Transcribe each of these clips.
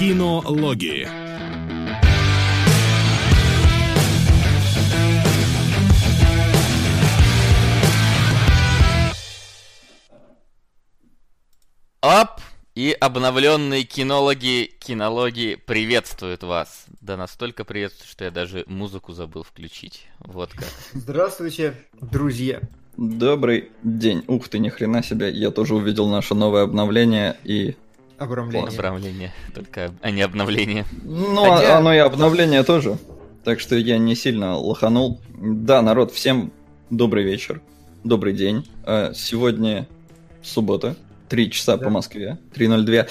Кинологии. Оп! И обновленные кинологи, кинологи приветствуют вас. Да настолько приветствуют, что я даже музыку забыл включить. Вот как. Здравствуйте, друзья. Добрый день. Ух ты, ни хрена себе. Я тоже увидел наше новое обновление и... Обрамление. Обновление, только, а не обновление. Ну, Хотя... оно и обновление тоже. Так что я не сильно лоханул. Да, народ, всем добрый вечер, добрый день. А, сегодня суббота, 3 часа да. по Москве, 3.02.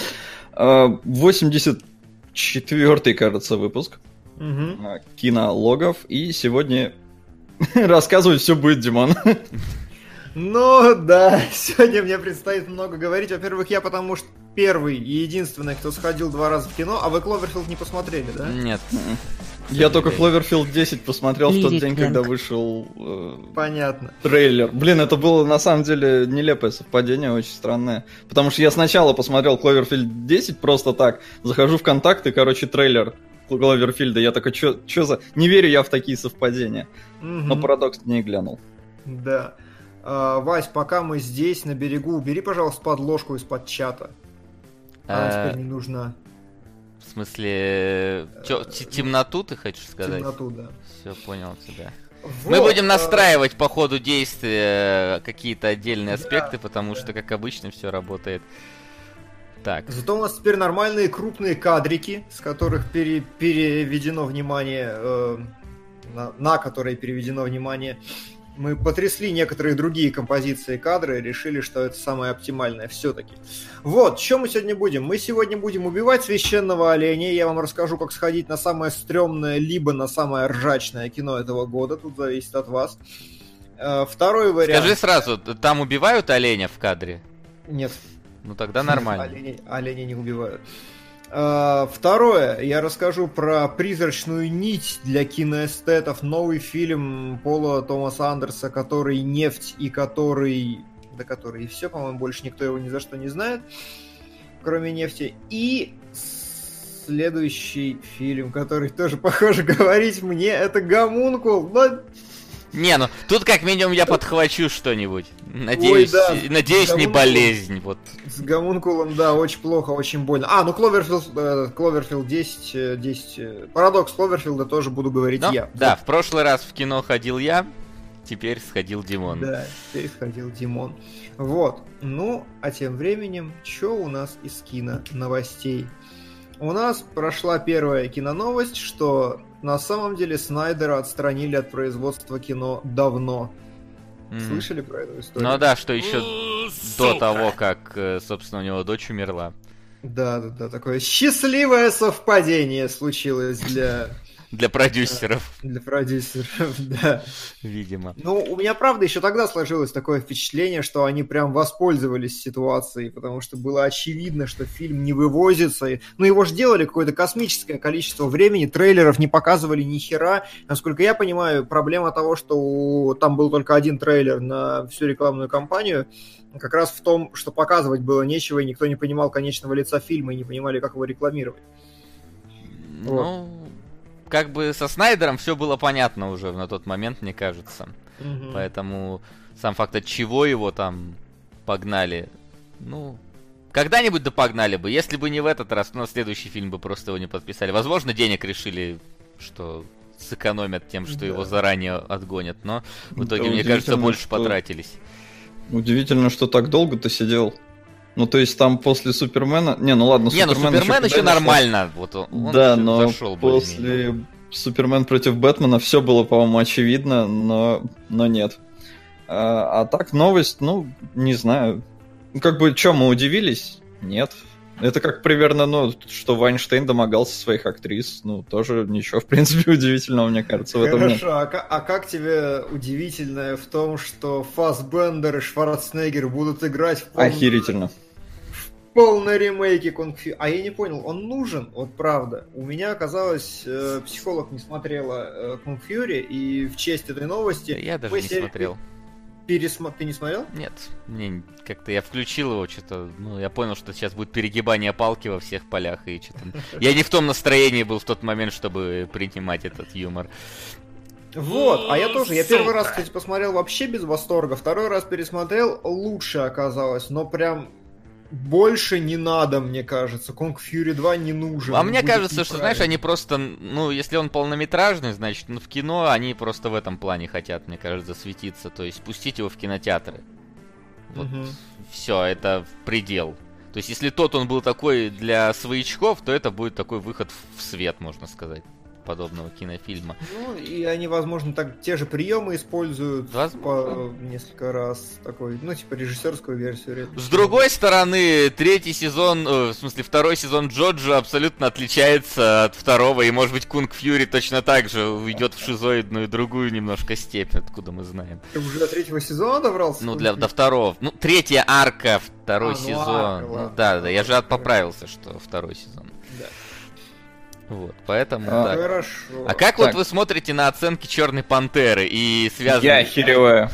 84-й, кажется, выпуск угу. кинологов. И сегодня рассказывать все будет Димон. Ну да, сегодня мне предстоит много говорить. Во-первых, я потому что первый и единственный, кто сходил два раза в кино, а вы Кловерфилд не посмотрели, да? Нет. Я только Cloverfield 10 посмотрел в тот день, когда вышел э, Понятно. трейлер. Блин, это было на самом деле нелепое совпадение, очень странное. Потому что я сначала посмотрел Cloverfield 10 просто так, захожу в контакты, короче, трейлер Кловерфилда. Я такой, что за... Не верю я в такие совпадения. Угу. Но парадокс не глянул. Да. А, Вась, пока мы здесь, на берегу, убери, пожалуйста, подложку из-под чата. Она а... теперь не нужна. В смысле, чё, э, темноту ты хочешь сказать? Темноту, да. Все, понял тебя. Вот, Мы будем а, настраивать по ходу действия какие-то отдельные аспекты, да, потому да. что, как обычно, все работает так. Зато у нас теперь нормальные крупные кадрики, с которых пере, переведено внимание, э, на, на которые переведено внимание мы потрясли некоторые другие композиции кадры и решили, что это самое оптимальное все-таки. Вот, что мы сегодня будем? Мы сегодня будем убивать священного оленя. Я вам расскажу, как сходить на самое стрёмное, либо на самое ржачное кино этого года. Тут зависит от вас. Э, второй вариант... Скажи сразу, там убивают оленя в кадре? Нет. Ну тогда нормально. Олени, олени не убивают. А, второе, я расскажу про «Призрачную нить» для киноэстетов. Новый фильм Пола Томаса Андерса, который «Нефть» и который... Да который и все, по-моему, больше никто его ни за что не знает, кроме «Нефти». И следующий фильм, который тоже, похоже, говорить мне, это «Гомункул». Но не, ну тут как минимум я подхвачу что-нибудь. Надеюсь, Ой, да. надеюсь, не болезнь. Вот. С гомункулом, да, очень плохо, очень больно. А, ну Кловерфилд, Кловерфилд 10, 10. Парадокс Кловерфилда тоже буду говорить ну, я. Да, вот. в прошлый раз в кино ходил я, теперь сходил Димон. Да, теперь сходил Димон. Вот. Ну, а тем временем, что у нас из кино новостей? У нас прошла первая киноновость, что на самом деле Снайдера отстранили от производства кино давно. Mm. Слышали про эту историю? Ну да, что еще до того, как, э, собственно, у него дочь умерла. Да, да, да, такое счастливое совпадение случилось для для продюсеров. Для продюсеров, да. Видимо. Ну, у меня, правда, еще тогда сложилось такое впечатление, что они прям воспользовались ситуацией, потому что было очевидно, что фильм не вывозится. Ну, его же делали какое-то космическое количество времени, трейлеров не показывали ни хера. Насколько я понимаю, проблема того, что там был только один трейлер на всю рекламную кампанию, как раз в том, что показывать было нечего, и никто не понимал конечного лица фильма и не понимали, как его рекламировать. Ну, вот как бы со Снайдером все было понятно уже на тот момент, мне кажется. Угу. Поэтому сам факт, от чего его там погнали, ну, когда-нибудь да погнали бы. Если бы не в этот раз, но следующий фильм бы просто его не подписали. Возможно, денег решили, что сэкономят тем, что да. его заранее отгонят, но в итоге, да, мне кажется, больше что... потратились. Удивительно, что так долго ты сидел. Ну, то есть там после Супермена... Не, ну ладно, Не, ну Супермен еще, еще нормально. Вот он да, но зашел после Супермен против Бэтмена все было, по-моему, очевидно, но, но нет. А, а так новость, ну, не знаю. Как бы, что, мы удивились? Нет. Это как примерно, ну, что Вайнштейн домогался своих актрис. Ну, тоже ничего, в принципе, удивительного, мне кажется, в этом Хорошо, нет. А, а как тебе удивительное в том, что Фассбендер и Шварценеггер будут играть в полном... Охерительно. В полной ремейке Kung А я не понял, он нужен? Вот правда. У меня оказалось, э, психолог не смотрела э, Kung Fury, и в честь этой новости... Я даже не себе... смотрел пересмотр... Ты не смотрел? Нет, мне как-то я включил его, что-то, ну, я понял, что сейчас будет перегибание палки во всех полях, и что-то... Я не в том настроении был в тот момент, чтобы принимать этот юмор. Вот, а я тоже, я первый раз, кстати, посмотрел вообще без восторга, второй раз пересмотрел, лучше оказалось, но прям больше не надо, мне кажется. Конг Фьюри 2 не нужен. А мне кажется, что, знаешь, они просто, ну, если он полнометражный, значит, ну, в кино они просто в этом плане хотят, мне кажется, засветиться. То есть пустить его в кинотеатры. Вот. Угу. Все, это предел. То есть, если тот он был такой для своячков, то это будет такой выход в свет, можно сказать подобного кинофильма. Ну, и они, возможно, так те же приемы используют возможно. по несколько раз такой, ну, типа режиссерскую версию. С другой стороны, третий сезон, э, в смысле, второй сезон Джоджо абсолютно отличается от второго, и, может быть, Кунг Фьюри точно так же уйдет в шизоидную другую немножко степь, откуда мы знаем. Ты уже до третьего сезона добрался? Ну, для, до второго. Ну, третья арка, второй а, ну, сезон. Арка, ну, да, да, я же поправился, что второй сезон. Вот, поэтому а, так. Хорошо. А как так. вот вы смотрите на оценки Черной Пантеры и связанные... Я хереваю.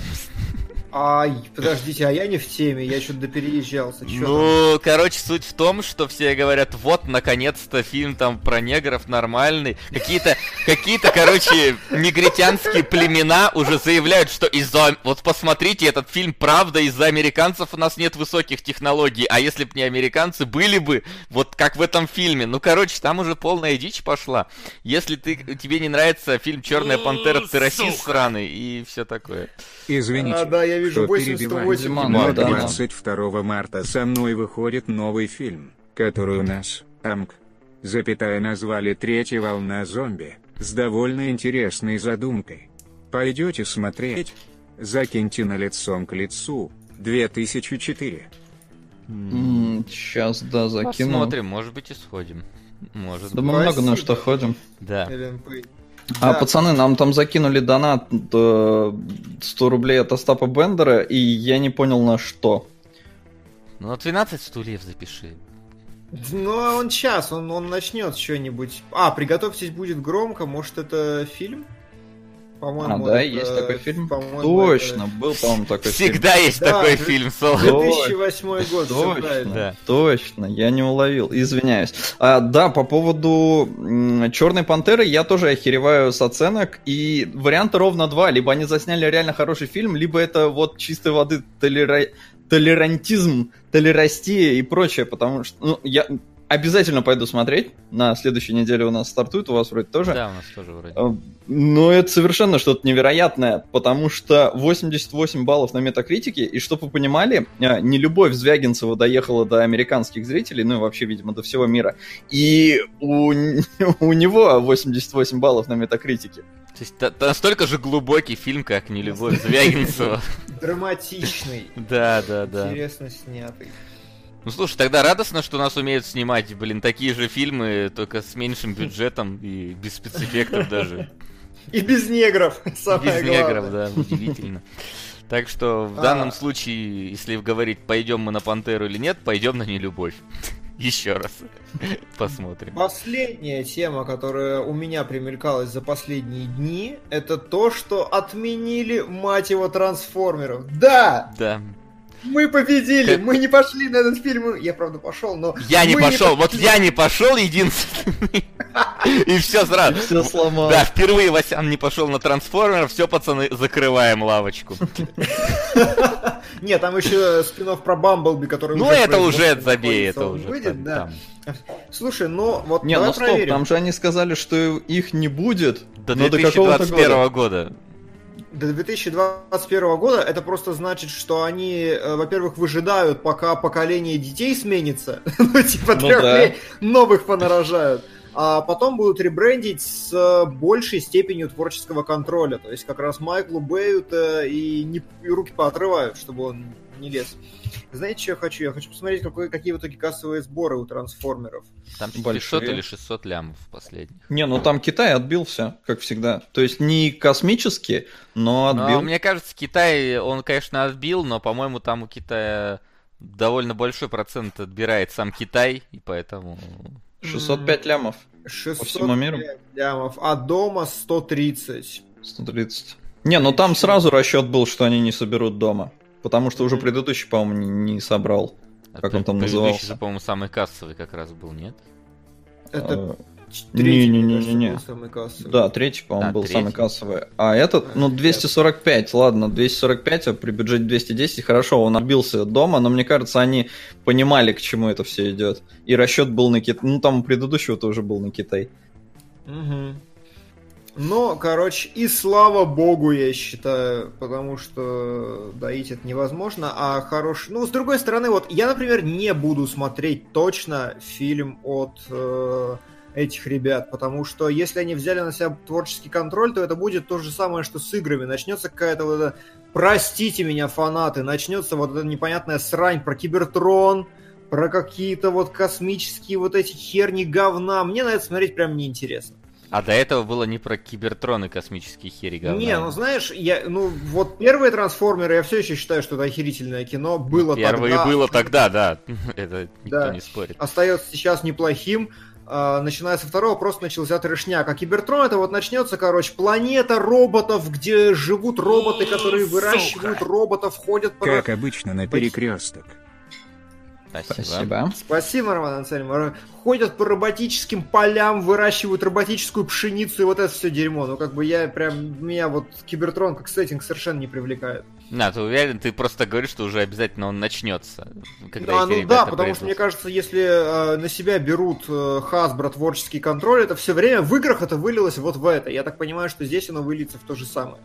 Ай, подождите, а я не в теме, я что-то допереезжался. Чё ну, там? короче, суть в том, что все говорят, вот, наконец-то фильм там про негров нормальный. Какие-то, какие-то, короче, негритянские племена уже заявляют, что из-за... Вот посмотрите, этот фильм правда, из-за американцев у нас нет высоких технологий, а если бы не американцы, были бы вот как в этом фильме. Ну, короче, там уже полная дичь пошла. Если ты, тебе не нравится фильм «Черная пантера», ты расист сраный и все такое. Извините. А, да, я вижу 88 Но 22 марта со мной выходит новый фильм, который у нас, АМК, запятая назвали «Третья волна зомби», с довольно интересной задумкой. Пойдете смотреть? Закиньте на лицом к лицу, 2004. Сейчас, да, закину. Посмотрим, может быть и сходим. Может да быть. мы много на что ходим. Да. А, да. пацаны, нам там закинули донат 100 рублей от Остапа Бендера, и я не понял на что. Ну, на 12 стульев запиши. Ну, а он сейчас, он, он начнет что-нибудь. А, приготовьтесь, будет громко, может это фильм? По-моему, а, да, это, есть такой фильм? Точно, это... был, по-моему, такой Всегда фильм. есть да, такой фильм, Соло. 2008 год, Точно, да. точно, я не уловил, извиняюсь. А, да, по поводу Черной Пантеры я тоже охереваю с оценок, и варианта ровно два. Либо они засняли реально хороший фильм, либо это вот чистой воды толера... толерантизм, толерастия и прочее, потому что, ну, я Обязательно пойду смотреть. На следующей неделе у нас стартует, у вас вроде тоже. Да, у нас тоже вроде. А, но это совершенно что-то невероятное, потому что 88 баллов на метакритике, и чтобы вы понимали, а, не любовь Звягинцева доехала до американских зрителей, ну и вообще, видимо, до всего мира. И у, у него 88 баллов на метакритике. То есть это настолько же глубокий фильм, как «Не любовь Звягинцева». Драматичный. Да, да, да. Интересно снятый. Ну слушай, тогда радостно, что нас умеют снимать, блин, такие же фильмы, только с меньшим бюджетом и без спецэффектов даже. И без негров, самое Без негров, да, удивительно. Так что в данном случае, если говорить, пойдем мы на Пантеру или нет, пойдем на нелюбовь. Еще раз. Посмотрим. Последняя тема, которая у меня примелькалась за последние дни, это то, что отменили, мать его, трансформеров. Да! Да. Мы победили, как... мы не пошли на этот фильм. Я, правда, пошел, но... Я не пошел, не вот я не пошел единственный. И все сразу. Все сломал. Да, впервые Васян не пошел на трансформер, все, пацаны, закрываем лавочку. Нет, там еще спинов про Бамблби, который Ну, это уже забей, это уже. Выйдет, да. Слушай, ну вот Не, ну стоп, там же они сказали, что их не будет. До 2021 года до 2021 года это просто значит, что они, э, во-первых, выжидают, пока поколение детей сменится, ну, типа, ну, да. новых понарожают, а потом будут ребрендить с большей степенью творческого контроля. То есть как раз Майклу Бэю-то и, не, и руки поотрывают, чтобы он не лез. Знаете, что я хочу? Я хочу посмотреть, какой, какие в итоге кассовые сборы у трансформеров. Там 500 или 600 лямов последних. Не, ну там Китай отбил все, как всегда. То есть не космически, но отбил. Но, мне кажется, Китай, он, конечно, отбил, но, по-моему, там у Китая довольно большой процент отбирает сам Китай, и поэтому... 605 лямов 605 по всему миру. лямов, а дома 130. 130. Не, ну там сразу расчет был, что они не соберут дома. Потому что уже предыдущий, по-моему, не, не собрал. А как он там назывался? Предыдущий, по-моему, самый кассовый как раз был, нет? Это не-не-не-не. Да, третий, по-моему, а, был третий. самый кассовый. А этот, ну, 245, ладно, 245, а при бюджете 210, хорошо, он отбился дома, но мне кажется, они понимали, к чему это все идет. И расчет был на Китай. Ну, там у предыдущего тоже был на Китай. Угу. Но, короче, и слава богу, я считаю, потому что доить это невозможно, а хороший... Ну, с другой стороны, вот я, например, не буду смотреть точно фильм от... Э этих ребят, потому что если они взяли на себя творческий контроль, то это будет то же самое, что с играми. Начнется какая-то вот эта, простите меня, фанаты, начнется вот эта непонятная срань про Кибертрон, про какие-то вот космические вот эти херни говна. Мне на это смотреть прям неинтересно. А до этого было не про Кибертрон и космические хери говна. Не, ну знаешь, я, ну вот первые трансформеры, я все еще считаю, что это охерительное кино. Было Первое тогда. было тогда, да. это никто да. не спорит. Остается сейчас неплохим. А, начиная со второго, просто начался трешняк. А Кибертрон это вот начнется, короче, планета роботов, где живут роботы, которые выращивают Сука. роботов, ходят по... Как обычно, на перекресток. Спасибо. Спасибо, Роман Анатольевич. Ходят по роботическим полям, выращивают роботическую пшеницу и вот это все дерьмо. Ну, как бы я прям, меня вот Кибертрон как сеттинг совершенно не привлекает. Да, ты уверен, ты просто говоришь, что уже обязательно он начнется. Когда а, ну да, потому придут. что мне кажется, если э, на себя берут э, Hasbro творческий контроль, это все время в играх это вылилось вот в это. Я так понимаю, что здесь оно выльется в то же самое.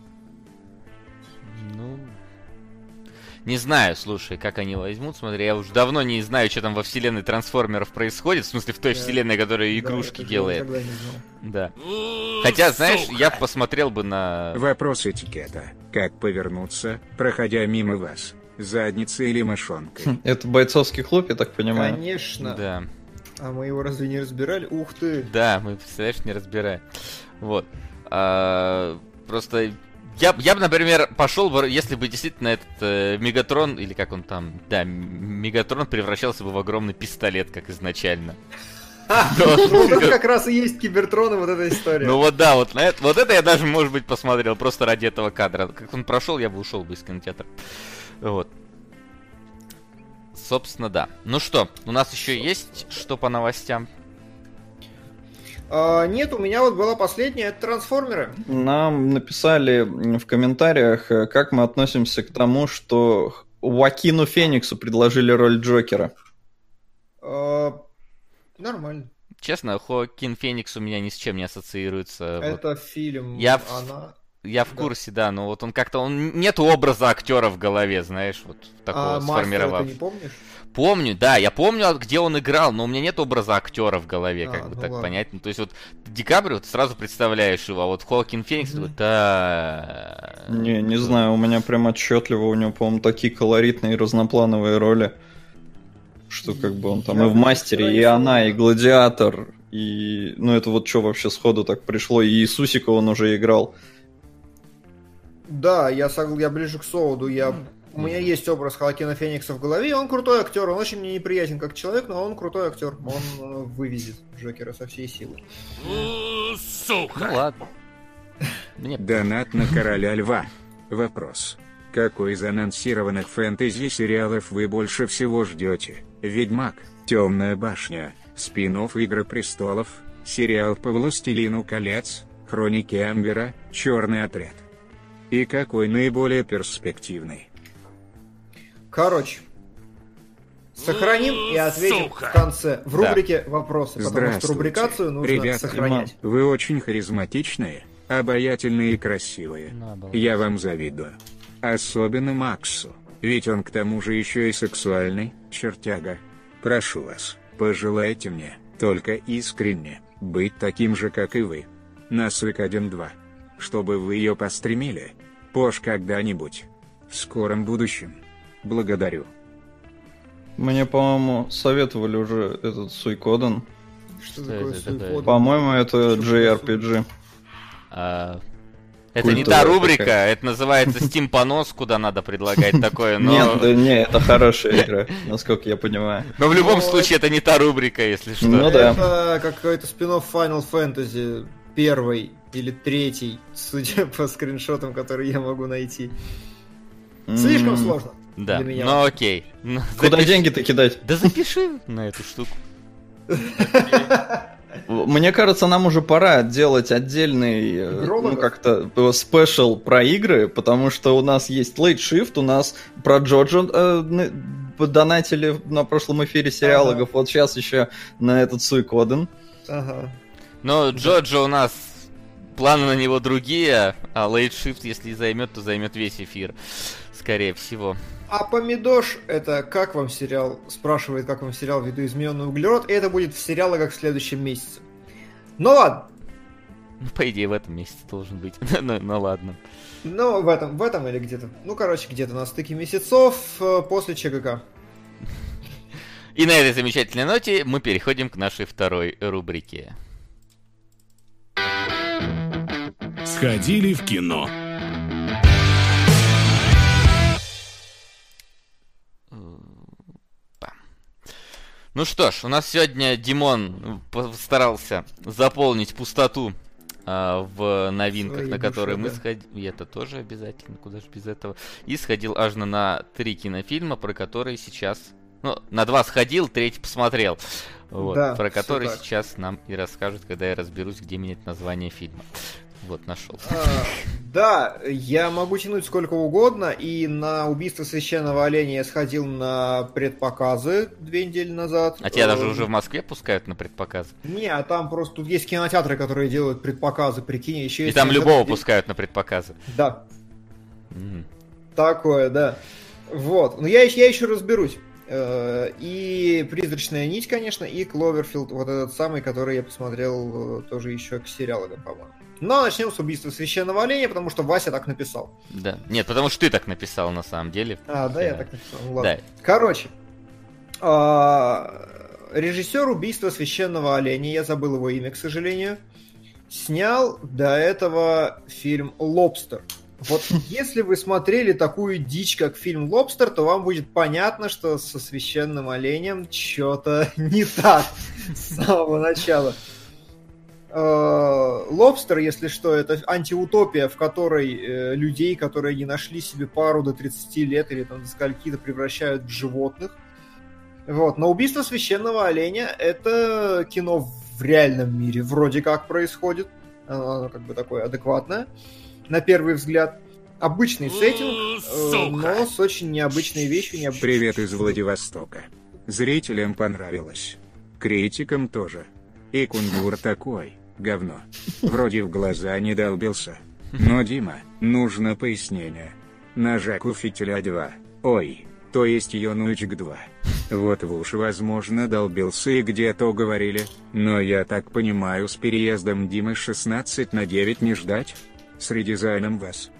Не знаю, слушай, как они возьмут. Смотри, я уже давно не знаю, что там во вселенной трансформеров происходит. В смысле, в той да. вселенной, которая игрушки да, делает. Да. Хотя, знаешь, Сука. я посмотрел бы на... Вопрос этикета. Как повернуться, проходя мимо вас? Задницей или мошонкой? Хм, это бойцовский клуб, я так понимаю. Конечно. Да. А мы его разве не разбирали? Ух ты! Да, мы, представляешь, не разбираем. Вот. А, просто я, я бы, например, пошел бы, если бы действительно этот э, Мегатрон, или как он там, да, Мегатрон превращался бы в огромный пистолет, как изначально. Ну, это как раз и есть Кибертрон и вот эта история. Ну вот да, вот на это, вот это я даже, может быть, посмотрел просто ради этого кадра. Как он прошел, я бы ушел бы из кинотеатра. Вот. Собственно, да. Ну что, у нас еще есть что по новостям? А, нет, у меня вот была последняя, это трансформеры. Нам написали в комментариях, э, как мы относимся к тому, что Уакину Фениксу предложили роль Джокера. А, нормально. Честно, Хоакин Феникс у меня ни с чем не ассоциируется. Это вот. фильм, я она... Я в да. курсе, да, но вот он как-то, он нет образа актера в голове, знаешь, вот такого а сформировав. ты не помнишь? Помню, да, я помню, где он играл, но у меня нет образа актера в голове, а, как бы ну так ладно. понять. Ну, то есть вот Ди Каприо ты сразу представляешь его, а вот Хоакин Феникс, mm-hmm. да. Не, не знаю, у меня прям отчетливо, у него, по-моему, такие колоритные разноплановые роли, что как бы он там я и в мастере, и она, и гладиатор, и ну это вот что вообще сходу так пришло, и Иисусика он уже играл. Да, я, я ближе к Соуду, я у меня есть образ Халкина Феникса в голове, он крутой актер, он очень мне неприятен как человек, но он крутой актер, он э, вывезет Джокера со всей силы. Сука! Ну ладно. Донат на Короля Льва. Вопрос. Какой из анонсированных фэнтези-сериалов вы больше всего ждете? Ведьмак, Темная башня, спин Игры престолов, сериал по Властелину колец, Хроники Амбера, Черный отряд. И какой наиболее перспективный? Короче, сохраним и ответим Сука. в конце, в рубрике да. вопросы, потому что рубрикацию нужно Ребята, сохранять. Вы очень харизматичные, обаятельные и красивые. Я вам завидую. Особенно Максу, ведь он к тому же еще и сексуальный, чертяга. Прошу вас, пожелайте мне, только искренне, быть таким же, как и вы. На Свик 1-2. Чтобы вы ее постремили. Пош когда-нибудь. В скором будущем. Благодарю. Мне, по-моему, советовали уже этот Суйкоден. Что, Что такое Суйкоден? По-моему, это JRPG. А, это Культура не та рубрика, такая. это называется Steam понос, куда надо предлагать такое, но... Нет, да, не, это хорошая игра, насколько я понимаю. Но в любом случае это не та рубрика, если что. Ну да. Это какой-то спин Final Fantasy первый или третий, судя по скриншотам, которые я могу найти. Слишком сложно. Да, для меня. ну окей. Ну, Куда запиши... деньги-то кидать? Да запиши на эту штуку. Мне кажется, нам уже пора делать отдельный, э, ну как-то э, спешл про игры, потому что у нас есть Late Shift, у нас про Джоджо э, донатили на прошлом эфире сериалогов, ага. вот сейчас еще на этот Суикоден. Ага. Но Джоджо у нас планы на него другие, а Late Shift, если займет, то займет весь эфир, скорее всего. А Помидош, это как вам сериал? Спрашивает, как вам сериал «Видоизмененный углерод», и это будет в сериалах в следующем месяце. Ну ладно. Ну, по идее, в этом месяце должен быть. ну, ну ладно. Ну, в этом, в этом или где-то. Ну, короче, где-то на стыке месяцев э, после ЧГК. И на этой замечательной ноте мы переходим к нашей второй рубрике. Сходили в кино. Ну что ж, у нас сегодня Димон постарался заполнить пустоту а, в новинках, Своей на которые душе, мы да. сходили. это тоже обязательно, куда же без этого. И сходил аж на, на три кинофильма, про которые сейчас. Ну, на два сходил, третий посмотрел. Вот, да, про которые сейчас нам и расскажут, когда я разберусь, где менять название фильма. Вот, нашел. А, да, я могу тянуть сколько угодно, и на убийство священного оленя я сходил на предпоказы две недели назад. А тебя даже э, уже в Москве пускают на предпоказы? Не, а там просто тут есть кинотеатры, которые делают предпоказы, прикинь, еще И там любого пускают на предпоказы? Да. Такое, да. Вот, но я, я еще разберусь. Э, и «Призрачная нить», конечно, и «Кловерфилд», вот этот самый, который я посмотрел э, тоже еще к сериалам, по-моему. Но начнем с убийства священного оленя, потому что Вася так написал. Да. Нет, потому что ты так написал на самом деле. А, да, я так написал. Ну, ладно. Да. Короче, а, режиссер убийства священного оленя, я забыл его имя, к сожалению, снял до этого фильм «Лобстер». Вот если вы смотрели такую дичь, как фильм «Лобстер», то вам будет понятно, что со священным оленем что-то не так с самого начала. Э, Лобстер, если что, это антиутопия, в которой э, людей, которые не нашли себе пару до 30 лет или там до скольки-то превращают в животных. Вот. Но убийство священного оленя это кино в реальном мире вроде как происходит. Оно как бы такое адекватное, на первый взгляд. Обычный сеттинг, э, но с очень необычной вещью. Необычной Привет из Владивостока. Зрителям понравилось. Критикам тоже. И кунгур такой говно. Вроде в глаза не долбился. Но, Дима, нужно пояснение. На Жаку Фитиля 2. Ой, то есть Йонучик 2. Вот в уши возможно долбился и где-то говорили, но я так понимаю с переездом Димы 16 на 9 не ждать? С редизайном вас.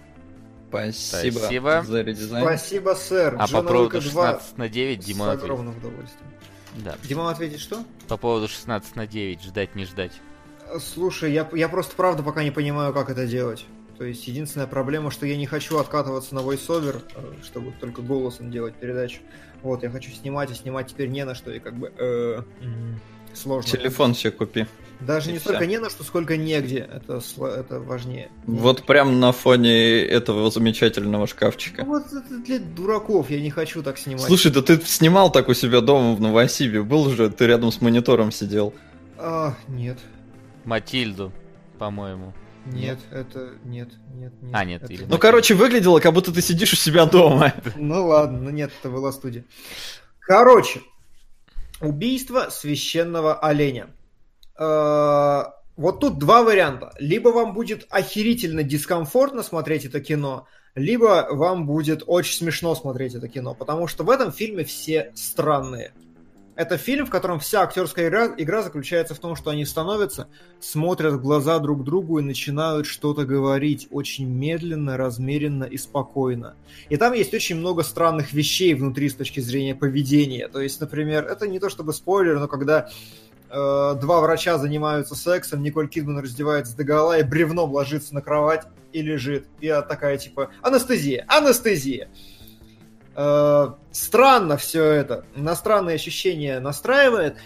Спасибо, Спасибо за редизайн. Спасибо, сэр. А Джона по поводу 16 на 9 Дима ответит. огромным удовольствием. Да. Дима ответит что? По поводу 16 на 9, ждать не ждать. Слушай, я, я просто правда пока не понимаю, как это делать. То есть единственная проблема, что я не хочу откатываться на voiceover, э, чтобы только голосом делать передачу. Вот, я хочу снимать, и снимать теперь не на что, и как бы э, сложно. Телефон себе купи. Даже и не все. столько не на что, сколько негде. Это, это важнее. Вот прям на фоне этого замечательного шкафчика. Ну, вот это для дураков, я не хочу так снимать. Слушай, да ты снимал так у себя дома в Новосибе, был же, ты рядом с монитором сидел. А, нет. Матильду, по-моему. Нет, это нет, нет, нет. А, нет, это... или... Ну, короче, выглядело, как будто ты сидишь у себя дома. Ну ладно, ну нет, это была студия. Короче, убийство священного оленя. Э, вот тут два варианта. Либо вам будет охерительно дискомфортно смотреть это кино, либо вам будет очень смешно смотреть это кино, потому что в этом фильме все странные. Это фильм, в котором вся актерская игра, игра заключается в том, что они становятся, смотрят в глаза друг другу и начинают что-то говорить очень медленно, размеренно и спокойно. И там есть очень много странных вещей внутри с точки зрения поведения. То есть, например, это не то чтобы спойлер, но когда э, два врача занимаются сексом, Николь Кидман раздевается до гола и бревном ложится на кровать и лежит. И я такая типа анестезия, анестезия. Э, странно все это, на странные ощущения настраивает.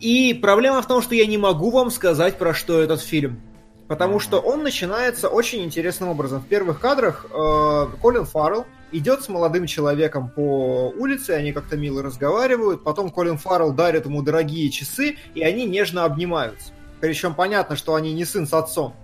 И проблема в том, что я не могу вам сказать, про что этот фильм. Потому что он начинается очень интересным образом. В первых кадрах э, Колин Фаррелл идет с молодым человеком по улице, они как-то мило разговаривают, потом Колин Фаррелл дарит ему дорогие часы, и они нежно обнимаются. Причем понятно, что они не сын с отцом.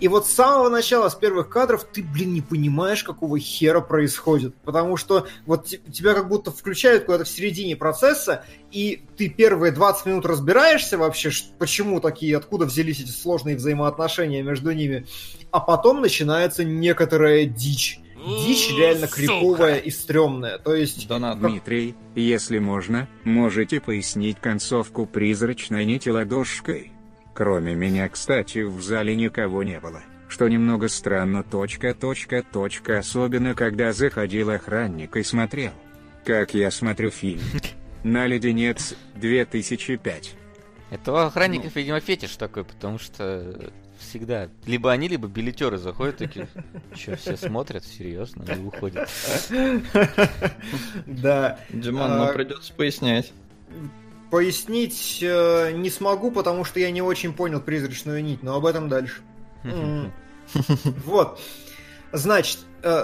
И вот с самого начала, с первых кадров, ты, блин, не понимаешь, какого хера происходит. Потому что вот тебя как будто включают куда-то в середине процесса, и ты первые 20 минут разбираешься вообще, почему такие, откуда взялись эти сложные взаимоотношения между ними. А потом начинается некоторая дичь дичь реально криповая и стрёмная. То есть... Донат. Дмитрий, если можно, можете пояснить концовку призрачной нити ладошкой? Кроме меня, кстати, в зале никого не было, что немного странно. Точка, точка, точка, особенно когда заходил охранник и смотрел. Как я смотрю фильм. На леденец 2005. Это у охранников, ну. видимо, фетиш такой, потому что всегда. Либо они, либо билетеры заходят такие, что, все смотрят, серьезно, и уходят. Да. Диман, ну а, придется пояснять. Пояснить э, не смогу, потому что я не очень понял призрачную нить, но об этом дальше. Вот. Значит,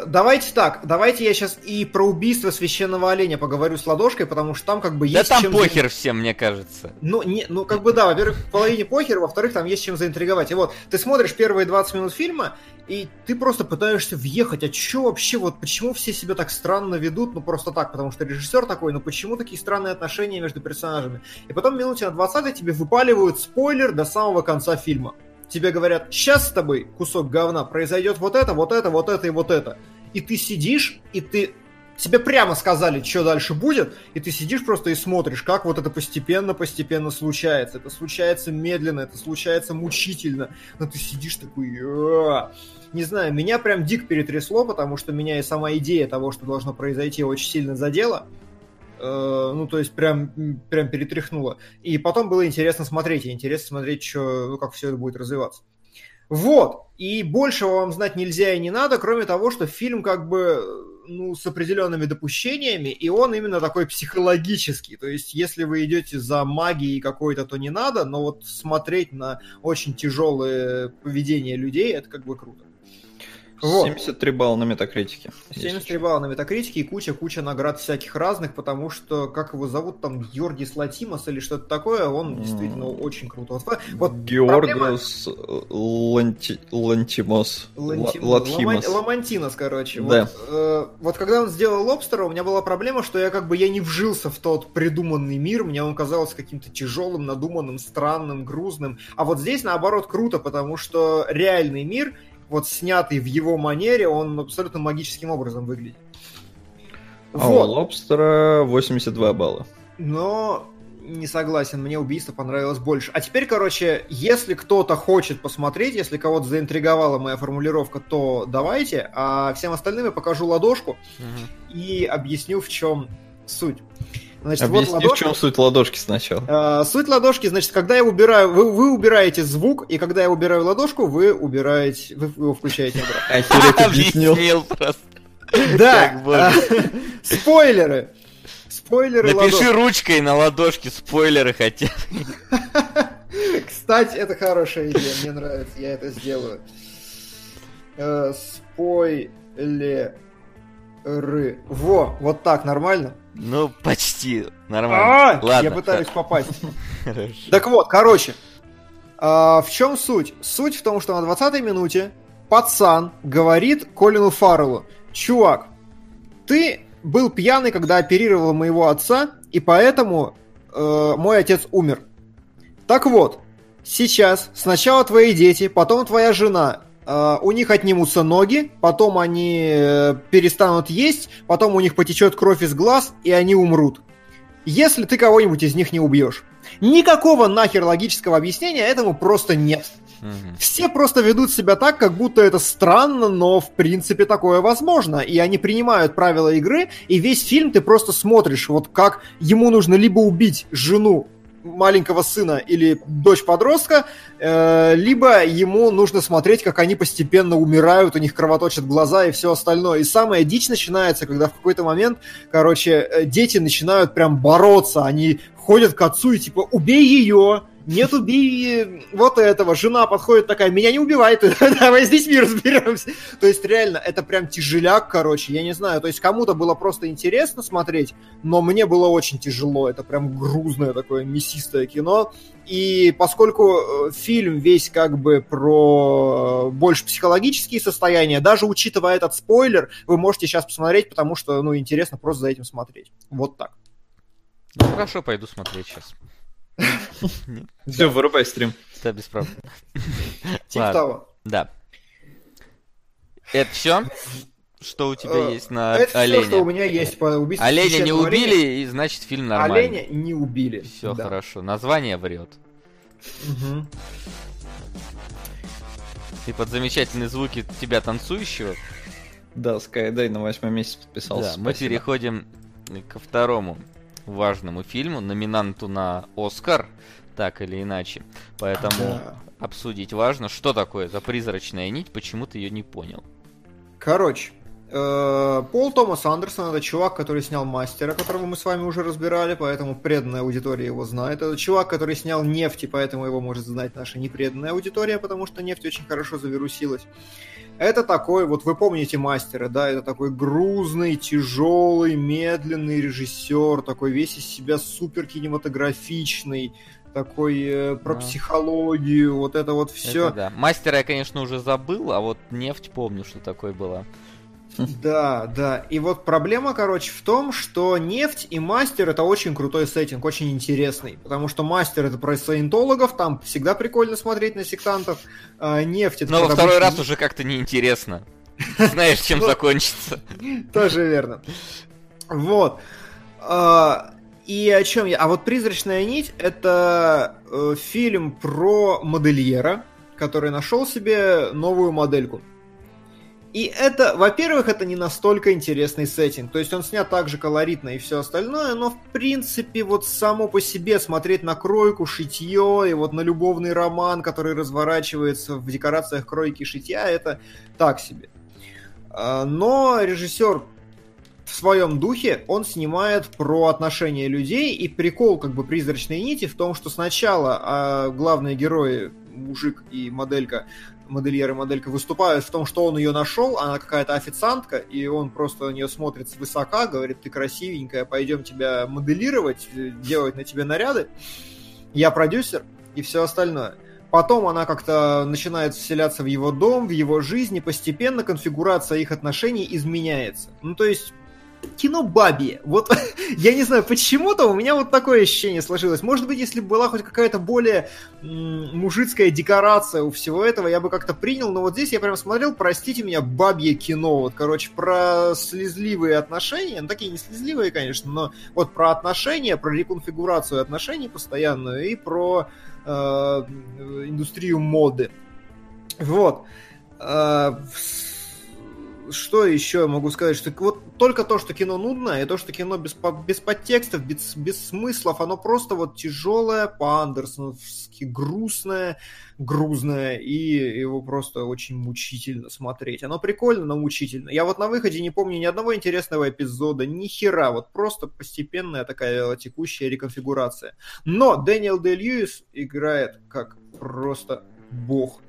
давайте так, давайте я сейчас и про убийство священного оленя поговорю с ладошкой, потому что там как бы есть. Да там чем похер всем, мне кажется. Ну, не, ну как бы да, во-первых, в половине похер, во-вторых, там есть чем заинтриговать. И вот, ты смотришь первые 20 минут фильма, и ты просто пытаешься въехать, а что вообще, вот почему все себя так странно ведут, ну просто так, потому что режиссер такой, ну почему такие странные отношения между персонажами? И потом минуте на 20 тебе выпаливают спойлер до самого конца фильма тебе говорят, сейчас с тобой, кусок говна, произойдет вот это, вот это, вот это и вот это. И ты сидишь, и ты тебе прямо сказали, что дальше будет, и ты сидишь просто и смотришь, как вот это постепенно-постепенно случается. Это случается медленно, это случается мучительно, но ты сидишь такой... Не знаю, меня прям дик перетрясло, потому что меня и сама идея того, что должно произойти, очень сильно задела. Э, ну, то есть прям, прям перетряхнуло. И потом было интересно смотреть, и интересно смотреть, что, ну, как все это будет развиваться. Вот, и большего вам знать нельзя и не надо, кроме того, что фильм как бы ну, с определенными допущениями, и он именно такой психологический. То есть, если вы идете за магией какой-то, то не надо, но вот смотреть на очень тяжелое поведение людей, это как бы круто. Вот. 73 балла на метакритике. 73 балла на метакритике и куча-куча наград всяких разных, потому что, как его зовут, там, Георгий Латимос или что-то такое, он mm. действительно очень круто. Вот, вот Георгос проблема... Ланти... Лантимос. Лантим... Латхимос. Ламантинос, короче. Да. Вот, э, вот когда он сделал Лобстера, у меня была проблема, что я как бы я не вжился в тот придуманный мир, мне он казался каким-то тяжелым, надуманным, странным, грузным. А вот здесь, наоборот, круто, потому что реальный мир — вот снятый в его манере, он абсолютно магическим образом выглядит. А вот. у Лобстера 82 балла. Но не согласен, мне убийство понравилось больше. А теперь, короче, если кто-то хочет посмотреть, если кого-то заинтриговала моя формулировка, то давайте, а всем остальным я покажу ладошку угу. и объясню, в чем суть. Значит, Объясни, вот ладошка. в чем суть ладошки сначала. А, суть ладошки, значит, когда я убираю, вы, вы убираете звук, и когда я убираю ладошку, вы убираете, вы его включаете обратно. Объяснил просто. Да, спойлеры. Спойлеры Напиши ручкой на ладошке спойлеры хотя Кстати, это хорошая идея, мне нравится, я это сделаю. Э, спойлеры. Во, вот так, нормально? Ну, почти. Нормально. А, Ладно. Я пытаюсь попасть. Так вот, короче. А, в чем суть? Суть в том, что на 20-й минуте пацан говорит Колину Фарреллу, чувак, ты был пьяный, когда оперировал моего отца, и поэтому э, мой отец умер. Так вот, сейчас сначала твои дети, потом твоя жена у них отнимутся ноги, потом они uh, перестанут есть, потом у них потечет кровь из глаз, и они умрут. Если ты кого-нибудь из них не убьешь. Никакого нахер логического объяснения этому просто нет. Угу. Все просто ведут себя так, как будто это странно, но в принципе такое возможно. И они принимают правила игры, и весь фильм ты просто смотришь, вот как ему нужно либо убить жену маленького сына или дочь подростка, э, либо ему нужно смотреть, как они постепенно умирают, у них кровоточат глаза и все остальное. И самая дичь начинается, когда в какой-то момент, короче, э, дети начинают прям бороться, они ходят к отцу и типа «убей ее», нет убей вот этого. Жена подходит такая, меня не убивай ты, давай с детьми разберемся. То есть реально, это прям тяжеляк, короче, я не знаю. То есть кому-то было просто интересно смотреть, но мне было очень тяжело. Это прям грузное такое мясистое кино. И поскольку э, фильм весь как бы про э, больше психологические состояния, даже учитывая этот спойлер, вы можете сейчас посмотреть, потому что, ну, интересно просто за этим смотреть. Вот так. Ну, хорошо, пойду смотреть сейчас. Все, вырубай стрим. Да, без проблем. Типа того. Да. Это все? Что у тебя Э, есть на Это оленя? все, что у меня есть по убийству Оленя не убили, оленя. и значит фильм нормальный. Оленя не убили. Все Да. хорошо. Название врет. И под замечательные звуки тебя танцующего, Да, Skyday на восьмом месяце подписался. да, мы переходим ко второму важному фильму, номинанту на Оскар, так или иначе. Поэтому Да. обсудить важно, что такое за призрачная нить, почему ты ее не понял. Короче, Пол Томас Андерсон это чувак, который снял Мастера, которого мы с вами уже разбирали, поэтому преданная аудитория его знает. Это чувак, который снял Нефть, и поэтому его может знать наша непреданная аудитория, потому что Нефть очень хорошо завирусилась. Это такой, вот вы помните Мастера, да, это такой грузный, тяжелый, медленный режиссер, такой весь из себя супер кинематографичный, такой э, про Да. психологию, вот это вот все. Это да. Мастера я, конечно, уже забыл, а вот нефть помню, что такое была. Да, да. И вот проблема, короче, в том, что нефть и мастер это очень крутой сеттинг, очень интересный. Потому что мастер это про саентологов, там всегда прикольно смотреть на сектантов. А нефть это Но во второй обычных- раз уже как-то неинтересно. Знаешь, чем Ну, закончится. Тоже верно. Вот. А, И о чем я? А вот «Призрачная нить» — это э, фильм про модельера, который нашел себе новую модельку. И это, во-первых, это не настолько интересный сеттинг. То есть он снят так же колоритно и все остальное, но в принципе вот само по себе смотреть на кройку, шитье и вот на любовный роман, который разворачивается в декорациях кройки шитья, это так себе. А, Но режиссер в своем духе он снимает про отношения людей, и прикол как бы призрачной нити в том, что сначала а, главные герои, мужик и моделька, модельер и моделька выступают в том, что он ее нашел, она какая-то официантка, и он просто на нее смотрит свысока, говорит, ты красивенькая, пойдем тебя моделировать, э, делать на тебе наряды, я продюсер, и все остальное. Потом она как-то начинает вселяться в его дом, в его жизнь, и постепенно конфигурация их отношений изменяется. Ну, то есть, кино бабье. Вот я не знаю, почему-то у меня вот такое ощущение сложилось. Может быть, если бы была хоть какая-то более мужицкая декорация у всего этого, я бы как-то принял. Но вот здесь я прям смотрел, простите меня, бабье кино. Вот, короче, про слезливые отношения. Ну, такие не слезливые, конечно, но вот про отношения, про реконфигурацию отношений постоянную и про э, индустрию моды. Вот. Э, что еще я могу сказать? Что вот только то, что кино нудное, и то, что кино без, без подтекстов, без, без смыслов, оно просто вот тяжелое, по-андерсоновски грустное, грузное, и его просто очень мучительно смотреть. Оно прикольно, но мучительно. Я вот на выходе не помню ни одного интересного эпизода, ни хера, вот просто постепенная такая текущая реконфигурация. Но Дэниел Дэ Льюис играет как просто бог.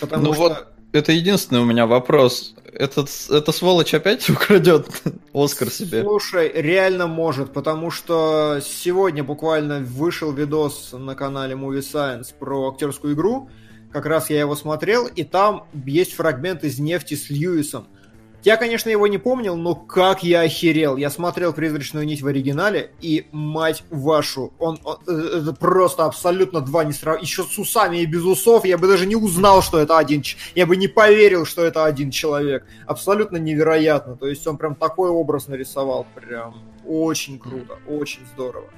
Потому Ну что... вот, это единственный у меня вопрос. Этот, эта сволочь опять украдет Оскар себе? Слушай, реально может, потому что сегодня буквально вышел видос на канале Movie Science про актерскую игру. Как раз я его смотрел, и там есть фрагмент из нефти с Льюисом. Я, конечно, его не помнил, но как я охерел. Я смотрел «Призрачную нить» в оригинале, и, мать вашу, он, он- э, это просто абсолютно два не срав... Еще с усами и без усов я бы даже не узнал, что это один... Я бы не поверил, что это один человек. Абсолютно невероятно. То есть он прям такой образ нарисовал. Прям очень круто, очень здорово.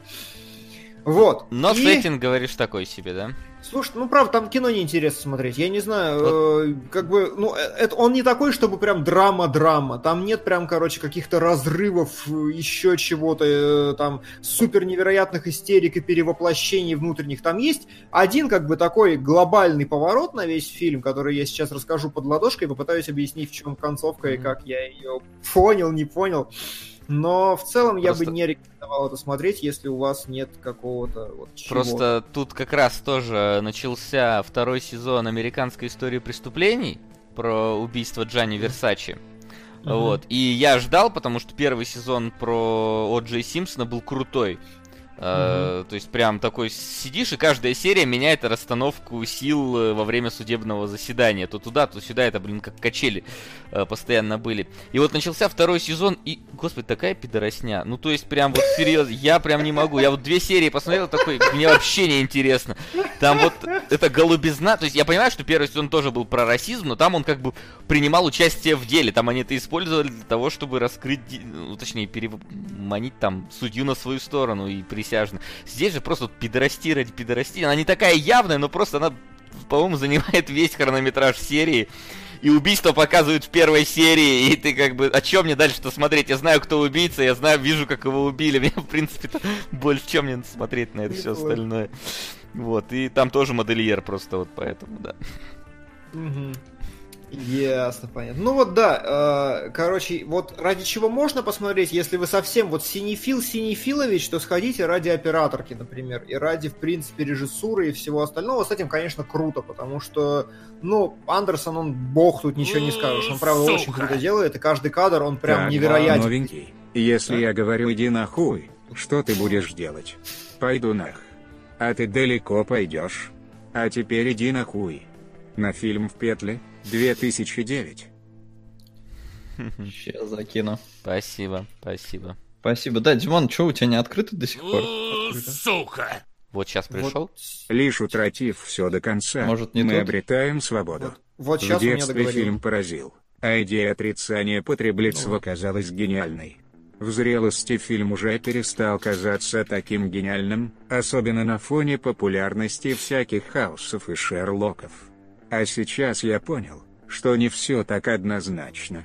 Вот. Но И- сеттинг, говоришь, такой себе, да? Слушай, ну правда, там кино неинтересно смотреть. Я не знаю, э, как бы, ну, э, это, он не такой, чтобы прям драма-драма. Там нет прям, короче, каких-то разрывов, э, еще чего-то, э, там, супер невероятных истерик и перевоплощений внутренних. Там есть один, как бы, такой глобальный поворот на весь фильм, который я сейчас расскажу под ладошкой, попытаюсь объяснить, в чем концовка и как я ее понял, не понял. Но в целом Просто... я бы не рекомендовал это смотреть, если у вас нет какого-то вот чего. Просто тут как раз тоже начался второй сезон американской истории преступлений про убийство Джанни Версачи. Uh-huh. Вот. И я ждал, потому что первый сезон про О. Джей Симпсона был крутой. Uh, то есть прям такой сидишь, и каждая серия меняет расстановку сил э, во время судебного заседания. То туда, то сюда, это, блин, как качели uh, постоянно были. И вот начался второй сезон, и, господи, такая пидоросня. Ну, то есть прям вот серьезно, я прям не могу. Я вот две серии посмотрел, такой, мне вообще не интересно. Там вот это голубизна, то есть я понимаю, что первый сезон тоже был про расизм, но там он как бы принимал участие в деле. Там они это использовали для того, чтобы раскрыть, ну, точнее, переманить там судью на свою сторону и присесть присяжных. Здесь же просто пидорасти ради пидорасти. Она не такая явная, но просто она, по-моему, занимает весь хронометраж серии. И убийство показывают в первой серии, и ты как бы, о чем мне дальше-то смотреть? Я знаю, кто убийца, я знаю, вижу, как его убили. Мне, в принципе, больше чем мне смотреть на это все остальное. Вот, и там тоже модельер просто вот поэтому, да. Угу. Ясно, понятно. Ну вот да, э, короче, вот ради чего можно посмотреть, если вы совсем вот синефил Синефилович, то сходите ради операторки, например, и ради, в принципе, режиссуры и всего остального. С этим, конечно, круто, потому что, ну, Андерсон, он бог, тут ничего не скажешь. Он, правда, Сука. очень круто делает, и каждый кадр, он прям так, невероятен. новенький. Если а? я говорю, иди нахуй, что ты будешь делать? Пойду нах. А ты далеко пойдешь. А теперь иди нахуй. На фильм в петле 2009. Сейчас закину. Спасибо, спасибо. Спасибо. Да, Димон, что у тебя не открыто до сих пор? Сука! Вот сейчас пришел. Вот. Лишь утратив все до конца, Может, не мы тот? обретаем свободу. Вот, вот сейчас в детстве фильм поразил, а идея отрицания потреблительства ну. казалась гениальной. В зрелости фильм уже перестал казаться таким гениальным, особенно на фоне популярности всяких хаусов и Шерлоков. А сейчас я понял, что не все так однозначно.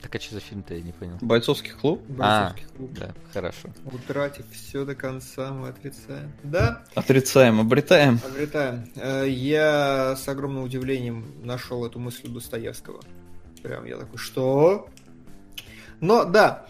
Так а что за фильм-то я не понял? Бойцовский клуб? А, Бойцовский клуб. да, хорошо. Утратив все до конца, мы отрицаем. Да? Отрицаем, обретаем. Обретаем. Э, я с огромным удивлением нашел эту мысль у Достоевского. Прям я такой, что? Но да.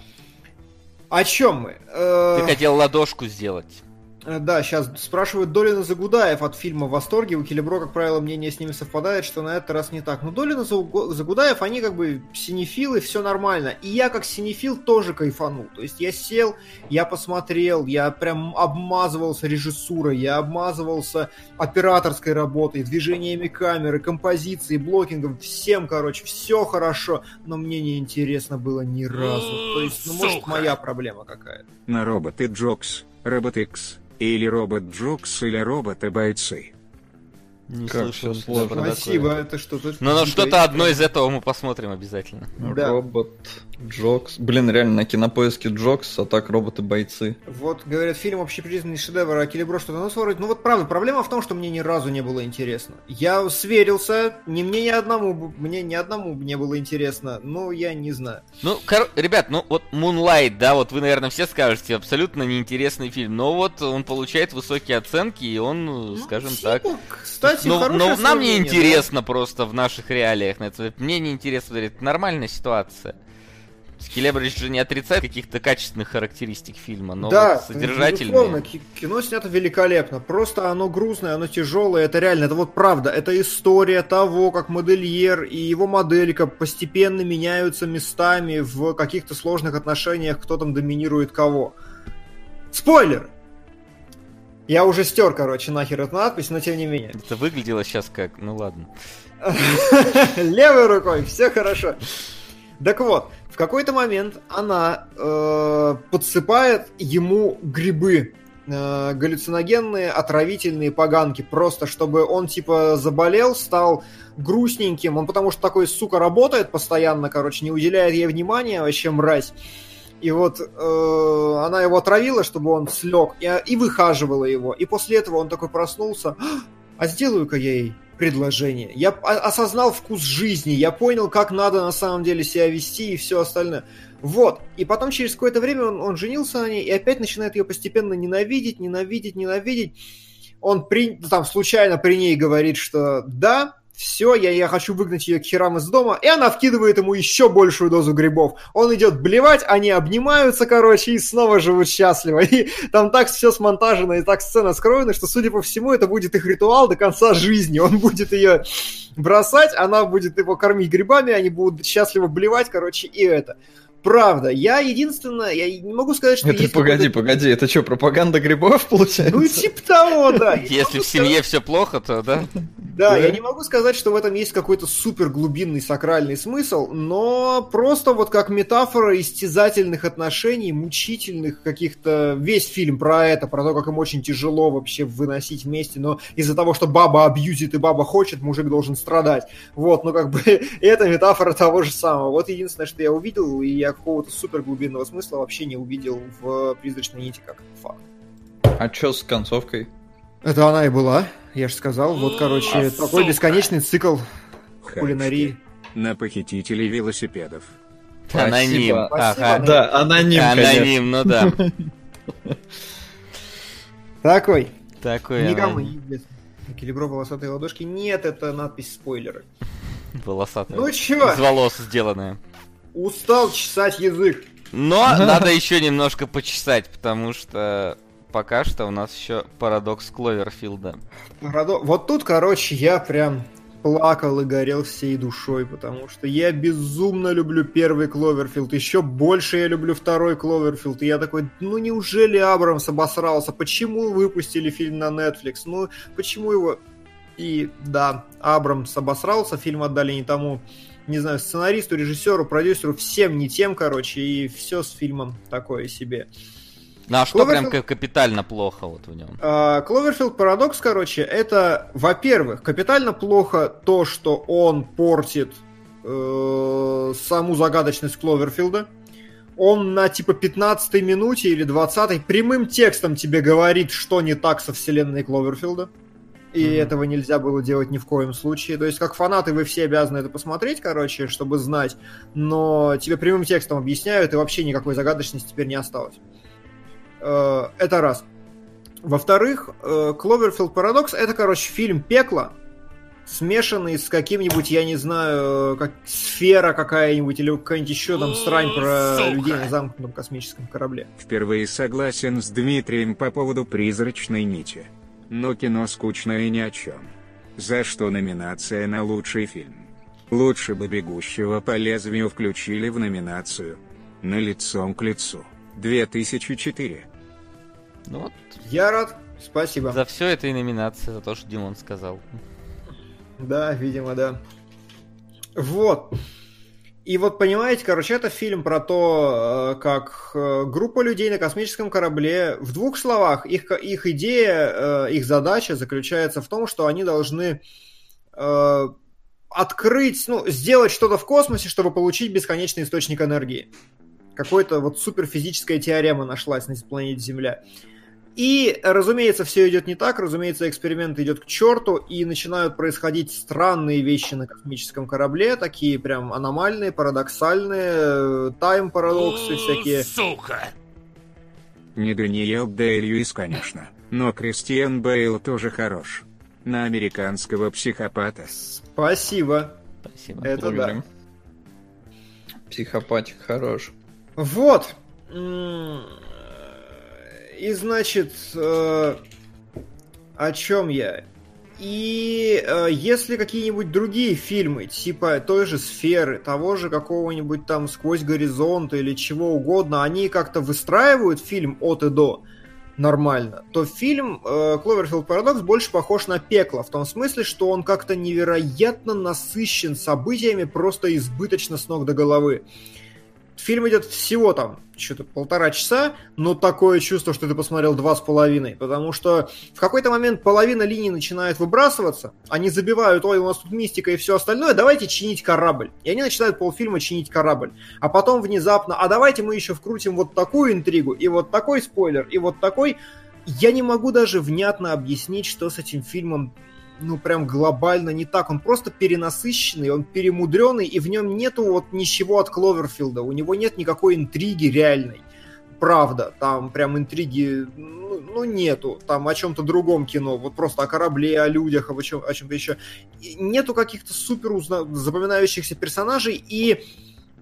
О чем мы? Э, Ты хотел ладошку сделать. Э, да, сейчас спрашивают Долина Загудаев от фильма «В восторге». У Келебро, как правило, мнение с ними совпадает, что на этот раз не так. Но Долина Загудаев, они как бы синефилы, все нормально. И я как синефил тоже кайфанул. То есть я сел, я посмотрел, я прям обмазывался режиссурой, я обмазывался операторской работой, движениями камеры, композицией, блокингом, всем, короче, все хорошо, но мне не интересно было ни разу. То есть, ну, может, моя проблема какая-то. На роботы Джокс, Робот X или робот Джокс, или роботы-бойцы. Не как слышал сложно. Спасибо, это что-то... Ну, но что-то одно из этого мы посмотрим обязательно. Да. Робот Джокс. Блин, реально, на кинопоиске Джокс, а так роботы-бойцы. Вот, говорят, фильм общепризнанный шедевр, а Келебро что-то ну, вроде. Ну вот правда, проблема в том, что мне ни разу не было интересно. Я сверился, ни мне ни одному, мне ни одному не было интересно, ну, я не знаю. Ну, кор... ребят, ну вот Moonlight, да, вот вы, наверное, все скажете, абсолютно неинтересный фильм, но вот он получает высокие оценки, и он, ну, скажем фильм, так... Кстати, кстати, но, но нам не интересно да? просто в наших реалиях. Мне не интересно, это нормальная ситуация. Скелебридж же не отрицает каких-то качественных характеристик фильма, но да, вот содержательные. Кино снято великолепно. Просто оно грустное, оно тяжелое, это реально, это вот правда. Это история того, как модельер и его моделька постепенно меняются местами в каких-то сложных отношениях, кто там доминирует кого. Спойлер! Я уже стер, короче, нахер эту надпись, но тем не менее. Это выглядело сейчас как, ну ладно. Левой рукой, все хорошо. Так вот, в какой-то момент она э, подсыпает ему грибы, э, галлюциногенные, отравительные поганки, просто чтобы он типа заболел, стал грустненьким, он потому что такой, сука, работает постоянно, короче, не уделяет ей внимания, вообще мразь. И вот э, она его отравила, чтобы он слег, и, и выхаживала его. И после этого он такой проснулся. А сделаю-ка я ей предложение. Я осознал вкус жизни, я понял, как надо на самом деле себя вести и все остальное. Вот. И потом через какое-то время он, он женился на ней и опять начинает ее постепенно ненавидеть, ненавидеть, ненавидеть. Он при, там случайно при ней говорит, что да, все, я, я хочу выгнать ее к херам из дома, и она вкидывает ему еще большую дозу грибов. Он идет блевать, они обнимаются, короче, и снова живут счастливо. И там так все смонтажено, и так сцена скроена, что, судя по всему, это будет их ритуал до конца жизни. Он будет ее бросать, она будет его кормить грибами, они будут счастливо блевать, короче, и это. Правда, я единственное, я не могу сказать, что это есть погоди, погоди, это что, пропаганда грибов получается? Ну, типа того, да. Если в семье все плохо, то да. Да, я не могу сказать, что в этом есть какой-то супер глубинный сакральный смысл, но просто вот как метафора истязательных отношений, мучительных каких-то... Весь фильм про это, про то, как им очень тяжело вообще выносить вместе, но из-за того, что баба абьюзит и баба хочет, мужик должен страдать. Вот, ну как бы это метафора того же самого. Вот единственное, что я увидел, и я какого-то супер глубинного смысла вообще не увидел в «Призрачной нити» как факт. А что с концовкой? Это она и была, я же сказал. Вот, короче, а, такой сука. бесконечный цикл Хачки. кулинарии. На похитителей велосипедов. Аноним. Ага. Да, аноним, Аноним, ну да. Такой. Такой Никому не известно. Келебро волосатые ладошки. Нет, это надпись спойлеры. Волосатые. Ну чё? Из волос сделанная. Устал чесать язык. Но надо еще немножко почесать, потому что пока что у нас еще парадокс Кловерфилда. Парадо... Вот тут, короче, я прям плакал и горел всей душой, потому что я безумно люблю первый Кловерфилд, еще больше я люблю второй Кловерфилд, и я такой, ну неужели Абрамс обосрался, почему выпустили фильм на Netflix, ну почему его... И да, Абрамс обосрался, фильм отдали не тому, не знаю, сценаристу, режиссеру, продюсеру, всем не тем, короче, и все с фильмом такое себе. Ну а что Кловерфилд... прям капитально плохо вот в нем? Кловерфилд Парадокс, короче, это, во-первых, капитально плохо то, что он портит э, саму загадочность Кловерфилда. Он на типа 15 минуте или 20 прямым текстом тебе говорит, что не так со вселенной Кловерфилда. И mm-hmm. этого нельзя было делать ни в коем случае. То есть, как фанаты, вы все обязаны это посмотреть, короче, чтобы знать. Но тебе прямым текстом объясняют, и вообще никакой загадочности теперь не осталось. Э, это раз. Во-вторых, Кловерфилд Парадокс это, короче, фильм пекла, смешанный с каким-нибудь, я не знаю, как сфера какая-нибудь или какая-нибудь еще там срань про Сука. людей на замкнутом космическом корабле. Впервые согласен с Дмитрием по поводу призрачной нити. Но кино скучное и ни о чем. За что номинация на лучший фильм? Лучше бы «Бегущего по лезвию» включили в номинацию. На лицом к лицу. 2004. Ну вот. Я рад. Спасибо. За все это и номинация, за то, что Димон сказал. Да, видимо, да. Вот. И вот понимаете, короче, это фильм про то, э, как э, группа людей на космическом корабле, в двух словах, их, их идея, э, их задача заключается в том, что они должны открыть, ну, сделать что-то в космосе, чтобы получить бесконечный источник энергии какой-то вот суперфизическая теорема нашлась на планете Земля. И, разумеется, все идет не так, разумеется, эксперимент идет к черту, и начинают происходить странные вещи на космическом корабле, такие прям аномальные, парадоксальные, тайм-парадоксы всякие. Сука! Не Даниэл Дэй-Льюис, конечно, но Кристиан Бейл тоже хорош. На американского психопата. Спасибо. Спасибо. Это Благодарим. да. Психопатик хорош. Вот. И значит, э, о чем я? И э, если какие-нибудь другие фильмы, типа той же сферы, того же какого-нибудь там сквозь горизонт или чего угодно, они как-то выстраивают фильм от и до нормально, то фильм э, Cloverfield Paradox больше похож на пекло, в том смысле, что он как-то невероятно насыщен событиями, просто избыточно с ног до головы. Фильм идет всего там что-то полтора часа, но такое чувство, что ты посмотрел два с половиной, потому что в какой-то момент половина линии начинает выбрасываться, они забивают, ой, у нас тут мистика и все остальное, давайте чинить корабль. И они начинают полфильма чинить корабль. А потом внезапно, а давайте мы еще вкрутим вот такую интригу, и вот такой спойлер, и вот такой... Я не могу даже внятно объяснить, что с этим фильмом ну, прям глобально не так. Он просто перенасыщенный, он перемудренный, и в нем нету вот ничего от Кловерфилда. У него нет никакой интриги реальной. правда. Там прям интриги, ну, ну нету. Там о чем-то другом кино, вот просто о корабле, о людях, о, чем, о чем-то еще. И нету каких-то супер запоминающихся персонажей, и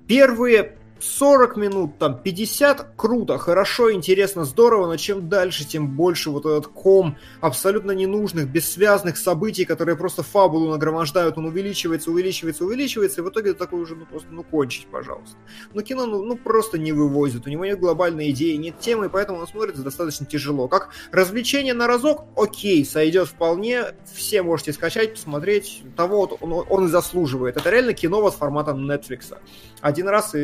первые 40 минут, там, 50, круто, хорошо, интересно, здорово, но чем дальше, тем больше вот этот ком абсолютно ненужных, бессвязных событий, которые просто фабулу нагромождают, он увеличивается, увеличивается, увеличивается, и в итоге такой уже, ну, просто, ну, кончить, пожалуйста. Но кино, ну, ну, просто не вывозит, у него нет глобальной идеи, нет темы, поэтому он смотрится достаточно тяжело. Как развлечение на разок, окей, сойдет вполне, все можете скачать, посмотреть, того вот он, он и заслуживает. Это реально кино вот формата Netflix. Один раз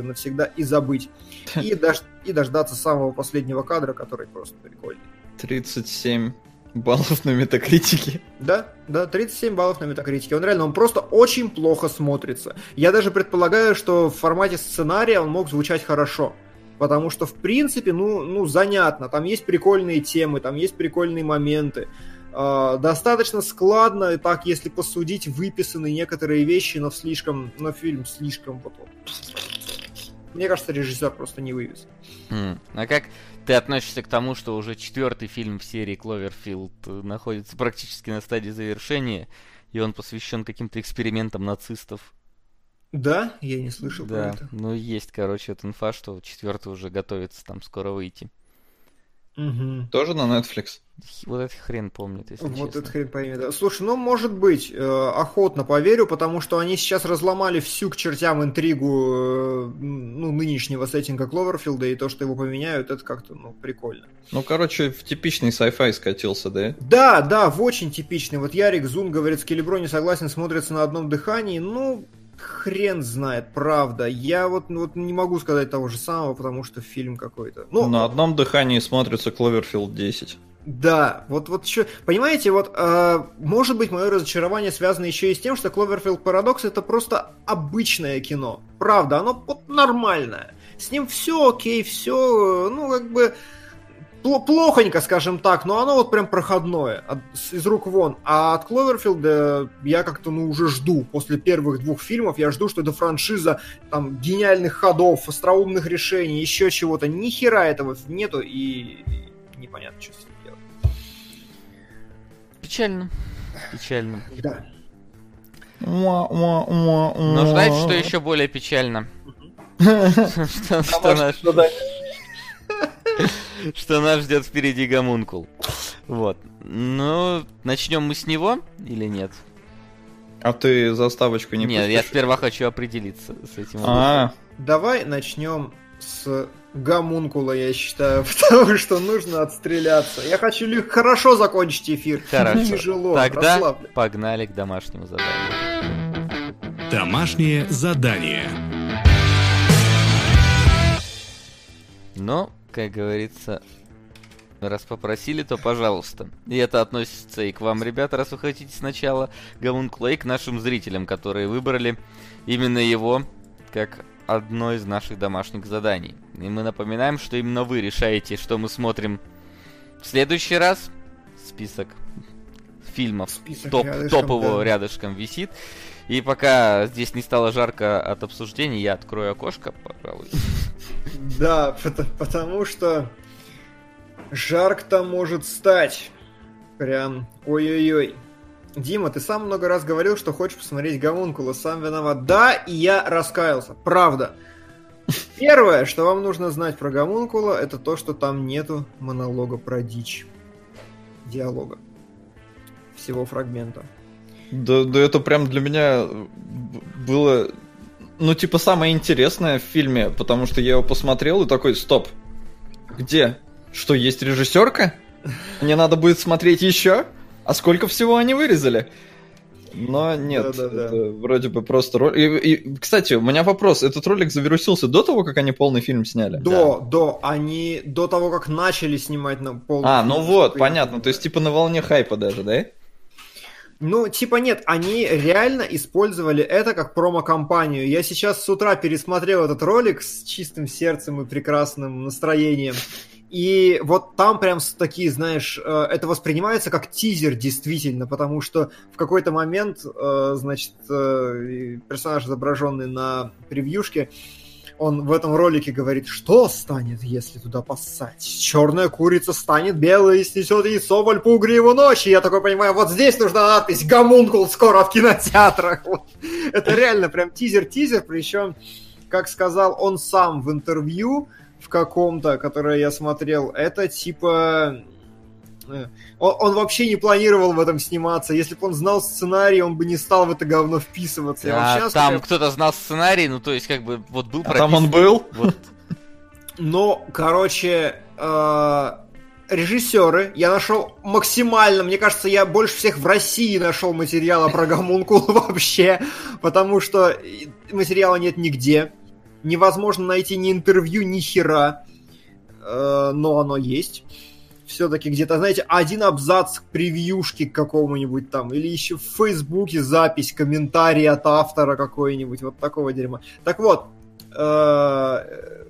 и навсегда и забыть. И, дож- и дождаться самого последнего кадра, который просто прикольный. 37 баллов на метакритике. Да, да, 37 баллов на метакритике. Он реально, он просто очень плохо смотрится. Я даже предполагаю, что в формате сценария он мог звучать хорошо. Потому что, в принципе, ну, ну, занятно. Там есть прикольные темы, там есть прикольные моменты. Uh, достаточно складно, так если посудить, выписаны некоторые вещи, но слишком, но фильм слишком вот, вот мне кажется, режиссер просто не вывез. Mm. А как ты относишься к тому, что уже четвертый фильм в серии Кловерфилд находится практически на стадии завершения, и он посвящен каким-то экспериментам нацистов? Да, я не слышал да. про это. Ну, есть, короче, эта инфа, что четвертый уже готовится там скоро выйти. Угу. Тоже на Netflix? Вот этот хрен помнит, если Вот честно. этот хрен да. Слушай, ну, может быть, э, охотно поверю, потому что они сейчас разломали всю к чертям интригу э, ну, нынешнего сеттинга Кловерфилда, и то, что его поменяют, это как-то, ну, прикольно. Ну, короче, в типичный sci-fi скатился, да? Да, да, в очень типичный. Вот Ярик Зум говорит, Скелебро не согласен, смотрится на одном дыхании. Ну, хрен знает, правда. Я вот, ну, вот не могу сказать того же самого, потому что фильм какой-то. Ну, на одном дыхании смотрится Кловерфилд 10. Да, вот, вот еще, понимаете, вот, э, может быть, мое разочарование связано еще и с тем, что Cloverfield Paradox это просто обычное кино. Правда, оно вот нормальное. С ним все окей, все, ну, как бы, плохонько, скажем так, но оно вот прям проходное, от, из рук вон. А от Кловерфилда я как-то, ну, уже жду. После первых двух фильмов я жду, что это франшиза там гениальных ходов, остроумных решений, еще чего-то. Ни хера этого нету, и непонятно, что с. Печально. Печально. Да. Но знаете, что еще более печально? Что нас ждет впереди гомункул. Вот. Ну, начнем мы с него или нет? А ты заставочку не Нет, я сперва хочу определиться с этим. А, давай начнем с гомункула, я считаю, потому что нужно отстреляться. Я хочу хорошо закончить эфир. Хорошо. Тяжело. Тогда погнали к домашнему заданию. Домашнее задание. Но, как говорится, раз попросили, то пожалуйста. И это относится и к вам, ребята, раз вы хотите сначала гомункула, и к нашим зрителям, которые выбрали именно его как одно из наших домашних заданий. И мы напоминаем, что именно вы решаете, что мы смотрим в следующий раз. Список фильмов Список топ, рядышком, топ его да. рядышком висит. И пока здесь не стало жарко от обсуждений, я открою окошко, пожалуй. Да, потому, потому что жарко-то может стать. Прям ой-ой-ой. Дима, ты сам много раз говорил, что хочешь посмотреть Гомункула, сам виноват. Да, и я раскаялся, правда. Первое, что вам нужно знать про Гомункула, это то, что там нету монолога про дичь. Диалога. Всего фрагмента. Да, да это прям для меня было, ну, типа, самое интересное в фильме, потому что я его посмотрел и такой, стоп, где? Что, есть режиссерка? Мне надо будет смотреть еще? А сколько всего они вырезали? Но нет, Да-да-да. это вроде бы просто ролик. И, и, кстати, у меня вопрос. Этот ролик завирусился до того, как они полный фильм сняли? До, до, они до того, как начали снимать на полный А, фильм, ну вот, понятно. понимаю. То есть, типа, на волне хайпа даже, да? Ну, типа нет, они реально использовали это как промо-компанию. Я сейчас с утра пересмотрел этот ролик с чистым сердцем и прекрасным настроением. И вот там прям такие, знаешь, э, это воспринимается как тизер действительно, потому что в какой-то момент, э, значит, э, персонаж, изображенный на превьюшке, он в этом ролике говорит, что станет, если туда поссать? Черная курица станет белой и снесет яйцо во льпу его ночи. Я такой понимаю, вот здесь нужна надпись «Гомункул скоро в кинотеатрах». Это реально прям тизер-тизер, причем, как сказал он сам в интервью в каком-то, которое я смотрел, это типа Э, он, он вообще не планировал в этом сниматься. Если бы он знал сценарий, он бы не стал в это говно вписываться. А там прям... кто-то знал сценарий, ну то есть как бы вот был прописан. А там он был? Вот. Но, короче, э, режиссеры, я нашел максимально, мне кажется, я больше всех в России нашел материала про гомункул вообще, потому что материала нет нигде. Невозможно найти ни интервью, ни хера. Э, но оно есть все-таки где-то, знаете, один абзац к превьюшке к какому-нибудь там, или еще в Фейсбуке запись, комментарий от автора какой-нибудь, вот такого дерьма. Так вот, э,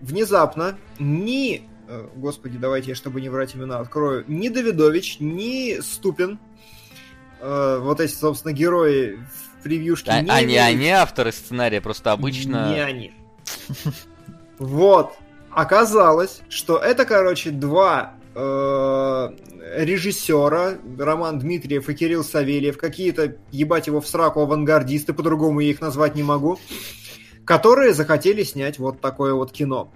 внезапно ни, э, господи, давайте я, чтобы не врать имена, открою, ни Давидович, ни Ступин, э, вот эти, собственно, герои в превьюшке. А, не они, они авторы сценария, просто обычно... Не они. Вот. Оказалось, что это, короче, два э, режиссера Роман Дмитриев и Кирилл Савельев, какие-то, ебать его в сраку, авангардисты, по-другому я их назвать не могу, которые захотели снять вот такое вот кино.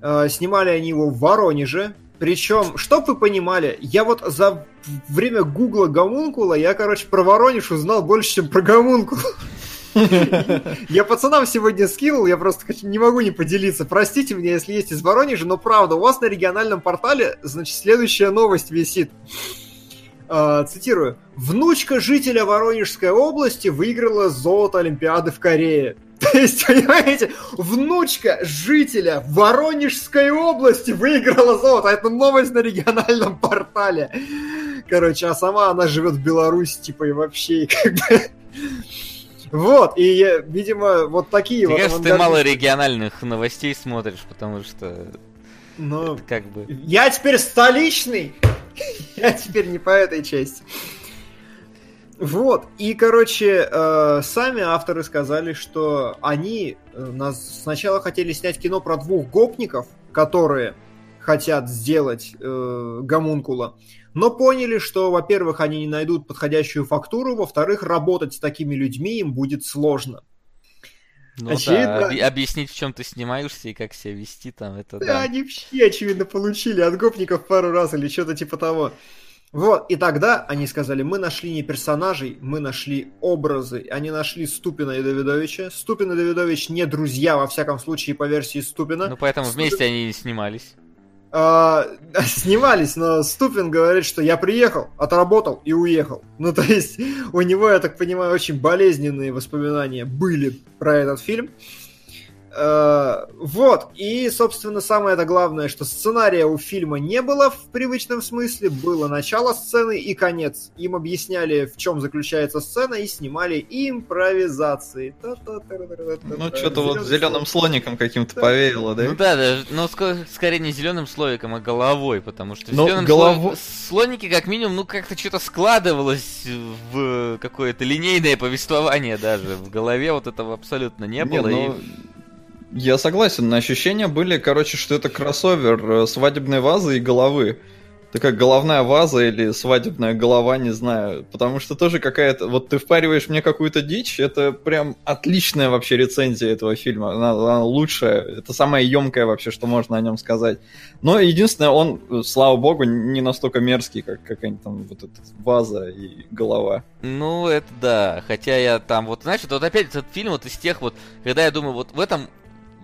Э, снимали они его в Воронеже, причем, чтоб вы понимали, я вот за время гугла Гомункула, я, короче, про Воронеж узнал больше, чем про Гомункул. Я пацанам сегодня скинул, я просто не могу не поделиться. Простите меня, если есть из Воронежа, но правда, у вас на региональном портале, значит, следующая новость висит. Uh, цитирую. «Внучка жителя Воронежской области выиграла золото Олимпиады в Корее». То есть, понимаете, внучка жителя Воронежской области выиграла золото. Это новость на региональном портале. Короче, а сама она живет в Беларуси, типа, и вообще, как бы... Вот, и, видимо, вот такие Мне вот... кажется, ты мало региональных новостей смотришь, потому что... Ну, как бы... Я теперь столичный! Я теперь не по этой части. Вот, и, короче, э, сами авторы сказали, что они э, нас сначала хотели снять кино про двух гопников, которые хотят сделать э, гомункула, но поняли, что, во-первых, они не найдут подходящую фактуру, во-вторых, работать с такими людьми им будет сложно. Ну очевидно... да, объяснить, в чем ты снимаешься и как себя вести там, это да. Да, они все, очевидно, получили от гопников пару раз или что-то типа того. Вот, и тогда они сказали, мы нашли не персонажей, мы нашли образы. Они нашли Ступина и Давидовича. Ступин и Давидович не друзья, во всяком случае, по версии Ступина. Ну, поэтому Ступин... вместе они и снимались. А, снимались, но Ступин говорит, что я приехал, отработал и уехал. Ну, то есть, у него, я так понимаю, очень болезненные воспоминания были про этот фильм. Э, вот, и, собственно, самое это главное, что сценария у фильма не было в привычном смысле, было начало сцены и конец. Им объясняли, в чем заключается сцена, и снимали импровизации. Ну, что-то вот зеленым слоником каким-то повеяло, да? Ну да, да, но скорее не зеленым слоником, а головой, потому что в зеленом голов... слонике, как минимум, ну как-то что-то складывалось в какое-то линейное повествование даже. В голове вот этого абсолютно не было. Не, ну... и я согласен, ощущения были, короче, что это кроссовер э, свадебной вазы и головы. Такая головная ваза или свадебная голова, не знаю. Потому что тоже какая-то... Вот ты впариваешь мне какую-то дичь, это прям отличная вообще рецензия этого фильма. Она, она лучшая. Это самая емкая вообще, что можно о нем сказать. Но единственное, он, слава богу, не настолько мерзкий, как какая-нибудь там вот эта ваза и голова. Ну, это да. Хотя я там вот, знаешь, вот опять этот фильм вот из тех вот, когда я думаю, вот в этом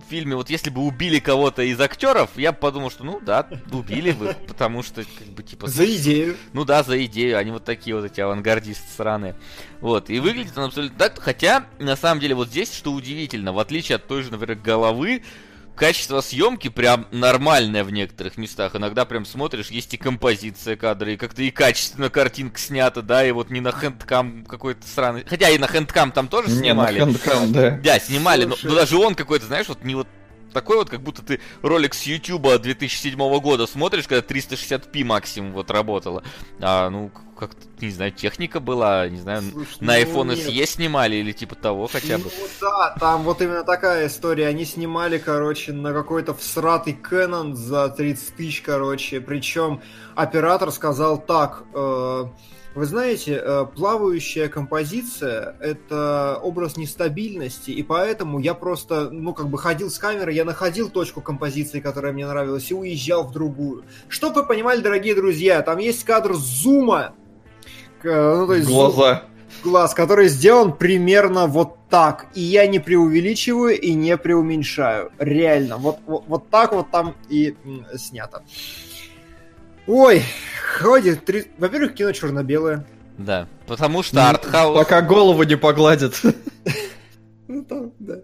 фильме, вот если бы убили кого-то из актеров, я бы подумал, что ну да, убили бы, потому что как бы типа... За идею. Ну да, за идею, они вот такие вот эти авангардисты сраные. Вот, и выглядит он абсолютно так, хотя, на самом деле, вот здесь, что удивительно, в отличие от той же, например, головы, качество съемки прям нормальное в некоторых местах. Иногда прям смотришь, есть и композиция кадра, и как-то и качественно картинка снята, да, и вот не на хендкам какой-то сраный. Хотя и на хендкам там тоже снимали. Не, на хендкам, да. Да, снимали, но, но даже он какой-то, знаешь, вот не вот такой вот, как будто ты ролик с YouTube 2007 года смотришь, когда 360p максимум вот работало. А, ну, как-то, не знаю, техника была, не знаю, Слушай, на ну, iPhone нет. SE снимали или типа того хотя бы. Ну да, там вот именно такая история. Они снимали, короче, на какой-то всратый Canon за 30 тысяч, короче. Причем оператор сказал так, э, вы знаете, э, плавающая композиция — это образ нестабильности, и поэтому я просто, ну, как бы ходил с камерой, я находил точку композиции, которая мне нравилась, и уезжал в другую. Чтоб вы понимали, дорогие друзья, там есть кадр зума, ну, то есть Глаза. Зум, глаз, который сделан примерно вот так. И я не преувеличиваю и не преуменьшаю. Реально. Вот, вот, вот так вот там и снято. Ой, ходит. Три... Во-первых, кино черно-белое. Да, потому что артхаус... Пока голову не погладит. Ну там, да.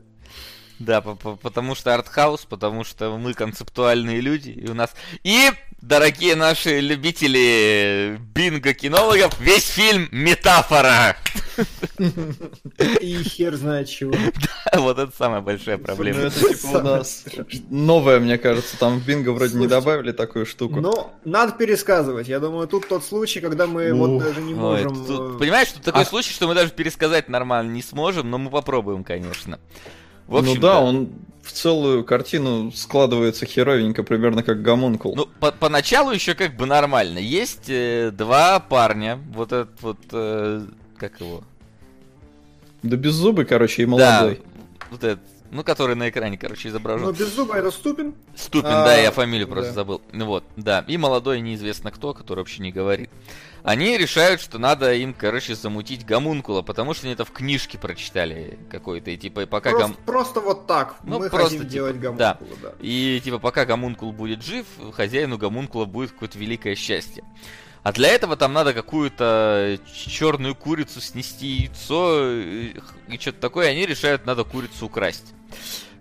Да, потому что артхаус, потому что мы концептуальные люди, и у нас... И, дорогие наши любители бинго-кинологов, весь фильм метафора! И хер знает чего. Да, вот это самая большая проблема. Ну, это типа у нас новое, мне кажется, там в бинго вроде не добавили такую штуку. Ну, надо пересказывать. Я думаю, тут тот случай, когда мы вот даже не можем... Э, понимаешь, тут такой а случай, что мы даже пересказать нормально не сможем, но мы попробуем, конечно. Ну да, он в целую картину складывается херовенько, примерно как гомункул. Ну, по поначалу еще как бы нормально. Есть э, два парня, вот этот вот, э, как его, да без зубы, короче, и молодой. Да, вот этот, ну, который на экране, короче, изображен. Ну, без зуба это Ступин? Ступин, а, да, я фамилию просто да. забыл. Ну вот, да. И молодой неизвестно кто, который вообще не говорит. Они решают, что надо им, короче, замутить гомункула, потому что они это в книжке прочитали какой-то. И типа, пока просто, гом... просто вот так. Ну, Мы просто, хотим типа, делать гомункула, да. да. И типа, пока гомункул будет жив, хозяину гомункула будет какое-то великое счастье. А для этого там надо какую-то черную курицу снести яйцо и что-то такое. И они решают, надо курицу украсть.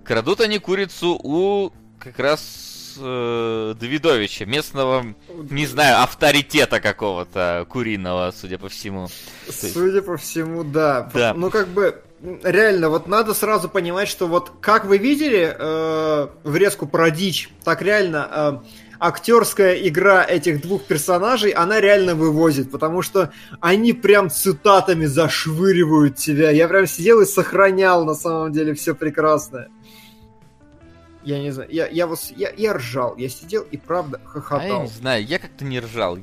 Крадут они курицу у как раз э, Давидовича, местного, не знаю, авторитета какого-то куриного, судя по всему. Судя по всему, да. да. Ну, как бы, реально, вот надо сразу понимать, что вот как вы видели э, врезку про дичь, так реально э, актерская игра этих двух персонажей, она реально вывозит, потому что они прям цитатами зашвыривают тебя. Я прям сидел и сохранял на самом деле все прекрасное. Я не знаю, я, я, вот, я, я ржал, я сидел и правда хохотал. А я не знаю, я как-то не ржал.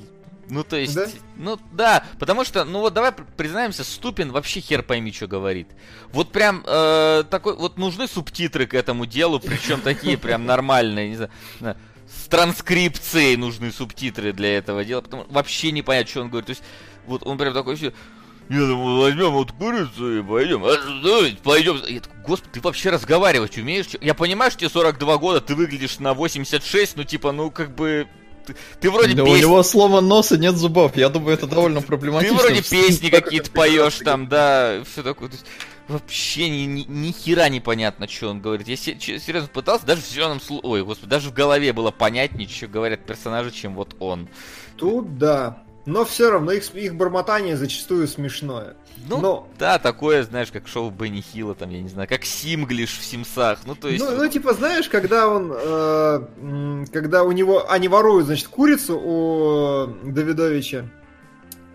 Ну, то есть, да? ну да, потому что, ну вот давай признаемся, Ступин вообще хер пойми, что говорит. Вот прям э, такой, вот нужны субтитры к этому делу, причем такие прям нормальные, не знаю с транскрипцией нужны субтитры для этого дела, потому вообще не понять, что он говорит. То есть, вот он прям такой все. Я думаю, возьмем вот курицу и пойдем. А, пойдем. Я такой, господи, ты вообще разговаривать умеешь? Я понимаю, что тебе 42 года, ты выглядишь на 86, ну типа, ну как бы ты, ты вроде да песни... у него слова носа нет зубов. Я думаю, это довольно проблематично. Ты вроде песни какие-то поешь там, да, все такое. Вообще ни, ни, ни хера непонятно, что он говорит. Я серьезно пытался, даже в зеленом сло... Ой, господи, даже в голове было понятнее, что говорят персонажи, чем вот он. Тут да. Но все равно их, их бормотание зачастую смешное. Ну, Но... да, такое, знаешь, как шоу Бенни Хилла, там, я не знаю, как Симглиш в Симсах, ну, то есть... Ну, ну типа, знаешь, когда он, э, когда у него, они воруют, значит, курицу у Давидовича,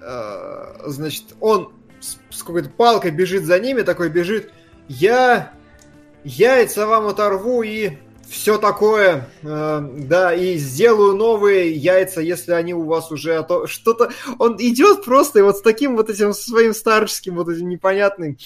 э, значит, он с, с какой-то палкой бежит за ними, такой бежит, я яйца вам оторву и все такое, э, да, и сделаю новые яйца, если они у вас уже, а то что-то, он идет просто и вот с таким вот этим своим старческим вот этим непонятным,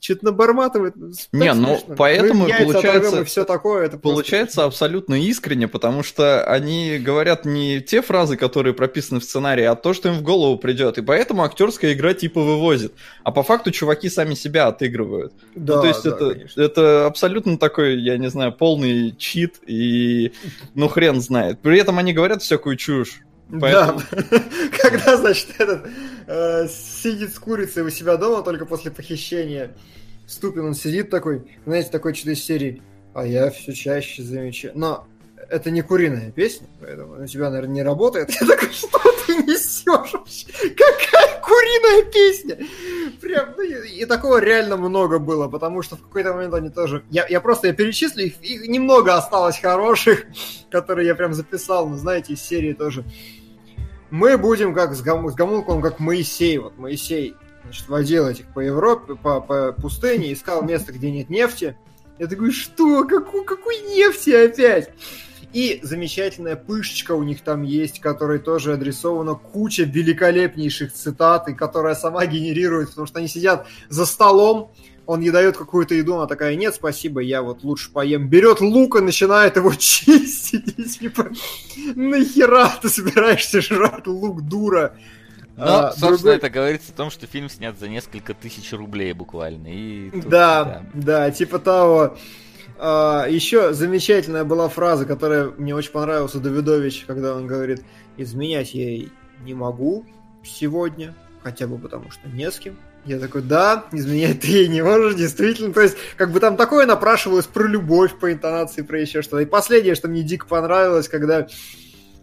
что-то наборматывает. Не, ну поэтому получается, все такое, это получается просто... абсолютно искренне, потому что они говорят не те фразы, которые прописаны в сценарии, а то, что им в голову придет. И поэтому актерская игра типа вывозит. А по факту чуваки сами себя отыгрывают. Да, ну, то есть да, это, это абсолютно такой, я не знаю, полный чит и ну хрен знает. При этом они говорят всякую чушь. Поэтому... Да, когда, значит, этот э, сидит с курицей у себя дома только после похищения. Ступин, он сидит такой, знаете, такой что-то из серии, а я все чаще замечаю. Но это не куриная песня, поэтому у тебя, наверное, не работает. Я такой, что ты несешь вообще? Какая куриная песня! Прям, ну, и, и такого реально много было, потому что в какой-то момент они тоже... Я, я просто, я перечислю, их, их немного осталось хороших, которые я прям записал, ну, знаете, из серии тоже. Мы будем как с, гам, с гомункулом, как Моисей. Вот Моисей, значит, водил этих по Европе, по, по пустыне, искал место, где нет нефти. Я такой, что? Какой, какой нефти опять? И замечательная пышечка у них там есть, которой тоже адресована куча великолепнейших цитат, и которая сама генерирует, потому что они сидят за столом, он ей дает какую-то еду, она такая, нет, спасибо, я вот лучше поем. Берет лук и начинает его чистить. И типа, нахера ты собираешься жрать лук, дура? Но, а, собственно, другой... это говорится о том, что фильм снят за несколько тысяч рублей буквально. И тут, да, да, да, типа того. А, еще замечательная была фраза, которая мне очень понравилась у Давидович, когда он говорит, изменять я не могу сегодня, хотя бы потому что не с кем. Я такой, да, изменять ты не можешь, действительно. То есть, как бы там такое напрашивалось про любовь, по интонации, про еще что-то. И последнее, что мне дико понравилось, когда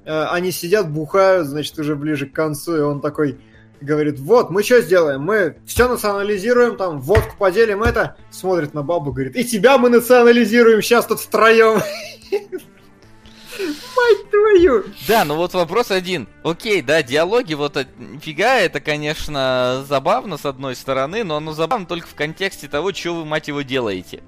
э, они сидят, бухают, значит, уже ближе к концу, и он такой, говорит, вот, мы что сделаем? Мы все национализируем, там, водку поделим, это. Смотрит на бабу, говорит, и тебя мы национализируем сейчас тут втроем. Мать твою! Да, ну вот вопрос один. Окей, да, диалоги, вот фига, это, конечно, забавно с одной стороны, но оно забавно только в контексте того, что вы, мать его, делаете.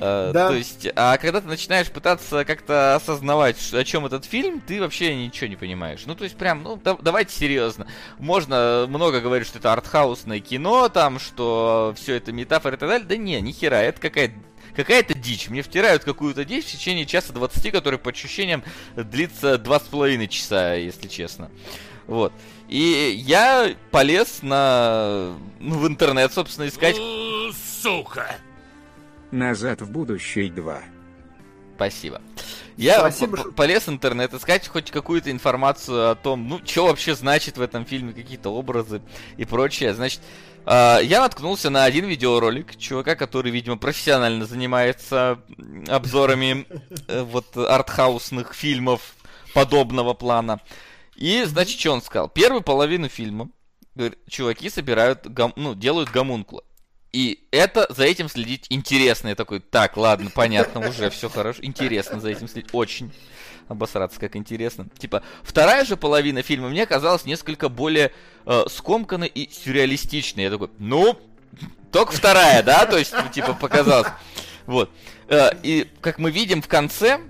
Э, да. То есть, а когда ты начинаешь пытаться как-то осознавать, о чем этот фильм, ты вообще ничего не понимаешь. Ну, то есть, прям, ну, да, давайте серьезно. Можно много говорить, что это артхаусное кино, там, что все это метафоры и так далее. Да не, ни хера, это какая-то какая-то дичь. Мне втирают какую-то дичь в течение часа 20, который по ощущениям длится два с половиной часа, если честно. Вот. И я полез на ну, в интернет, собственно, искать. Сука! Назад в будущее 2. Спасибо. Я Спасибо, что... полез в интернет искать хоть какую-то информацию о том, ну, что вообще значит в этом фильме, какие-то образы и прочее. Значит, я наткнулся на один видеоролик чувака, который, видимо, профессионально занимается обзорами э, вот артхаусных фильмов подобного плана. И, значит, что он сказал? Первую половину фильма чуваки собирают, гам, ну, делают гомункула. И это, за этим следить интересно. Я такой, так, ладно, понятно, уже все хорошо. Интересно за этим следить. Очень обосраться, как интересно. Типа, вторая же половина фильма мне казалась несколько более э, скомканной и сюрреалистичной. Я такой, ну, только вторая, да? То есть, ну, типа, показалось. Вот. Э, и, как мы видим в конце,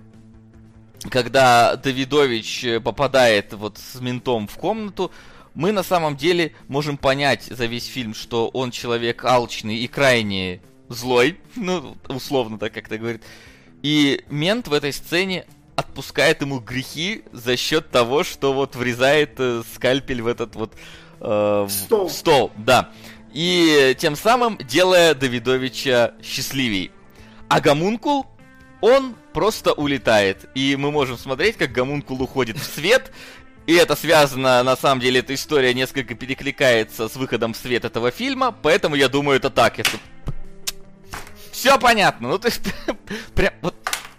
когда Давидович попадает вот с ментом в комнату, мы на самом деле можем понять за весь фильм, что он человек алчный и крайне злой, ну, условно так как-то говорит. И мент в этой сцене отпускает ему грехи за счет того, что вот врезает э, скальпель в этот вот э, стол. стол, да. И тем самым делая Давидовича счастливей. А Гамункул, он просто улетает. И мы можем смотреть, как Гамункул уходит в свет, и это связано, на самом деле, эта история несколько перекликается с выходом в свет этого фильма, поэтому я думаю, это так. Если... Все понятно. Ну, то есть, прям вот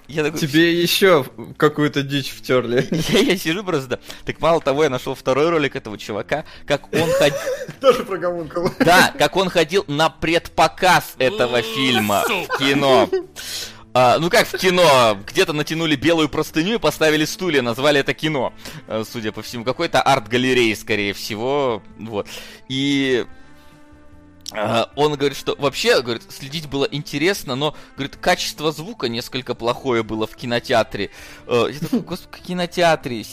я такой... Тебе еще какую-то дичь втерли. Я, я сижу просто. Так мало того, я нашел второй ролик этого чувака, как он ходил... Тоже про гомункула. Да, как он ходил на предпоказ этого фильма в кино. А, ну как в кино, где-то натянули белую простыню и поставили стулья, назвали это кино, э, судя по всему. Какой-то арт-галереи, скорее всего. Вот. И он говорит, что вообще, говорит, следить было интересно, но, говорит, качество звука несколько плохое было в кинотеатре. Uh, я такой, господи, в кинотеатре,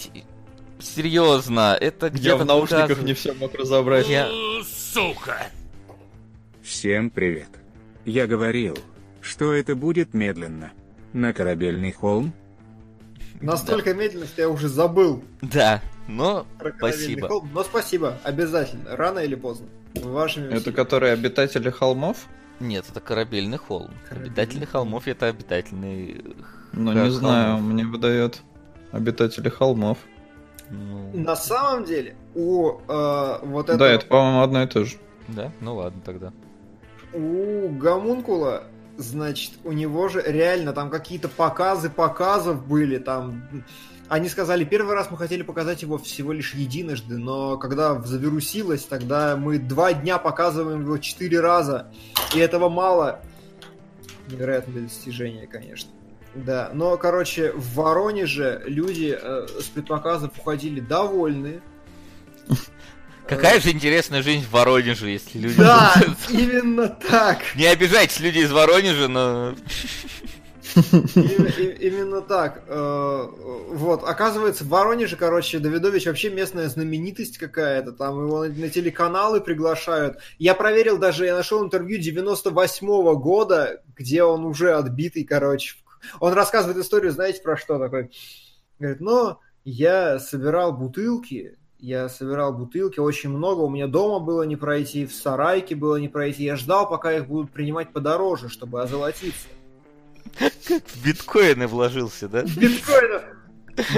серьезно, это где-то... Я в наушниках не все мог разобрать. Я... Сука! Всем привет. Я говорил, что это будет медленно. На корабельный холм? Настолько да. медленно, что я уже забыл. Да, но спасибо. Холм. Но спасибо, обязательно, рано или поздно. Вашими это которые обитатели холмов? Нет, это корабельный холм. Корабельный. Обитатели холмов это обитательный. Ну не знаю, мне выдает обитатели холмов. Ну... На самом деле, у э, вот этого... Да, это, по-моему, одно и то же. Да? Ну ладно тогда. У гомункула значит, у него же реально там какие-то показы показов были, там они сказали, первый раз мы хотели показать его всего лишь единожды, но когда завирусилось, тогда мы два дня показываем его четыре раза, и этого мало. Невероятное достижение, конечно. Да, но, короче, в Воронеже люди э, с предпоказов уходили довольны. Какая же интересная жизнь в Воронеже, если люди... Да, именно так. Не обижайтесь, люди из Воронежа, но... Именно так. Э, вот, оказывается, в Воронеже, короче, Давидович вообще местная знаменитость какая-то. Там его на телеканалы приглашают. Я проверил даже, я нашел интервью 98-го года, где он уже отбитый, короче. Он рассказывает историю, знаете, про что такой? Говорит, ну, я собирал бутылки, я собирал бутылки, очень много, у меня дома было не пройти, в сарайке было не пройти. Я ждал, пока их будут принимать подороже, чтобы озолотиться. Как в биткоины вложился, да? В биткоины.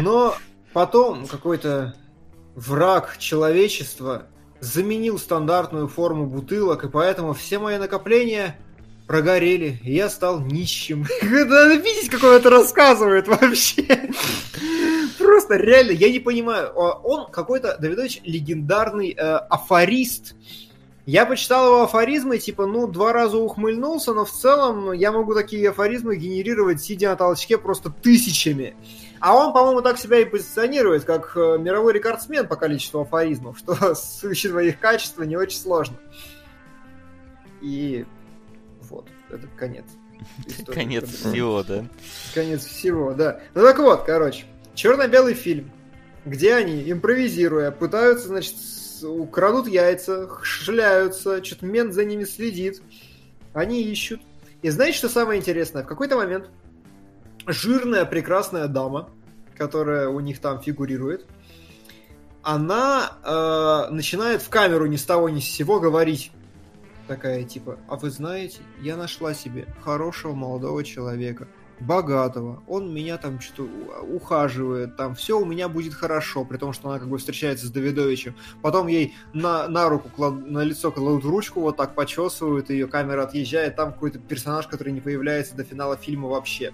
Но потом какой-то враг человечества заменил стандартную форму бутылок, и поэтому все мои накопления прогорели, и я стал нищим. Надо видеть, как он это рассказывает вообще. Просто реально, я не понимаю. Он какой-то, Давидович, легендарный э, афорист, я почитал его афоризмы, типа, ну, два раза ухмыльнулся, но в целом я могу такие афоризмы генерировать, сидя на толчке, просто тысячами. А он, по-моему, так себя и позиционирует, как э, мировой рекордсмен по количеству афоризмов, что, учитывая их качество, не очень сложно. И вот, это конец. Истории, конец всего, да? Конец всего, да. Ну так вот, короче, черно-белый фильм, где они, импровизируя, пытаются, значит, украдут яйца, шляются, что-то мент за ними следит. Они ищут. И знаете, что самое интересное? В какой-то момент жирная прекрасная дама, которая у них там фигурирует, она э, начинает в камеру ни с того ни с сего говорить. Такая типа, а вы знаете, я нашла себе хорошего молодого человека богатого, он меня там что-то ухаживает, там все у меня будет хорошо, при том, что она как бы встречается с Давидовичем. Потом ей на, на руку, клад, на лицо кладут ручку, вот так почесывают, ее камера отъезжает, там какой-то персонаж, который не появляется до финала фильма вообще.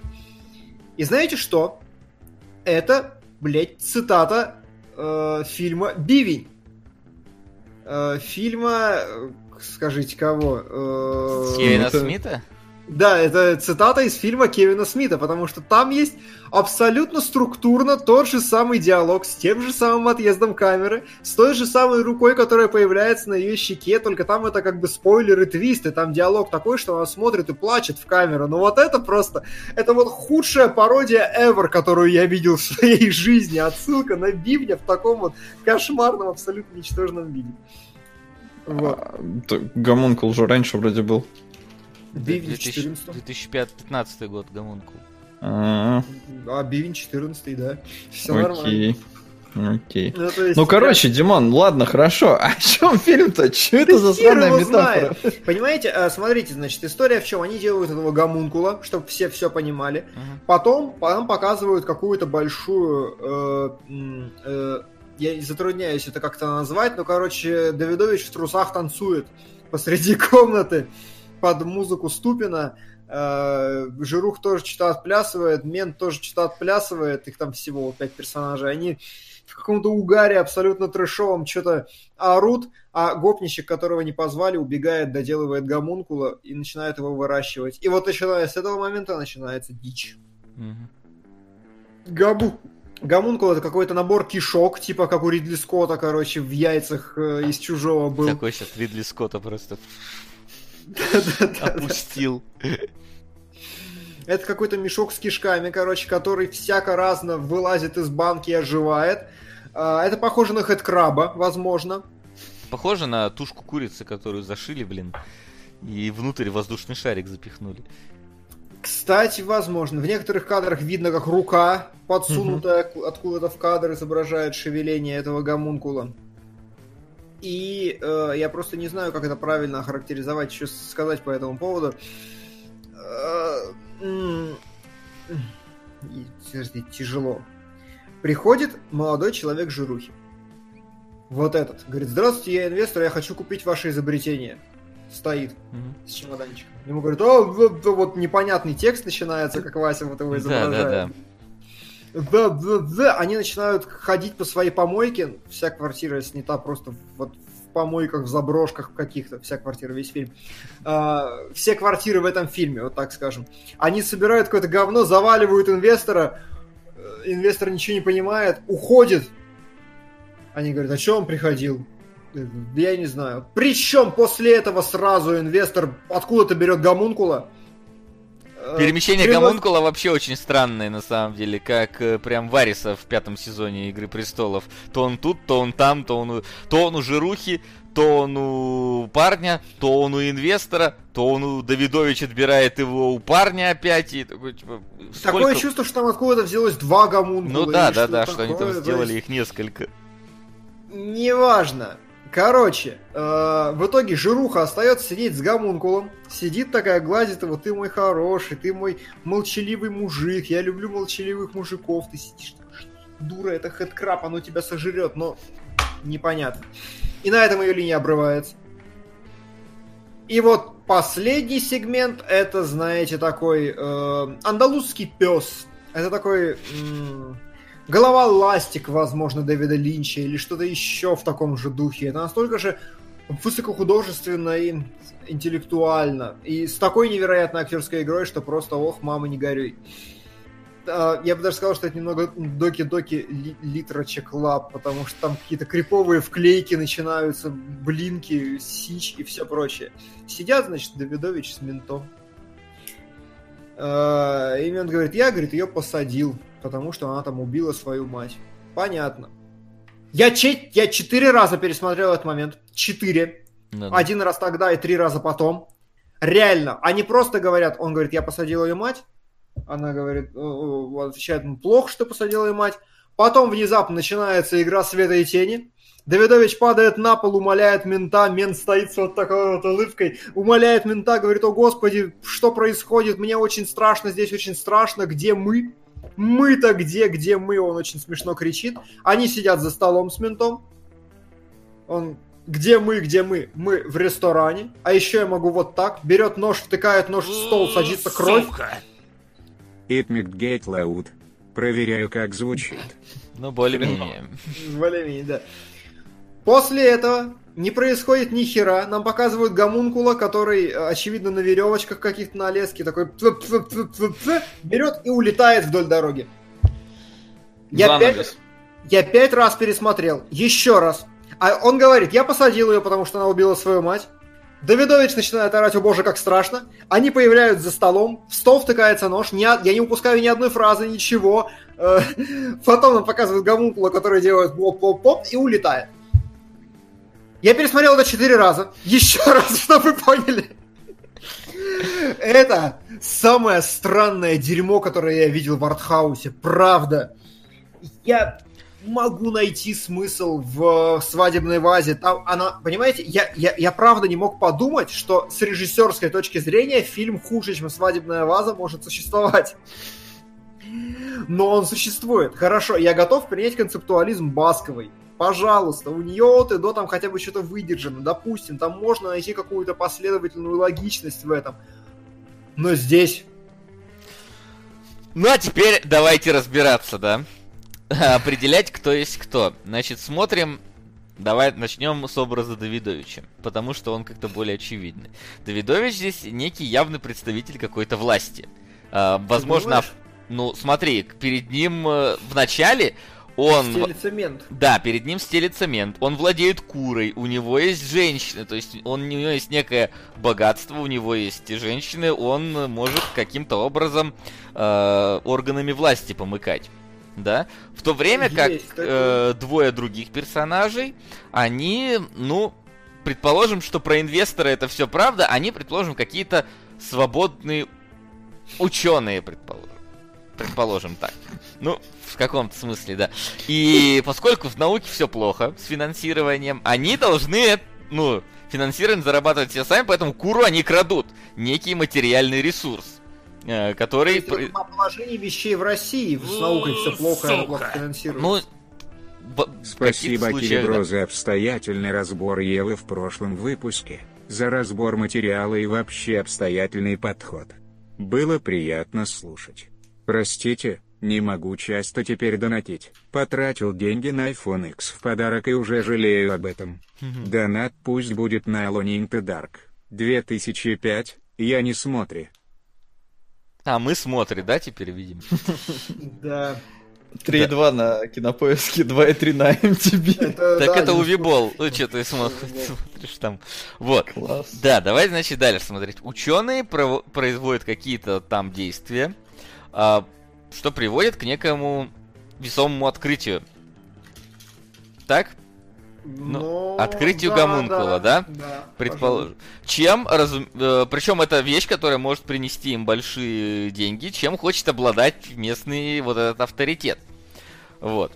И знаете что? Это, блядь, цитата э, фильма «Бивень». Э, фильма, э, скажите, кого? Э, Кевина Смита? Да, это цитата из фильма Кевина Смита, потому что там есть абсолютно структурно тот же самый диалог с тем же самым отъездом камеры, с той же самой рукой, которая появляется на ее щеке, только там это как бы спойлер и твист, и там диалог такой, что она смотрит и плачет в камеру. Но вот это просто, это вот худшая пародия ever, которую я видел в своей жизни. Отсылка на Бивня в таком вот кошмарном, абсолютно ничтожном виде. Вот. А, Гомункул же раньше вроде был. Бивень 14 2015 год, Гомункул. А, Бивень 14 да. Все нормально. Окей. Ну, есть, ну короче, я... Димон, ладно, хорошо. А о чем фильм-то? Что это за странная метафора? Понимаете, а, смотрите, значит, история в чем? Они делают этого гомункула, чтобы все все понимали. Uh-huh. Потом, потом показывают какую-то большую... Э, э, я затрудняюсь это как-то назвать, но, короче, Давидович в трусах танцует посреди комнаты под музыку Ступина. Э, Жирух тоже что-то отплясывает, Мент тоже что-то отплясывает, их там всего пять персонажей. Они в каком-то угаре абсолютно трэшовом что-то орут, а гопничек, которого не позвали, убегает, доделывает гомункула и начинает его выращивать. И вот начиная с этого момента начинается дичь. Габу. Гомункул это какой-то набор кишок, типа как у Ридли Скотта, короче, в яйцах э, из чужого был. Такой сейчас Ридли Скотта просто опустил. Это какой-то мешок с кишками, короче, который всяко разно вылазит из банки и оживает. А, это похоже на хэдкраба, возможно. Похоже на тушку курицы, которую зашили, блин, и внутрь воздушный шарик запихнули. Кстати, возможно. В некоторых кадрах видно, как рука, подсунутая угу. откуда-то в кадр, изображает шевеление этого гомункула. И э, я просто не знаю, как это правильно охарактеризовать, что сказать по этому поводу. Э, тяжело. Приходит молодой человек жирухи. Вот этот. Говорит, здравствуйте, я инвестор, я хочу купить ваше изобретение. Стоит mm-hmm. с чемоданчиком. Ему говорят, о, вот, вот непонятный текст начинается, как Вася вот его изображает. Да, да, да. Да, да, да, они начинают ходить по своей помойке, вся квартира снята просто вот в помойках, в заброшках каких-то, вся квартира, весь фильм. А, все квартиры в этом фильме, вот так скажем. Они собирают какое-то говно, заваливают инвестора, э, инвестор ничего не понимает, уходит. Они говорят, а что он приходил? Я не знаю. Причем после этого сразу инвестор откуда-то берет гомункула, Э, Перемещение Прямо... гомункула вообще очень странное, на самом деле, как э, прям Вариса в пятом сезоне Игры Престолов. То он тут, то он там, то он, у... то он у Жирухи, то он у парня, то он у инвестора, то он у Давидович отбирает его у парня опять. И такой, типа, сколько... Такое чувство, что там откуда-то взялось два гомункула. Ну да, да, да, что они там сделали их несколько. Неважно. Короче, э, в итоге жируха остается сидеть с гомункулом. Сидит такая, гладит его, ты мой хороший, ты мой молчаливый мужик, я люблю молчаливых мужиков. Ты сидишь, дура, это хедкраб, оно тебя сожрет, но непонятно. И на этом ее линия обрывается. И вот последний сегмент, это, знаете, такой э, андалузский пес. Это такой... М- Голова ластик, возможно, Дэвида Линча или что-то еще в таком же духе. Это настолько же высокохудожественно и интеллектуально. И с такой невероятной актерской игрой, что просто ох, мама, не горюй. А, я бы даже сказал, что это немного доки-доки литрочек лап, потому что там какие-то криповые вклейки начинаются, блинки, сич и все прочее. Сидят, значит, Давидович с ментом. А, и мент говорит, я, говорит, ее посадил потому что она там убила свою мать. Понятно. Я, че- я четыре раза пересмотрел этот момент. Четыре. Да, да. Один раз тогда и три раза потом. Реально. Они просто говорят, он говорит, я посадил ее мать. Она говорит, отвечает, ну, плохо, что посадил ее мать. Потом внезапно начинается игра света и тени. Давидович падает на пол, умоляет мента, мент стоит с вот такой вот улыбкой, умоляет мента, говорит, о господи, что происходит, мне очень страшно, здесь очень страшно, где мы? Мы-то где, где мы? Он очень смешно кричит. Они сидят за столом с ментом. Он где мы, где мы? Мы в ресторане. А еще я могу вот так. Берет нож, втыкает нож в стол, садится кровь. It gate loud. Проверяю, как звучит. Ну, более-менее. Более-менее, да. После этого не происходит ни хера. Нам показывают гомункула, который, э, очевидно, на веревочках каких-то на леске такой берет и улетает вдоль дороги. Я пять, я пять раз пересмотрел. Еще раз. А он говорит, я посадил ее, потому что она убила свою мать. Давидович начинает орать, о боже, как страшно. Они появляются за столом, в стол втыкается нож, не, я не упускаю ни одной фразы, ничего. Э, потом нам показывают гомункула, который делает поп-поп-поп и улетает. Я пересмотрел это четыре раза. Еще раз, чтобы вы поняли. Это самое странное дерьмо, которое я видел в артхаусе. Правда. Я могу найти смысл в свадебной вазе. Там она, понимаете, я, я, я правда не мог подумать, что с режиссерской точки зрения фильм хуже, чем свадебная ваза, может существовать. Но он существует. Хорошо, я готов принять концептуализм Басковой. Пожалуйста, у нее от и до там хотя бы что-то выдержано. Допустим, там можно найти какую-то последовательную логичность в этом. Но здесь... Ну а теперь давайте разбираться, да? Определять, кто есть кто. Значит, смотрим Давай начнем с образа Давидовича, потому что он как-то более очевидный. Давидович здесь некий явный представитель какой-то власти. А, возможно, ну смотри, перед ним э, в начале он... Стелит цемент. Да, перед ним стелит цемент. Он владеет курой, у него есть женщины, то есть он, у него есть некое богатство, у него есть женщины, он может каким-то образом э, органами власти помыкать. Да? В то время как э, двое других персонажей, они, ну, предположим, что про инвестора это все правда, они, предположим, какие-то свободные ученые, предположим. Предположим так. Ну, в каком-то смысле, да. И поскольку в науке все плохо с финансированием, они должны, ну, финансирование зарабатывать все сами, поэтому куру они крадут. Некий материальный ресурс э, который... При... положении вещей в России с наукой все плохо, она плохо финансируется. Ну, Спасибо, Кирибро, да. за обстоятельный разбор Евы в прошлом выпуске, за разбор материала и вообще обстоятельный подход. Было приятно слушать. Простите, Не могу часто теперь донатить. Потратил деньги на iPhone X в подарок и уже жалею об этом. Донат пусть будет на Alone in the Dark. 2005, я не смотри. А, мы смотри, да, теперь видим? Да. 3,2 на кинопоиске, 2,3 на MTV. так это Увибол. Ну, что ты смотришь там. Вот. Да, давай, значит, дальше смотреть. Ученые производят какие-то там действия, а, что приводит к некому весомому открытию. Так? Ну, ну открытию да, гомункула, да? Да. да Предположим. Чем, разум... э, причем это вещь, которая может принести им большие деньги, чем хочет обладать местный вот этот авторитет. Вот.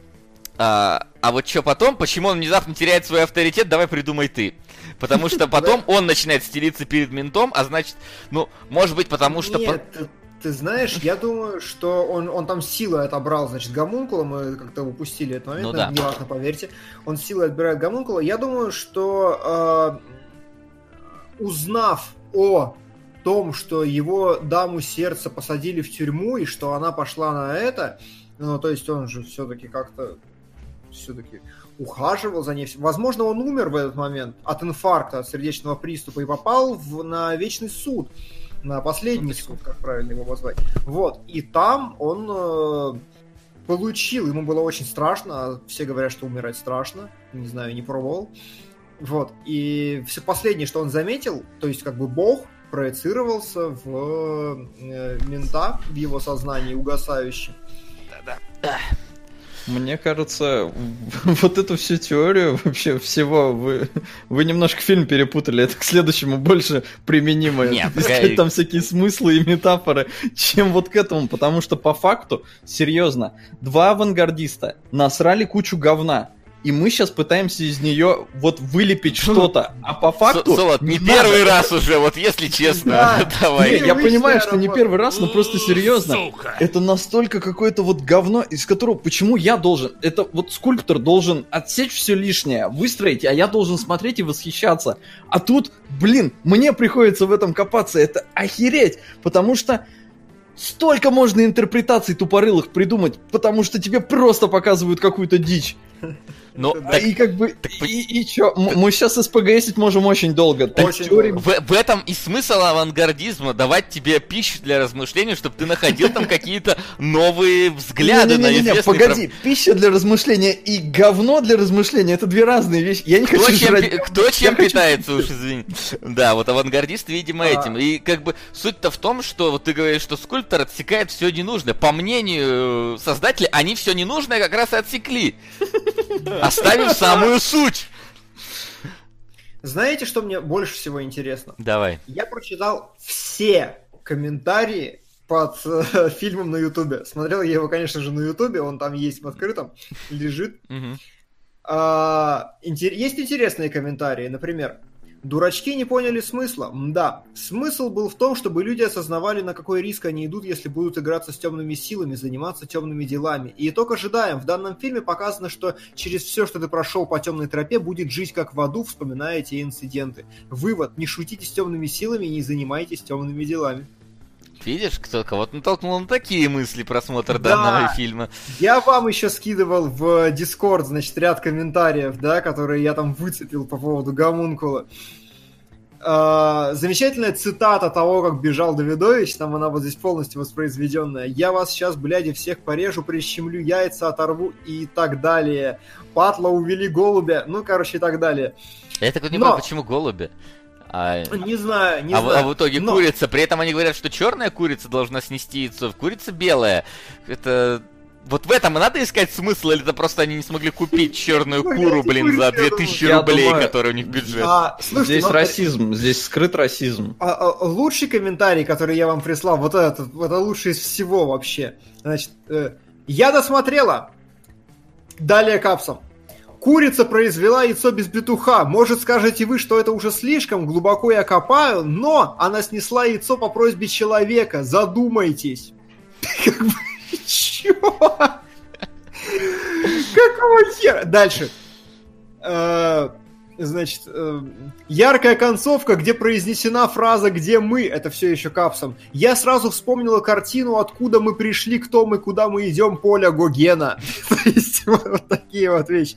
А, а вот что потом, почему он внезапно теряет свой авторитет, давай придумай ты. Потому что потом он начинает стелиться перед ментом, а значит, ну, может быть, потому что... Нет, ты знаешь, я думаю, что он, он там силой отобрал, значит, гомункула, мы как-то упустили этот момент, ну, да. неважно, поверьте. Он силой отбирает гомункула. Я думаю, что э, узнав о том, что его даму сердца посадили в тюрьму, и что она пошла на это, ну, то есть он же все-таки как-то все-таки ухаживал за ней. Возможно, он умер в этот момент от инфаркта, от сердечного приступа и попал в, на вечный суд на последний суд, как правильно его назвать. Вот, и там он э, получил, ему было очень страшно, все говорят, что умирать страшно, не знаю, не пробовал. Вот, и все последнее, что он заметил, то есть как бы бог проецировался в э, мента, в его сознании угасающем. Да-да. Мне кажется, вот эту всю теорию вообще всего вы, вы немножко фильм перепутали. Это к следующему больше применимо. Нет, Искать там всякие смыслы и метафоры, чем вот к этому. Потому что по факту, серьезно, два авангардиста насрали кучу говна и мы сейчас пытаемся из нее вот вылепить что-то, а по факту... Солод, не, первый раз уже, вот если честно, давай. я понимаю, что не первый раз, но просто серьезно. Это настолько какое-то вот говно, из которого... Почему я должен... Это вот скульптор должен отсечь все лишнее, выстроить, а я должен смотреть и восхищаться. А тут, блин, мне приходится в этом копаться, это охереть, потому что... Столько можно интерпретаций тупорылых придумать, потому что тебе просто показывают какую-то дичь. Ну, так, и как бы, так, и, и чё, так, мы сейчас СПГСить можем очень долго. Очень теории... в, в этом и смысл авангардизма, давать тебе пищу для размышлений, чтобы ты находил там какие-то новые взгляды на известные... погоди, пища для размышления и говно для размышления, это две разные вещи. Я не кто хочу. Кто чем питается, уж извини. Да, вот авангардист, видимо, а. этим. И как бы суть-то в том, что вот ты говоришь, что скульптор отсекает все ненужное. По мнению э, создателя, они все ненужное как раз и отсекли. Оставим самую суть. Знаете, что мне больше всего интересно? Давай. Я прочитал все комментарии под э, фильмом на Ютубе. Смотрел я его, конечно же, на Ютубе, он там есть в открытом, лежит. Угу. А, интер... Есть интересные комментарии, например, Дурачки не поняли смысла. Да, смысл был в том, чтобы люди осознавали, на какой риск они идут, если будут играться с темными силами, заниматься темными делами. И итог ожидаем. В данном фильме показано, что через все, что ты прошел по темной тропе, будет жить как в аду, вспоминая эти инциденты. Вывод. Не шутите с темными силами и не занимайтесь темными делами. Видишь, кто кого-то натолкнул на такие мысли просмотр да. данного фильма. Я вам еще скидывал в Discord, значит, ряд комментариев, да, которые я там выцепил по поводу гомункула. Uh, замечательная цитата того, как бежал Давидович, там она вот здесь полностью воспроизведенная. Я вас сейчас, бляди, всех порежу, прищемлю, яйца оторву и так далее. Патла увели голубя, ну, короче, и так далее. Я так не Но... понимаю, почему голуби? А... Не знаю, не а, знаю. А в итоге Но... курица. При этом они говорят, что черная курица должна снести яйцо, курица белая. Это вот в этом и надо искать смысл, или это просто они не смогли купить черную куру, блин, за 2000 рублей, которые у них бюджет? А, здесь расизм, здесь скрыт расизм. А, лучший комментарий, который я вам прислал, вот этот, это лучший из всего вообще. Значит, э, я досмотрела. Далее капсом. Курица произвела яйцо без петуха. Может, скажете вы, что это уже слишком, глубоко я копаю, но она снесла яйцо по просьбе человека. Задумайтесь. Чего? Какого хера? Дальше. Значит, э, яркая концовка, где произнесена фраза «Где мы?» Это все еще капсом. Я сразу вспомнила картину «Откуда мы пришли, кто мы, куда мы идем» Поля Гогена. То есть вот такие вот вещи.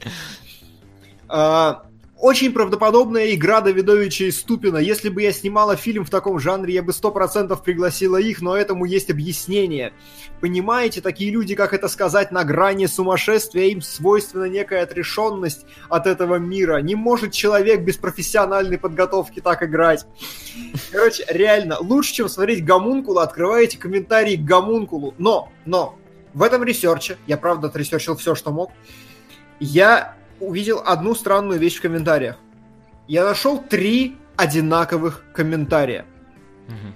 А, очень правдоподобная игра Давидовича и Ступина. Если бы я снимала фильм в таком жанре, я бы сто процентов пригласила их, но этому есть объяснение. Понимаете, такие люди, как это сказать, на грани сумасшествия, им свойственна некая отрешенность от этого мира. Не может человек без профессиональной подготовки так играть. Короче, реально, лучше, чем смотреть гомункула, открываете комментарии к гомункулу. Но, но, в этом research е, я правда от research ил все, что мог, я увидел одну странную вещь в комментариях. Я нашел три одинаковых комментария. Угу.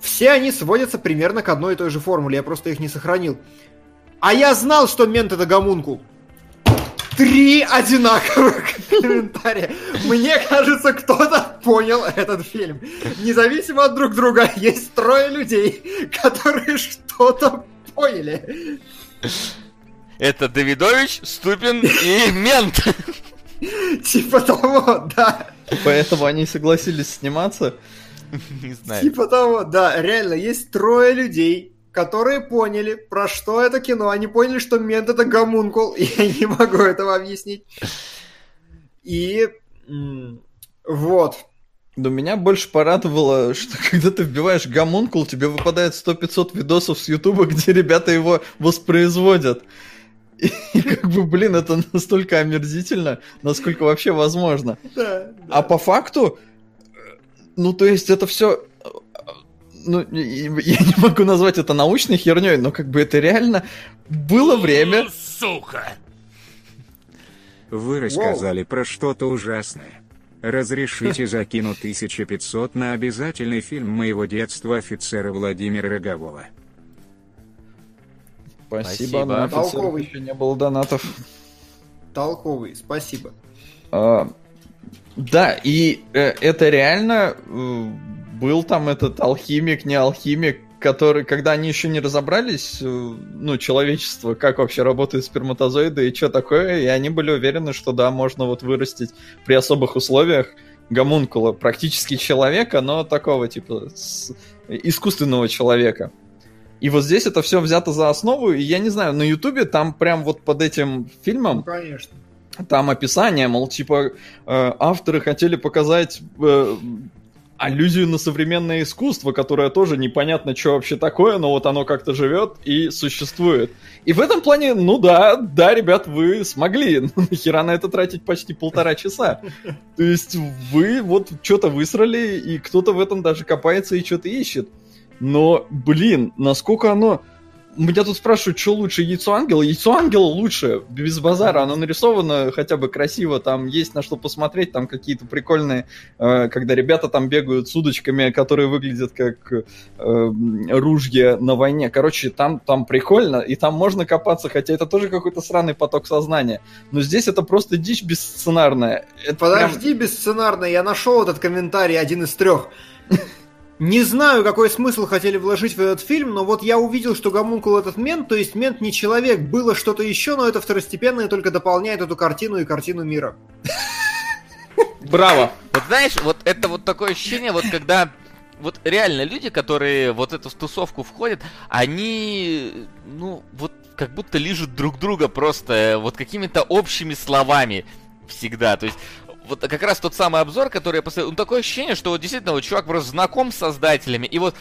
Все они сводятся примерно к одной и той же формуле, я просто их не сохранил. А я знал, что мент это гомункул. Три одинаковых комментария. Мне кажется, кто-то понял этот фильм. Независимо от друг друга, есть трое людей, которые что-то поняли. Это Давидович, Ступин и Мент. Типа того, да. Поэтому они согласились сниматься? Не знаю. Типа того, да. Реально, есть трое людей, которые поняли, про что это кино. Они поняли, что Мент это гомункул, и я не могу этого объяснить. И вот. Но меня больше порадовало, что когда ты вбиваешь гомункул, тебе выпадает 100-500 видосов с Ютуба, где ребята его воспроизводят. И как бы, блин, это настолько омерзительно, насколько вообще возможно. Да, да. А по факту, ну, то есть это все ну, я не могу назвать это научной херней, но как бы это реально было время. Сука! Вы рассказали Воу. про что-то ужасное. Разрешите закину 1500 на обязательный фильм моего детства офицера Владимира Рогового. Спасибо, спасибо. на Толковый. еще не было донатов. Толковый, спасибо. А, да, и э, это реально э, был там этот алхимик, не алхимик, который, когда они еще не разобрались, э, ну, человечество, как вообще работают сперматозоиды и что такое, и они были уверены, что да, можно вот вырастить при особых условиях гомункула, практически человека, но такого типа с... искусственного человека. И вот здесь это все взято за основу, и я не знаю, на Ютубе там прям вот под этим фильмом... Конечно. Там описание, мол, типа, э, авторы хотели показать э, аллюзию на современное искусство, которое тоже непонятно, что вообще такое, но вот оно как-то живет и существует. И в этом плане, ну да, да, ребят, вы смогли. Ну, нахера на это тратить почти полтора часа? То есть вы вот что-то высрали, и кто-то в этом даже копается и что-то ищет. Но, блин, насколько оно... Меня тут спрашивают, что лучше, яйцо ангела? Яйцо ангела лучше, без базара. Оно нарисовано хотя бы красиво, там есть на что посмотреть, там какие-то прикольные, э, когда ребята там бегают с удочками, которые выглядят как э, ружья на войне. Короче, там, там прикольно, и там можно копаться, хотя это тоже какой-то сраный поток сознания. Но здесь это просто дичь бессценарная. Это Подожди, прям... бессценарная, я нашел этот комментарий, один из трех. Не знаю, какой смысл хотели вложить в этот фильм, но вот я увидел, что гомункул этот мент, то есть мент не человек, было что-то еще, но это второстепенно и только дополняет эту картину и картину мира. Браво! Вот знаешь, вот это вот такое ощущение, вот когда вот реально люди, которые вот эту тусовку входят, они, ну, вот как будто лижут друг друга просто вот какими-то общими словами всегда. То есть вот как раз тот самый обзор, который я посмотрел, ну, такое ощущение, что вот действительно вот чувак просто знаком с создателями, и вот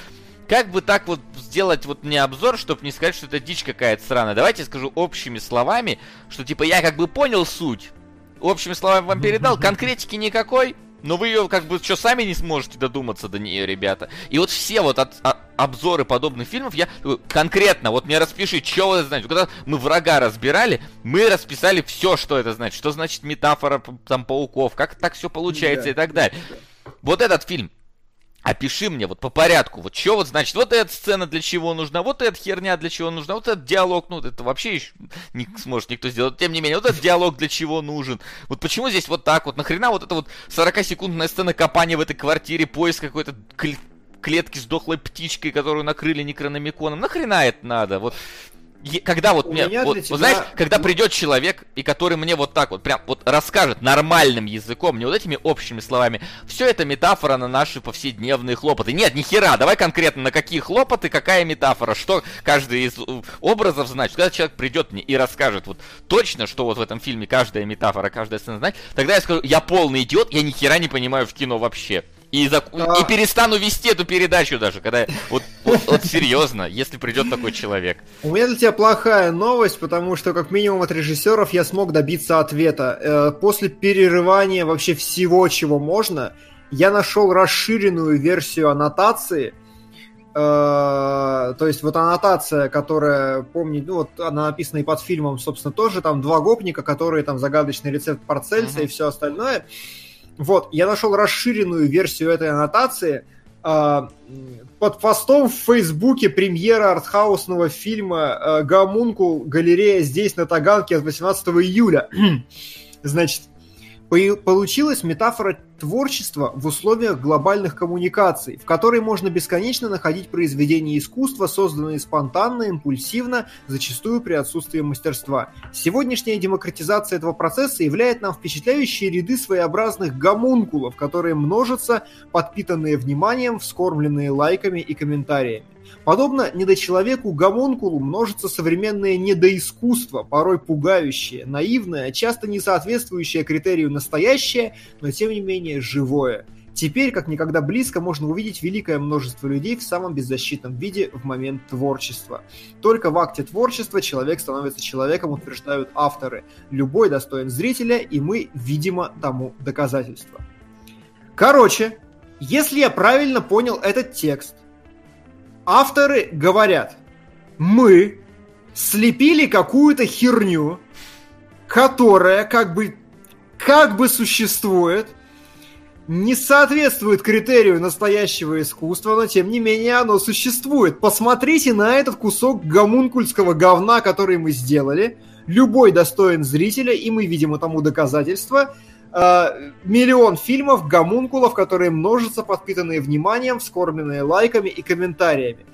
как бы так вот сделать вот не обзор, чтобы не сказать, что это дичь какая-то странная. Давайте я скажу общими словами, что типа я как бы понял суть. Общими словами вам передал, конкретики никакой, но вы ее как бы что сами не сможете додуматься до нее, ребята. И вот все вот от, а, обзоры подобных фильмов я конкретно, вот мне распиши, что это значит. Когда мы врага разбирали, мы расписали все, что это значит. Что значит метафора там пауков, как так все получается да, и так далее. Да. Вот этот фильм Опиши мне вот по порядку, вот что вот значит, вот эта сцена для чего нужна, вот эта херня для чего нужна, вот этот диалог, ну это вообще еще не сможет никто сделать, тем не менее, вот этот диалог для чего нужен, вот почему здесь вот так вот, нахрена вот эта вот 40-секундная сцена копания в этой квартире, поиск какой-то клетки с дохлой птичкой, которую накрыли некрономиконом, нахрена это надо, вот когда вот мне, вот, тебя... вот знаешь, когда придет человек, и который мне вот так вот прям вот расскажет нормальным языком, не вот этими общими словами, все это метафора на наши повседневные хлопоты. Нет, ни хера, давай конкретно на какие хлопоты, какая метафора, что каждый из образов значит. Когда человек придет мне и расскажет вот точно, что вот в этом фильме каждая метафора, каждая сцена значит, тогда я скажу, я полный идиот, я ни хера не понимаю в кино вообще. И, за... а... и перестану вести эту передачу даже, когда вот, вот, вот серьезно, если придет такой человек. У меня для тебя плохая новость, потому что как минимум от режиссеров я смог добиться ответа. Э, после перерывания вообще всего, чего можно, я нашел расширенную версию аннотации. Э, то есть вот аннотация, которая, помню, ну вот она написана и под фильмом, собственно, тоже там два гопника, которые там загадочный рецепт Парцельса uh-huh. и все остальное. Вот, я нашел расширенную версию этой аннотации э, под постом в Фейсбуке премьера артхаусного фильма э, «Гомункул. Галерея здесь, на Таганке» от 18 июля. Значит, Получилась метафора творчества в условиях глобальных коммуникаций, в которой можно бесконечно находить произведения искусства, созданные спонтанно, импульсивно, зачастую при отсутствии мастерства. Сегодняшняя демократизация этого процесса являет нам впечатляющие ряды своеобразных гомункулов, которые множатся, подпитанные вниманием, вскормленные лайками и комментариями. Подобно недочеловеку гомункулу множится современное недоискусство, порой пугающее, наивное, часто не соответствующее критерию настоящее, но тем не менее живое. Теперь, как никогда близко, можно увидеть великое множество людей в самом беззащитном виде в момент творчества. Только в акте творчества человек становится человеком, утверждают авторы. Любой достоин зрителя, и мы, видимо, тому доказательство. Короче, если я правильно понял этот текст, авторы говорят, мы слепили какую-то херню, которая как бы, как бы существует, не соответствует критерию настоящего искусства, но тем не менее оно существует. Посмотрите на этот кусок гомункульского говна, который мы сделали. Любой достоин зрителя, и мы видим этому доказательства. Э, миллион фильмов, гомункулов, которые множатся, подпитанные вниманием, вскормленные лайками и комментариями.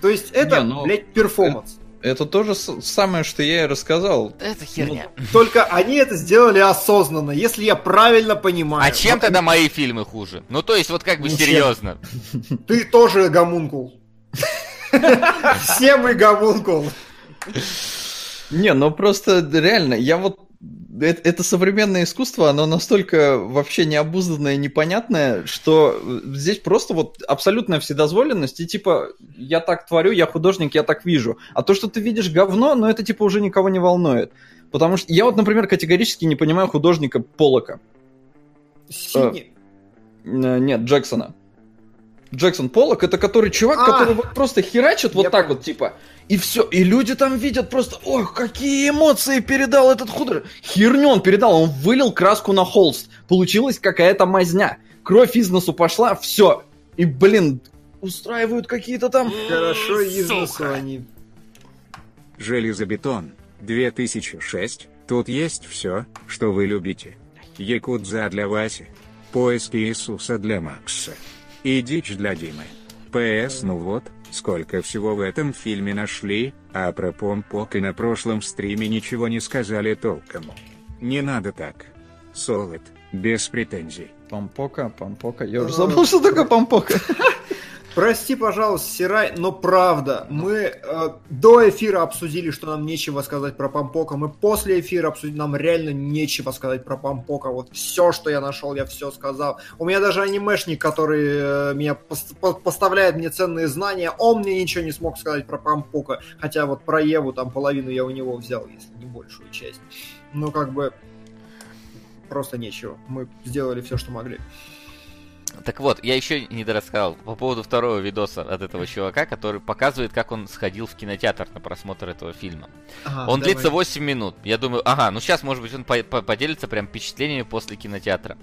То есть это, Не, ну, блядь, перформанс. Это, то же самое, что я и рассказал. Это херня. Ну, только они это сделали осознанно, если я правильно понимаю. А чем вот... тогда мои фильмы хуже? Ну, то есть, вот как бы Ничем. серьезно. Ты тоже гомункул. Все мы гомункул. Не, ну просто реально, я вот это, это современное искусство, оно настолько вообще необузданное, непонятное, что здесь просто вот абсолютная вседозволенность, и типа, я так творю, я художник, я так вижу. А то, что ты видишь говно, ну это типа уже никого не волнует. Потому что я вот, например, категорически не понимаю художника Полока. Синий? Э, нет, Джексона. Джексон Поллок, это который чувак, а, который вот просто херачит вот так вот, типа, и все, и люди там видят просто, ох, какие эмоции передал этот художник. Херню он передал, он вылил краску на холст. Получилась какая-то мазня. Кровь из носу пошла, все. И, блин, устраивают какие-то там... Хорошо из носу они. Железобетон, 2006. Тут есть все, что вы любите. Якудза для Васи. Поиски Иисуса для Макса. И дичь для Димы. ПС, ну вот, сколько всего в этом фильме нашли, а про Помпок и на прошлом стриме ничего не сказали толком. Не надо так. Солод, без претензий. Помпока, Помпока. Я уже забыл, что такое Помпока. Прости, пожалуйста, Сирай, но правда, мы э, до эфира обсудили, что нам нечего сказать про Пампока, мы после эфира обсудили, нам реально нечего сказать про Пампока. Вот все, что я нашел, я все сказал. У меня даже анимешник, который э, меня пос- поставляет мне ценные знания, он мне ничего не смог сказать про Пампока. Хотя вот про Еву там половину я у него взял, если не большую часть. Ну, как бы, просто нечего. Мы сделали все, что могли. Так вот, я еще не дорассказал по поводу второго видоса от этого чувака, который показывает, как он сходил в кинотеатр на просмотр этого фильма. Ага, он давай. длится 8 минут. Я думаю, ага, ну сейчас, может быть, он по по поделится прям впечатлениями после кинотеатра.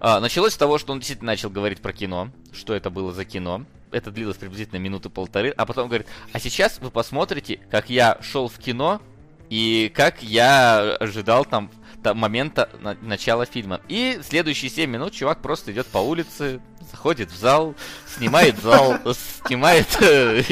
А, началось с того, что он действительно начал говорить про кино, что это было за кино. Это длилось приблизительно минуты полторы, а потом говорит, а сейчас вы посмотрите, как я шел в кино и как я ожидал там момента на, начала фильма. И следующие 7 минут чувак просто идет по улице, заходит в зал, снимает зал, снимает... Э,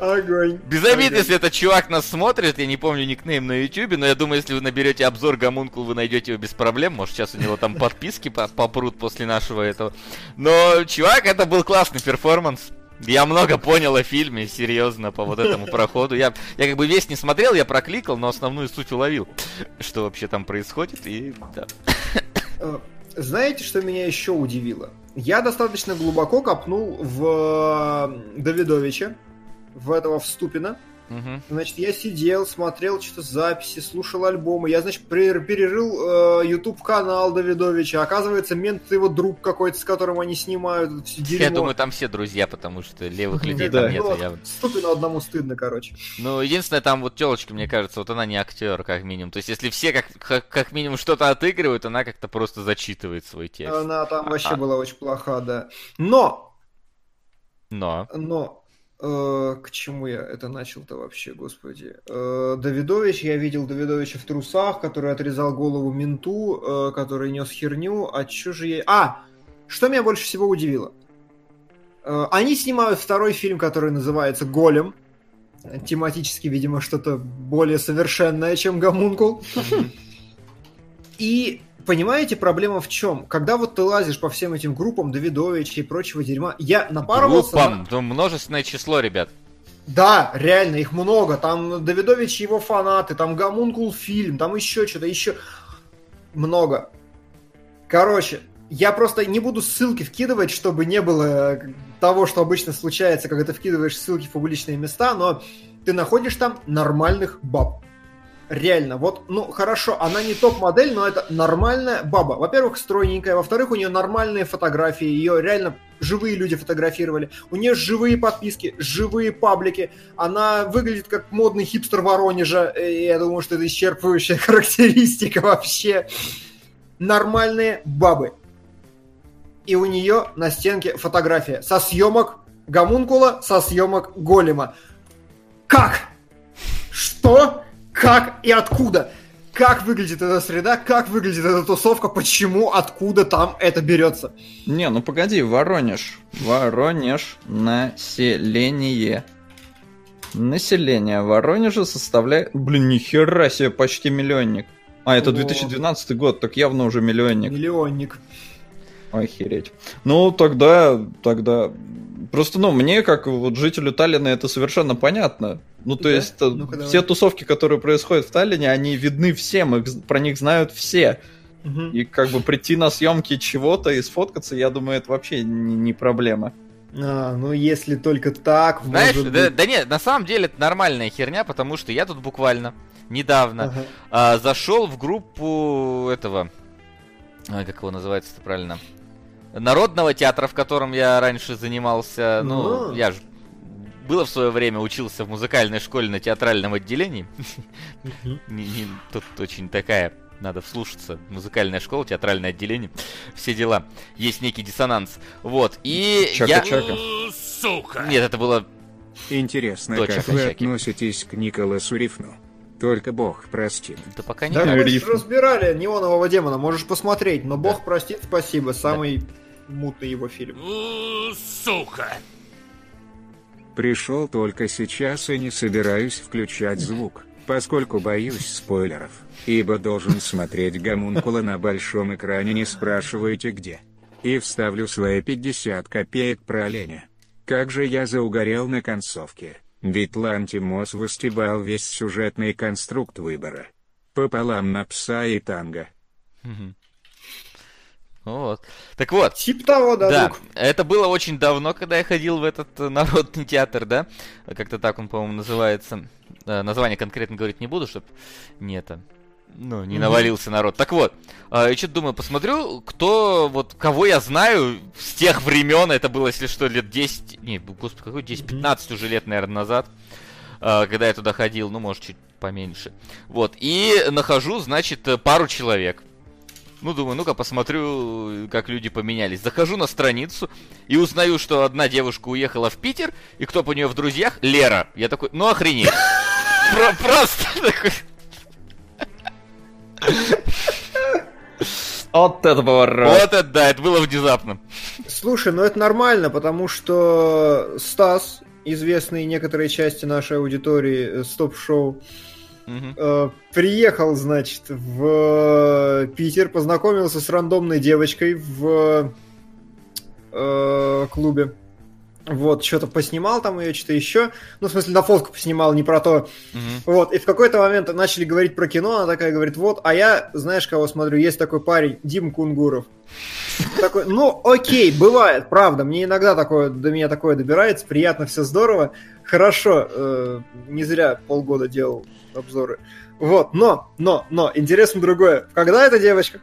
Огонь. Без обид, если этот чувак нас смотрит, я не помню никнейм на ютубе, но я думаю, если вы наберете обзор Гамункул, вы найдете его без проблем. Может, сейчас у него там подписки попрут после нашего этого. Но, чувак, это был классный перформанс. Я много понял о фильме, серьезно, по вот этому проходу. Я, я как бы весь не смотрел, я прокликал, но основную суть уловил, что вообще там происходит, и да. Э, знаете, что меня еще удивило? Я достаточно глубоко копнул в э, Давидовича, в этого в Ступина. Угу. Значит, я сидел, смотрел что-то записи, слушал альбомы. Я, значит, перерыл э, YouTube канал Давидовича. Оказывается, мент его друг какой-то, с которым они снимают. Все я думаю, там все друзья, потому что левых людей там нет. Ну, Ступину одному стыдно, короче. Ну, единственное, там вот телочка, мне кажется, вот она не актер, как минимум. То есть, если все как, как, как минимум что-то отыгрывают, она как-то просто зачитывает свой текст. Она там а, вообще а. была очень плоха, да. Но! Но. Но к чему я это начал-то вообще, господи? Э, Давидович, я видел Давидовича в трусах, который отрезал голову менту, э, который нес херню. А я... А! Что меня больше всего удивило? Они снимают второй фильм, который называется «Голем». Тематически, видимо, что-то более совершенное, чем «Гомункул». И понимаете, проблема в чем? Когда вот ты лазишь по всем этим группам Давидовича и прочего дерьма, я напарывался... Группам, на... множественное число, ребят. Да, реально, их много. Там Давидович и его фанаты, там Гамункул фильм, там еще что-то, еще много. Короче, я просто не буду ссылки вкидывать, чтобы не было того, что обычно случается, когда ты вкидываешь ссылки в публичные места, но ты находишь там нормальных баб реально, вот, ну, хорошо, она не топ-модель, но это нормальная баба. Во-первых, стройненькая, во-вторых, у нее нормальные фотографии, ее реально живые люди фотографировали. У нее живые подписки, живые паблики. Она выглядит как модный хипстер Воронежа, и я думаю, что это исчерпывающая характеристика вообще. Нормальные бабы. И у нее на стенке фотография со съемок гомункула, со съемок голема. Как? Что? Как и откуда. Как выглядит эта среда, как выглядит эта тусовка, почему, откуда там это берется. Не, ну погоди, Воронеж. Воронеж, население. Население Воронежа составляет... Блин, нихера себе, почти миллионник. А, это 2012 год, так явно уже миллионник. Миллионник. Охереть. Ну, тогда, тогда Просто, ну, мне, как вот жителю Таллина, это совершенно понятно. Ну, то да? есть, ну все давай. тусовки, которые происходят в Таллине, они видны всем, их, про них знают все. Угу. И как бы прийти на съемки чего-то и сфоткаться, я думаю, это вообще не, не проблема. А, ну если только так. Знаешь, может да, быть... да нет, на самом деле это нормальная херня, потому что я тут буквально недавно ага. а, зашел в группу этого, а, как его называется-то правильно, Народного театра, в котором я раньше занимался. Ну, ну я же было в свое время учился в музыкальной школе на театральном отделении. Тут очень такая надо вслушаться. Музыкальная школа, театральное отделение, все дела. Есть некий диссонанс. Вот, и я... Сука! Нет, это было... Интересно, как вы относитесь к Николасу Рифну? Только Бог простит. Да пока не Да, мы разбирали неонового демона, можешь посмотреть, но Бог простит, спасибо, самый мутный его фильм. Сука! Пришел только сейчас и не собираюсь включать звук, поскольку боюсь спойлеров, ибо должен смотреть гомункула на большом экране не спрашивайте где. И вставлю свои 50 копеек про оленя. Как же я заугорел на концовке. Ведь Лантимос выстебал весь сюжетный конструкт выбора. Пополам на пса и танго. Вот. Так вот. Тип того, да, да. Это было очень давно, когда я ходил в этот э, народный театр, да? Как-то так он, по-моему, называется. Э, название конкретно говорить не буду, чтобы не это ну, не навалился народ. Так вот, а, я что-то думаю, посмотрю, кто, вот, кого я знаю с тех времен, это было, если что, лет 10, не, господи, какой 10-15 уже лет, наверное, назад, а, когда я туда ходил, ну, может, чуть поменьше. Вот, и нахожу, значит, пару человек. Ну, думаю, ну-ка посмотрю, как люди поменялись. Захожу на страницу и узнаю, что одна девушка уехала в Питер, и кто по нее в друзьях? Лера. Я такой, ну охренеть. Просто такой... Вот это поворот. Вот это да, это было внезапно. Слушай, ну это нормально, потому что Стас, известный некоторой части нашей аудитории стоп-шоу, э, приехал, значит, в Питер, познакомился с рандомной девочкой в э, клубе. Вот, что-то поснимал там ее, что-то еще. Ну, в смысле, на фотку поснимал, не про то. Uh-huh. Вот, и в какой-то момент начали говорить про кино, она такая говорит, вот, а я, знаешь, кого смотрю, есть такой парень, Дим Кунгуров. Такой, ну, окей, бывает, правда, мне иногда такое, до меня такое добирается, приятно, все здорово, хорошо, э, не зря полгода делал обзоры. Вот, но, но, но, интересно другое. Когда эта девочка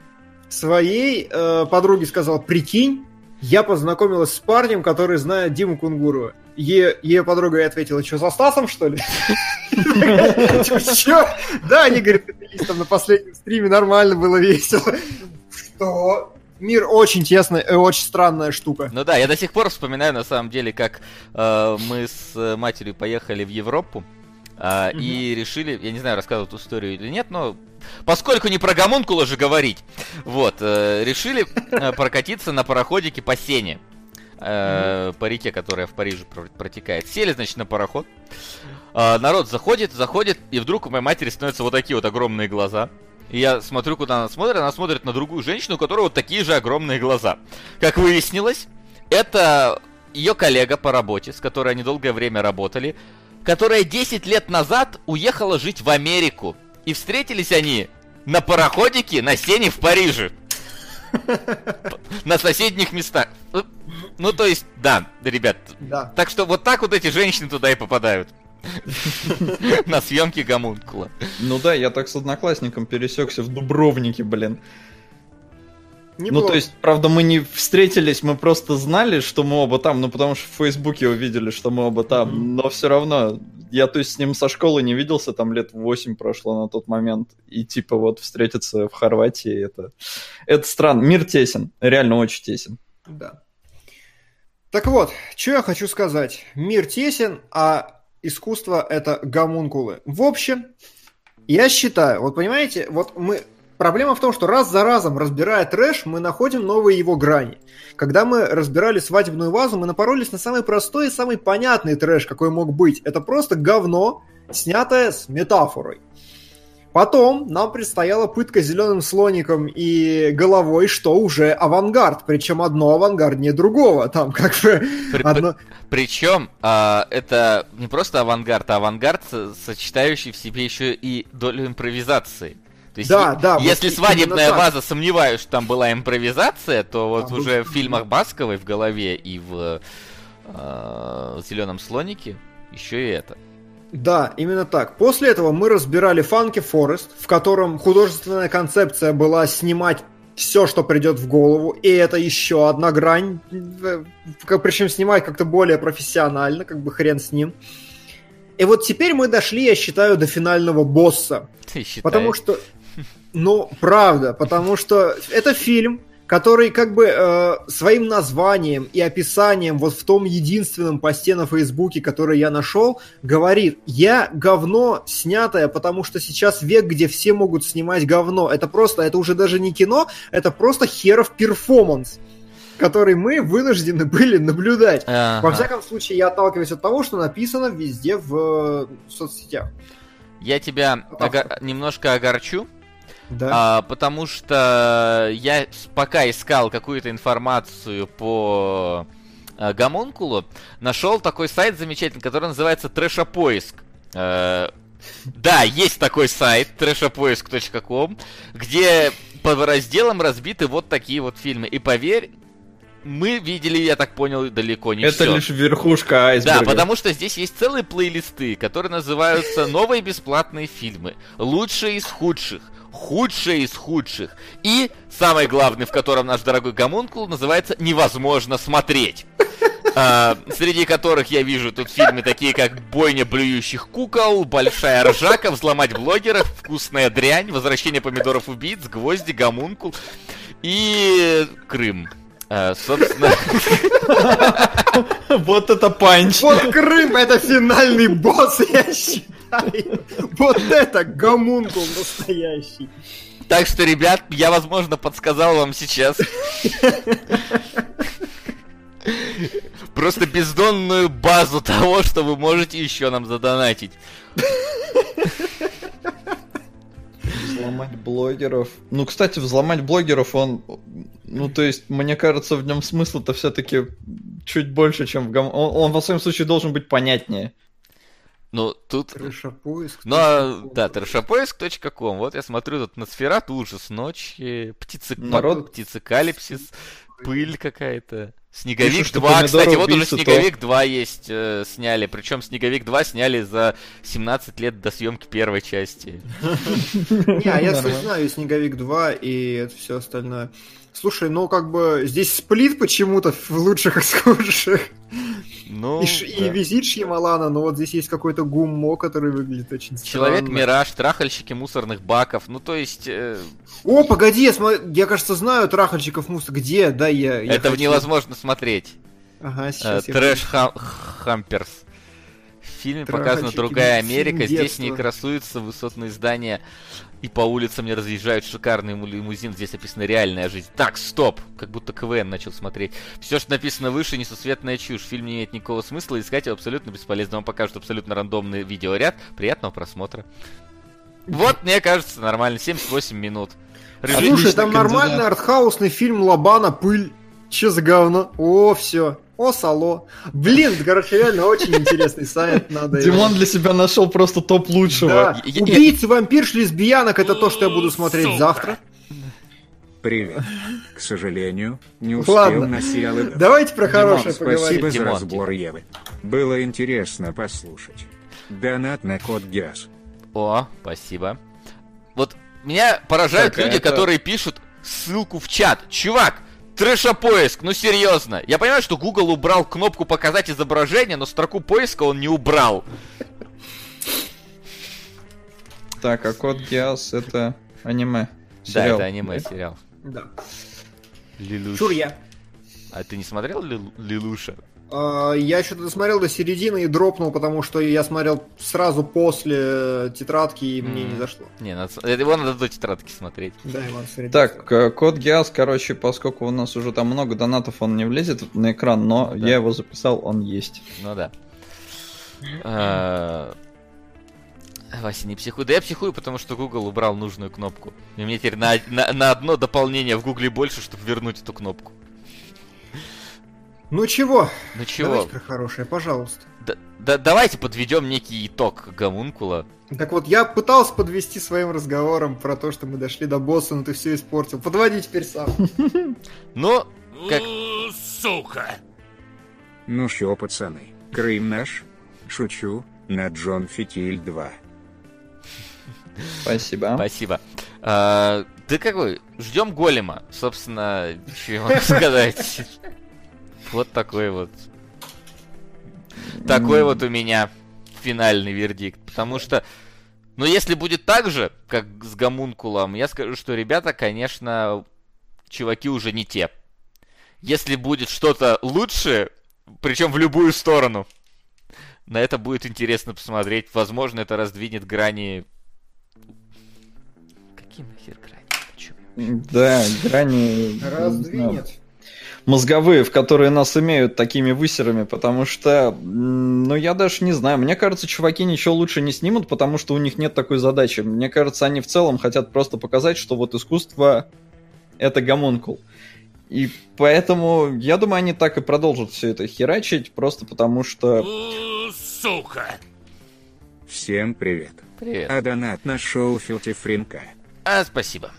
своей э, подруге сказала, прикинь, я познакомилась с парнем, который знает Диму Кунгурова. Е, ее подруга ей ответила, что, за Стасом, что ли? Че? Да, они, говорят, там на последнем стриме нормально было весело. Что? Мир очень тесный, э, очень странная штука. Ну да, я до сих пор вспоминаю, на самом деле, как э, мы с матерью поехали в Европу, Uh, mm И решили, я не знаю, рассказывал эту историю или нет, но поскольку не про гомункула же говорить, вот, э, решили э, прокатиться на пароходике по Сене. Э, по реке, которая в Париже протекает. Сели, значит, на пароход. Э, народ заходит, заходит, и вдруг у моей матери становятся вот такие вот огромные глаза. И я смотрю, куда она смотрит, она смотрит на другую женщину, у которой вот такие же огромные глаза. Как выяснилось, это ее коллега по работе, с которой они долгое время работали, которая 10 лет назад уехала жить в Америку. И встретились они на пароходике на сене в Париже. На соседних местах. Ну, то есть, да, ребят. Да. Так что вот так вот эти женщины туда и попадают. На съемки гомункула. Ну да, я так с одноклассником пересекся в Дубровнике, блин. Неплохо. Ну, то есть, правда, мы не встретились, мы просто знали, что мы оба там, ну, потому что в Фейсбуке увидели, что мы оба там, mm-hmm. но все равно, я, то есть, с ним со школы не виделся, там лет 8 прошло на тот момент, и, типа, вот, встретиться в Хорватии, это, это странно. Мир тесен, реально очень тесен. Да. Так вот, что я хочу сказать. Мир тесен, а искусство — это гомункулы. В общем, я считаю, вот понимаете, вот мы Проблема в том, что раз за разом, разбирая трэш, мы находим новые его грани. Когда мы разбирали свадебную вазу, мы напоролись на самый простой и самый понятный трэш, какой мог быть. Это просто говно, снятое с метафорой. Потом нам предстояла пытка зеленым слоником и головой, что уже авангард. Причем одно авангарднее другого. Там как бы При, одно... Причем а, это не просто авангард, а авангард, сочетающий в себе еще и долю импровизации. То есть, да, да, если вот свадебная ваза, сомневаюсь, что там была импровизация, то вот а, уже в фильмах Басковой в голове и в э, Зеленом слонике еще и это. Да, именно так. После этого мы разбирали Funky Forest, в котором художественная концепция была снимать все, что придет в голову, и это еще одна грань, причем снимать как-то более профессионально, как бы хрен с ним. И вот теперь мы дошли, я считаю, до финального босса. Ты считаешь? Потому что ну, правда, потому что это фильм, который как бы э, своим названием и описанием вот в том единственном посте на Фейсбуке, который я нашел, говорит, я говно снятое, потому что сейчас век, где все могут снимать говно. Это просто, это уже даже не кино, это просто херов перформанс который мы вынуждены были наблюдать. Ага. Во всяком случае, я отталкиваюсь от того, что написано везде в э, соцсетях. Я тебя ого- немножко огорчу. Да. А, потому что я пока искал какую-то информацию по а, Гомункулу, нашел такой сайт замечательный, который называется Трэшопоиск. А, да, есть такой сайт, trashopоиск.com, где по разделам разбиты вот такие вот фильмы. И поверь, мы видели, я так понял, далеко не Это все. лишь верхушка айсберга. Да, потому что здесь есть целые плейлисты, которые называются «Новые бесплатные фильмы», «Лучшие из худших», худшее из худших. И самый главный, в котором наш дорогой гомункул, называется «Невозможно смотреть». А, среди которых я вижу тут фильмы такие, как «Бойня блюющих кукол», «Большая ржака», «Взломать блогеров», «Вкусная дрянь», «Возвращение помидоров убийц», «Гвозди», «Гомункул» и «Крым». А, собственно... Вот это панч. Вот Крым, это финальный босс, я считаю. Вот это гомункул настоящий. Так что, ребят, я, возможно, подсказал вам сейчас. Просто бездонную базу того, что вы можете еще нам задонатить. Взломать блогеров. Ну, кстати, взломать блогеров, он... Ну, то есть, мне кажется, в нем смысл-то все-таки чуть больше, чем в гам... Он, он, во всяком случае, должен быть понятнее. Ну, тут... Трэшопоиск. Ну, а, да, трэшопоиск.ком. Вот я смотрю тут на Носферат, ужас ночи, птицы... Народ... птицекалипсис, пыль какая-то. Снеговик Пишут, 2, кстати, вот уже Снеговик то... 2 есть, э, сняли. Причем Снеговик 2 сняли за 17 лет до съемки первой части. Не, а я знаю Снеговик 2 и это все остальное. Слушай, ну как бы здесь сплит почему-то в лучших из худших. Ну, и, да. и визит Шьямалана, но вот здесь есть какой-то гуммо, который выглядит очень Человек-мираж, трахальщики мусорных баков, ну то есть... Э... О, погоди, я, см... я, кажется, знаю трахальщиков мусор. Где? Да, я... я Это хочу... невозможно смотреть. Ага, сейчас э, Трэш хам... Хамперс. В фильме показана другая Америка, здесь не красуются высотные здания и по улицам не разъезжают шикарный лимузин, здесь написано реальная жизнь. Так, стоп! Как будто КВН начал смотреть. Все, что написано выше, несусветная чушь. Фильм не имеет никакого смысла, искать его абсолютно бесполезно. Вам покажут абсолютно рандомный видеоряд. Приятного просмотра. Вот, мне кажется, нормально. 78 минут. Слушай, там нормальный артхаусный фильм Лобана «Пыль». Че за говно? О, все. О, сало. Блин, короче, реально очень интересный сайт. Надо Димон для себя нашел просто топ лучшего. Да. Убийцы, вампирш, лесбиянок это то, что я буду смотреть завтра. Привет. К сожалению, не успел Ладно. на сериалы. Давайте про хорошее Димон, поговорим. Спасибо Димон, за разбор Евы. Было интересно послушать. Донат на код ГИАС. О, спасибо. Вот меня поражают так, люди, это... которые пишут ссылку в чат. Чувак, Трэшопоиск, ну серьезно. Я понимаю, что Google убрал кнопку показать изображение, но строку поиска он не убрал. Так, а код Гиас это аниме. Да, это аниме сериал. Да. Лилуш. Чур я. А ты не смотрел Лилуша? А, я что-то досмотрел до середины и дропнул, потому что я смотрел сразу после тетрадки, и мне не зашло. Не, надо, его надо до тетрадки смотреть. Да, его надо смотреть. Так, э, код Гиас, короче, поскольку у нас уже там много донатов, он не влезет на экран, но да. я его записал, он есть. Ну да. А, Вася, не психуй. Да я психую, потому что Google убрал нужную кнопку. И мне теперь на, на, на одно дополнение в Google больше, чтобы вернуть эту кнопку. Ну чего? Ну чего? Давайте про хорошее, пожалуйста. Да, да, давайте подведем некий итог гомункула. Так вот, я пытался подвести своим разговором про то, что мы дошли до босса, но ты все испортил. Подводи теперь сам. Ну, как... Сука! Ну что, пацаны, Крым наш? Шучу, на Джон Фитиль 2. Спасибо. Спасибо. А, да какой? Ждем голема. Собственно, что я могу сказать? Вот такой вот. Такой вот у меня финальный вердикт. Потому что, ну, если будет так же, как с Гомункулом, я скажу, что ребята, конечно, чуваки уже не те. Если будет что-то лучше, причем в любую сторону, на это будет интересно посмотреть. Возможно, это раздвинет грани... Какие нахер грани? Да, грани... Раздвинет мозговые, в которые нас имеют такими высерами, потому что, ну, я даже не знаю. Мне кажется, чуваки ничего лучше не снимут, потому что у них нет такой задачи. Мне кажется, они в целом хотят просто показать, что вот искусство — это гомункул. И поэтому, я думаю, они так и продолжат все это херачить, просто потому что... Сука! Всем привет. Привет. А донат на шоу Филти Фринка. А, спасибо.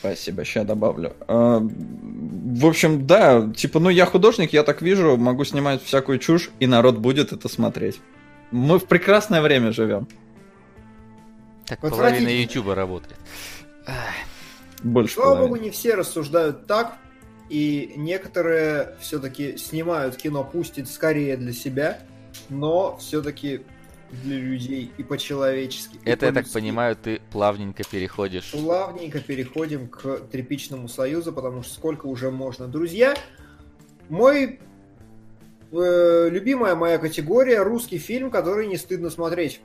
Спасибо, сейчас добавлю. А, в общем, да, типа, ну я художник, я так вижу, могу снимать всякую чушь, и народ будет это смотреть. Мы в прекрасное время живем. Так вот половина Ютуба работает. Больше Слава половины. богу, не все рассуждают так, и некоторые все-таки снимают кино, пусть и скорее для себя, но все-таки для людей и по-человечески. Это, я так понимаю, ты плавненько переходишь. Плавненько переходим к тряпичному союзу, потому что сколько уже можно. Друзья, мой э, любимая моя категория русский фильм, который не стыдно смотреть.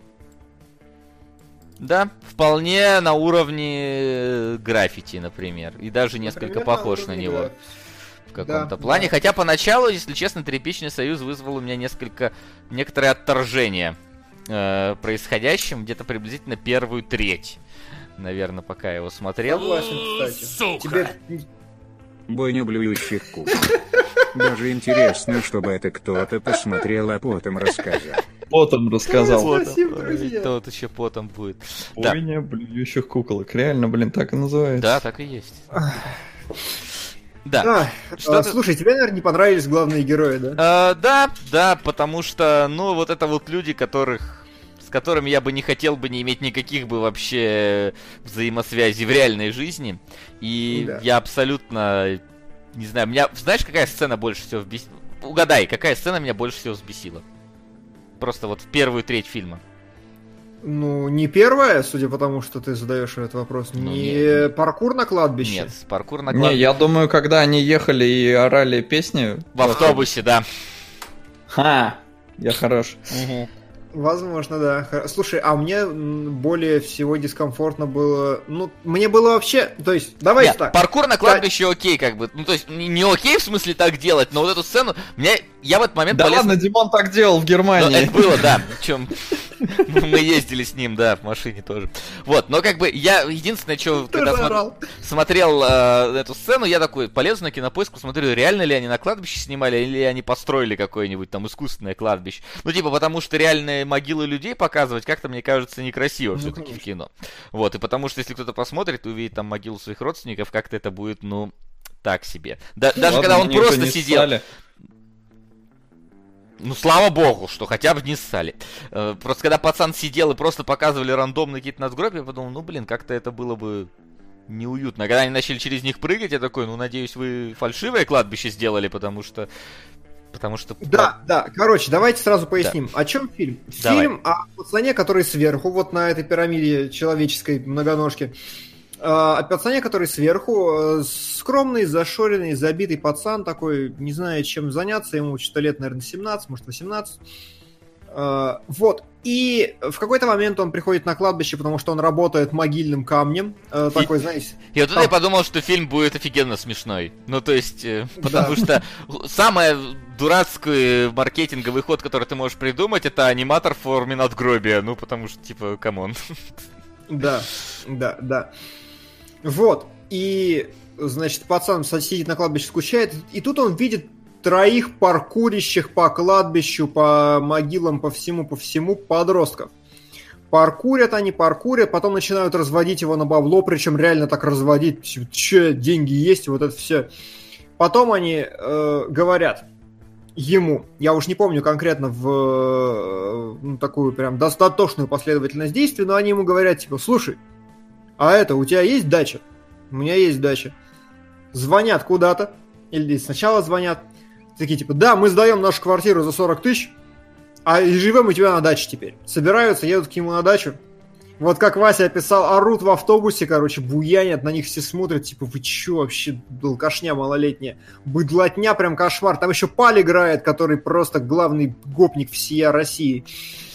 Да, вполне на уровне э, граффити, например. И даже несколько например, похож на, на него. В каком-то да, плане. Да. Хотя поначалу, если честно, Тряпичный Союз вызвал у меня несколько... Некоторое отторжение э, происходящим. Где-то приблизительно первую треть. Наверное, пока я его смотрел. Согласен, кстати. Сука! Тебе... Бойня блюющих куш. Даже интересно, чтобы это кто-то посмотрел, а потом рассказал. Потом рассказал. Спасибо, друзья. Тот еще потом будет. Бойня да. блюющих куколок. Реально, блин, так и называется. Да, так и есть. Да. А, что а, слушай, тебе, наверное, не понравились главные герои, да? А, да, да, потому что, ну, вот это вот люди, которых с которыми я бы не хотел бы не иметь никаких бы вообще взаимосвязей в реальной жизни. И да. я абсолютно не знаю, меня. Знаешь, какая сцена больше всего взбесила? Угадай, какая сцена меня больше всего взбесила? Просто вот в первую треть фильма. Ну, не первая, судя по тому, что ты задаешь этот вопрос, ну, не нет. паркур на кладбище. Нет, паркур на кладбище. Не, я думаю, когда они ехали и орали песни. В автобусе, да. Ха, я хорош. Угу. Возможно, да. Слушай, а мне более всего дискомфортно было... Ну, мне было вообще... То есть, давай Нет, так. паркур на кладбище окей, как бы. Ну, то есть, не окей в смысле так делать, но вот эту сцену... Мне... Я в этот момент Да полез... ладно, Димон так делал в Германии. Ну, это было, да. Чем... Мы ездили с ним, да, в машине тоже. Вот, но как бы я единственное, что когда смо... смотрел э, эту сцену, я такой полезу на кинопоиск, посмотрю, реально ли они на кладбище снимали, или они построили какое-нибудь там искусственное кладбище. Ну, типа, потому что реальные могилы людей показывать как-то, мне кажется, некрасиво ну, все-таки в кино. Вот, и потому что если кто-то посмотрит и увидит там могилу своих родственников, как-то это будет, ну, так себе. Да, даже когда он просто сидел. Ссали. Ну, слава богу, что хотя бы не ссали. Э, просто когда пацан сидел и просто показывали рандомные какие-то надгробия, я подумал, ну, блин, как-то это было бы неуютно. Когда они начали через них прыгать, я такой, ну, надеюсь, вы фальшивое кладбище сделали, потому что... Потому что... Да, да, короче, давайте сразу поясним, да. о чем фильм. Давай. Фильм о пацане, который сверху, вот на этой пирамиде человеческой многоножки, а, пацане, который сверху, э, скромный, зашоренный, забитый пацан такой, не знаю, чем заняться, ему что-то лет, наверное, 17, может, 18. А, вот. И в какой-то момент он приходит на кладбище, потому что он работает могильным камнем. Э, такой, знаете... И вот я подумал, что фильм будет офигенно смешной. Ну, то есть, э, потому что самый дурацкий маркетинговый ход, который ты можешь придумать, это аниматор в форме надгробия. Ну, потому что, типа, come on. Да, да, да. Вот. И, значит, пацан сидит на кладбище, скучает. И тут он видит троих паркурящих по кладбищу, по могилам, по всему, по всему подростков. Паркурят они, паркурят, потом начинают разводить его на бабло, причем реально так разводить, че, деньги есть, вот это все. Потом они э, говорят ему, я уж не помню конкретно в э, ну, такую прям достаточную последовательность действий, но они ему говорят, типа, слушай, а это, у тебя есть дача? У меня есть дача. Звонят куда-то, или сначала звонят, такие типа, да, мы сдаем нашу квартиру за 40 тысяч, а и живем у тебя на даче теперь. Собираются, едут к нему на дачу, вот как Вася описал, орут в автобусе, короче, буянят, на них все смотрят, типа, вы чё вообще, долкашня малолетняя, быдлотня, прям кошмар. Там еще Паль играет, который просто главный гопник всей России.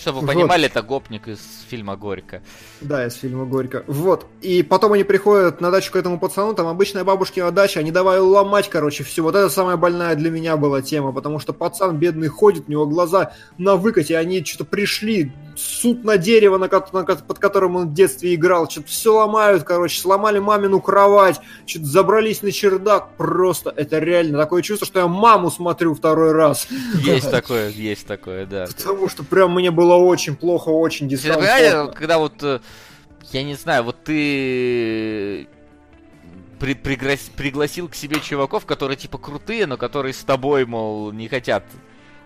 Чтобы вы вот. понимали, это гопник из фильма «Горько». Да, из фильма «Горько». Вот. И потом они приходят на дачу к этому пацану, там обычная бабушкина дача, они давай ломать, короче, все. Вот это самая больная для меня была тема, потому что пацан бедный ходит, у него глаза на выкате, они что-то пришли, суд на дерево, на, на, под которым он в детстве играл, что-то все ломают, короче, сломали мамину кровать, что-то забрались на чердак, просто это реально такое чувство, что я маму смотрю второй раз. Есть такое, есть такое, да. Потому что прям мне было очень плохо, очень дискомфортно. Когда вот, э, я не знаю, вот ты при, приглас, пригласил к себе чуваков, которые типа крутые, но которые с тобой, мол, не хотят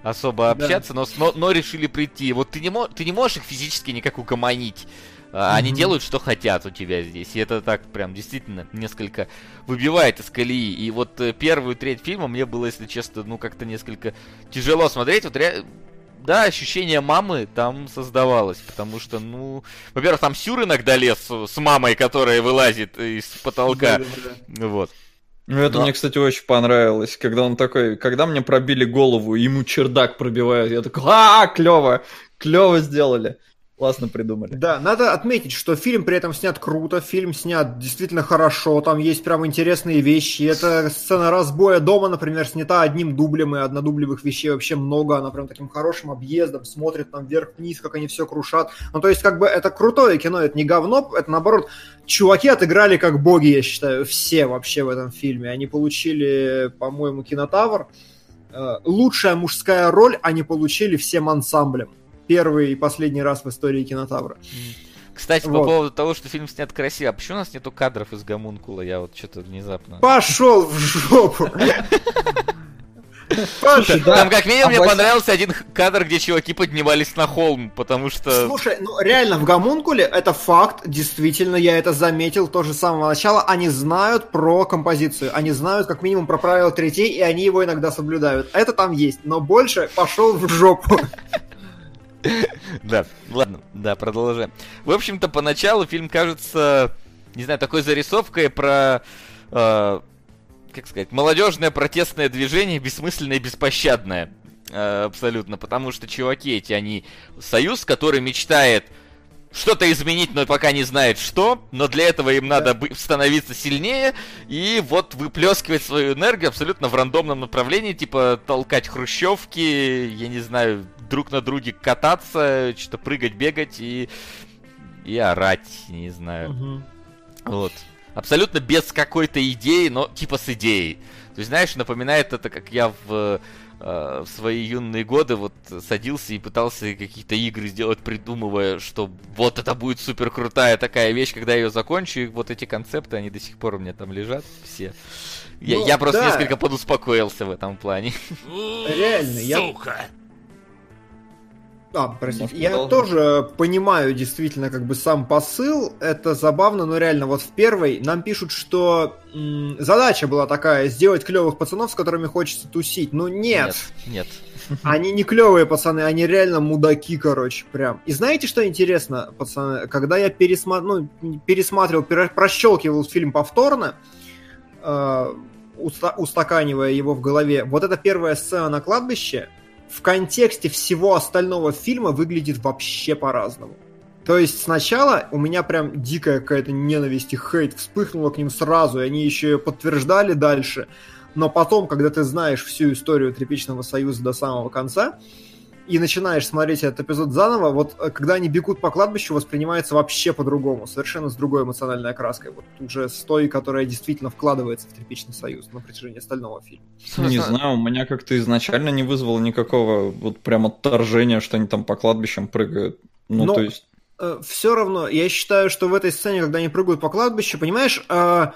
особо общаться, да. но, но, но решили прийти. Вот ты не, мо- ты не можешь их физически никак угомонить. Mm-hmm. Они делают, что хотят у тебя здесь. И это так прям действительно несколько выбивает из колеи. И вот э, первую треть фильма мне было, если честно, ну как-то несколько тяжело смотреть. Вот ре... Да, ощущение мамы там создавалось, потому что, ну, во-первых, там Сюр иногда лез с мамой, которая вылазит из потолка. Да, да, да. Вот. Ну, это Но... мне, кстати, очень понравилось, когда он такой, когда мне пробили голову, ему чердак пробивают, я такой, а, клево, клево сделали. Классно придумали. Да, надо отметить, что фильм при этом снят круто, фильм снят действительно хорошо, там есть прям интересные вещи. Это сцена разбоя дома, например, снята одним дублем, и однодублевых вещей вообще много, она прям таким хорошим объездом смотрит там вверх-вниз, как они все крушат. Ну, то есть, как бы, это крутое кино, это не говно, это наоборот, чуваки отыграли как боги, я считаю, все вообще в этом фильме. Они получили, по-моему, кинотавр. Э, лучшая мужская роль они получили всем ансамблем первый и последний раз в истории кинотавра. Кстати, вот. по поводу того, что фильм снят красиво, а почему у нас нету кадров из Гомункула? Я вот что-то внезапно... Пошел в жопу! Слушай, там как минимум мне понравился один кадр, где чуваки поднимались на холм, потому что... Слушай, ну реально, в Гомункуле это факт, действительно, я это заметил тоже с самого начала. Они знают про композицию, они знают как минимум про правила третей, и они его иногда соблюдают. Это там есть, но больше пошел в жопу. Да, ладно, да, продолжаем. В общем-то, поначалу фильм кажется, не знаю, такой зарисовкой про, э, как сказать, молодежное протестное движение, бессмысленное и беспощадное. Э, абсолютно, потому что чуваки эти, они союз, который мечтает что-то изменить, но пока не знает что, но для этого им надо становиться сильнее и вот выплескивать свою энергию абсолютно в рандомном направлении, типа толкать хрущевки, я не знаю, друг на друге кататься, что-то прыгать, бегать и, и орать, не знаю. Угу. Вот. Абсолютно без какой-то идеи, но типа с идеей. То есть, знаешь, напоминает это, как я в э, в свои юные годы вот садился и пытался какие-то игры сделать, придумывая, что вот это будет супер крутая такая вещь, когда я ее закончу, и вот эти концепты, они до сих пор у меня там лежат все. Я, ну, я просто да. несколько подуспокоился в этом плане. Реально, я... А, простите. Я продолжим? тоже понимаю действительно как бы сам посыл. Это забавно, но реально вот в первой нам пишут, что м- задача была такая сделать клевых пацанов, с которыми хочется тусить. Ну нет. Нет, нет. Они не клевые пацаны, они реально мудаки, короче, прям. И знаете, что интересно, пацаны? Когда я пересма... ну, пересматривал, прощелкивал фильм повторно, э- устаканивая его в голове, вот эта первая сцена на кладбище, в контексте всего остального фильма выглядит вообще по-разному. То есть сначала у меня прям дикая какая-то ненависть и хейт вспыхнула к ним сразу, и они еще ее подтверждали дальше. Но потом, когда ты знаешь всю историю Тряпичного Союза до самого конца, и начинаешь смотреть этот эпизод заново, вот э, когда они бегут по кладбищу, воспринимается вообще по-другому, совершенно с другой эмоциональной окраской. Вот уже с той, которая действительно вкладывается в Тряпичный Союз на протяжении остального фильма. Не знаю, у меня как-то изначально не вызвало никакого вот прям отторжения, что они там по кладбищам прыгают. Ну, Но, то есть... Э, все равно, я считаю, что в этой сцене, когда они прыгают по кладбищу, понимаешь, э,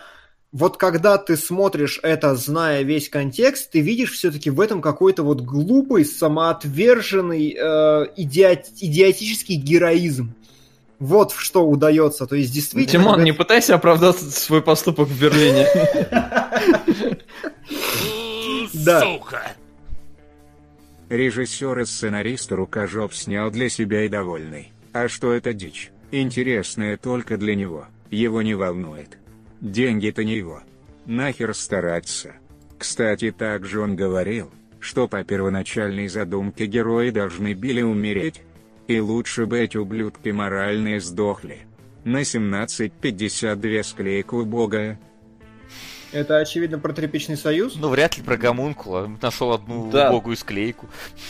вот когда ты смотришь это, зная весь контекст, ты видишь все-таки в этом какой-то вот глупый, самоотверженный, э, идиот, идиотический героизм. Вот что удается. То есть действительно... Тимон, не пытайся оправдать свой поступок в Берлине. Да. Сука! Режиссер и сценарист Рукожоп снял для себя и довольный. А что это дичь? Интересная только для него. Его не волнует. Деньги-то не его. Нахер стараться. Кстати, также он говорил, что по первоначальной задумке герои должны были умереть. И лучше бы эти ублюдки моральные сдохли. На 17.52 склейка убогая. Это, очевидно, про тряпичный союз? Ну, вряд ли про гомункула. Нашел одну да. убогую склейку.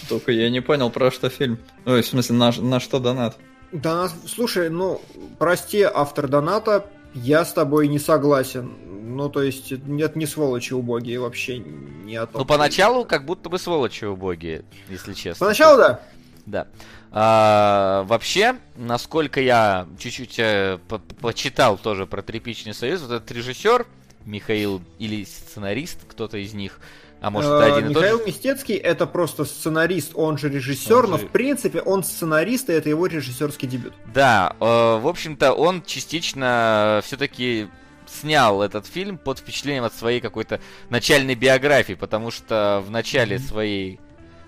Только я не понял, про что фильм. Ой, в смысле, на, на что донат? Донат... Слушай, ну, прости, автор доната, я с тобой не согласен. Ну, то есть, нет, не сволочи убогие вообще не о том. Ну, поначалу как будто бы сволочи убогие, если честно. Поначалу, да. Да. А, вообще, насколько я чуть-чуть э, по почитал тоже про Тряпичный союз, вот этот режиссер, Михаил или сценарист, кто-то из них, а может, это один и Михаил тот же? Мистецкий это просто сценарист, он же режиссер, он но же... в принципе он сценарист, и это его режиссерский дебют. Да, э, в общем-то, он частично все-таки снял этот фильм под впечатлением от своей какой-то начальной биографии, потому что в начале своей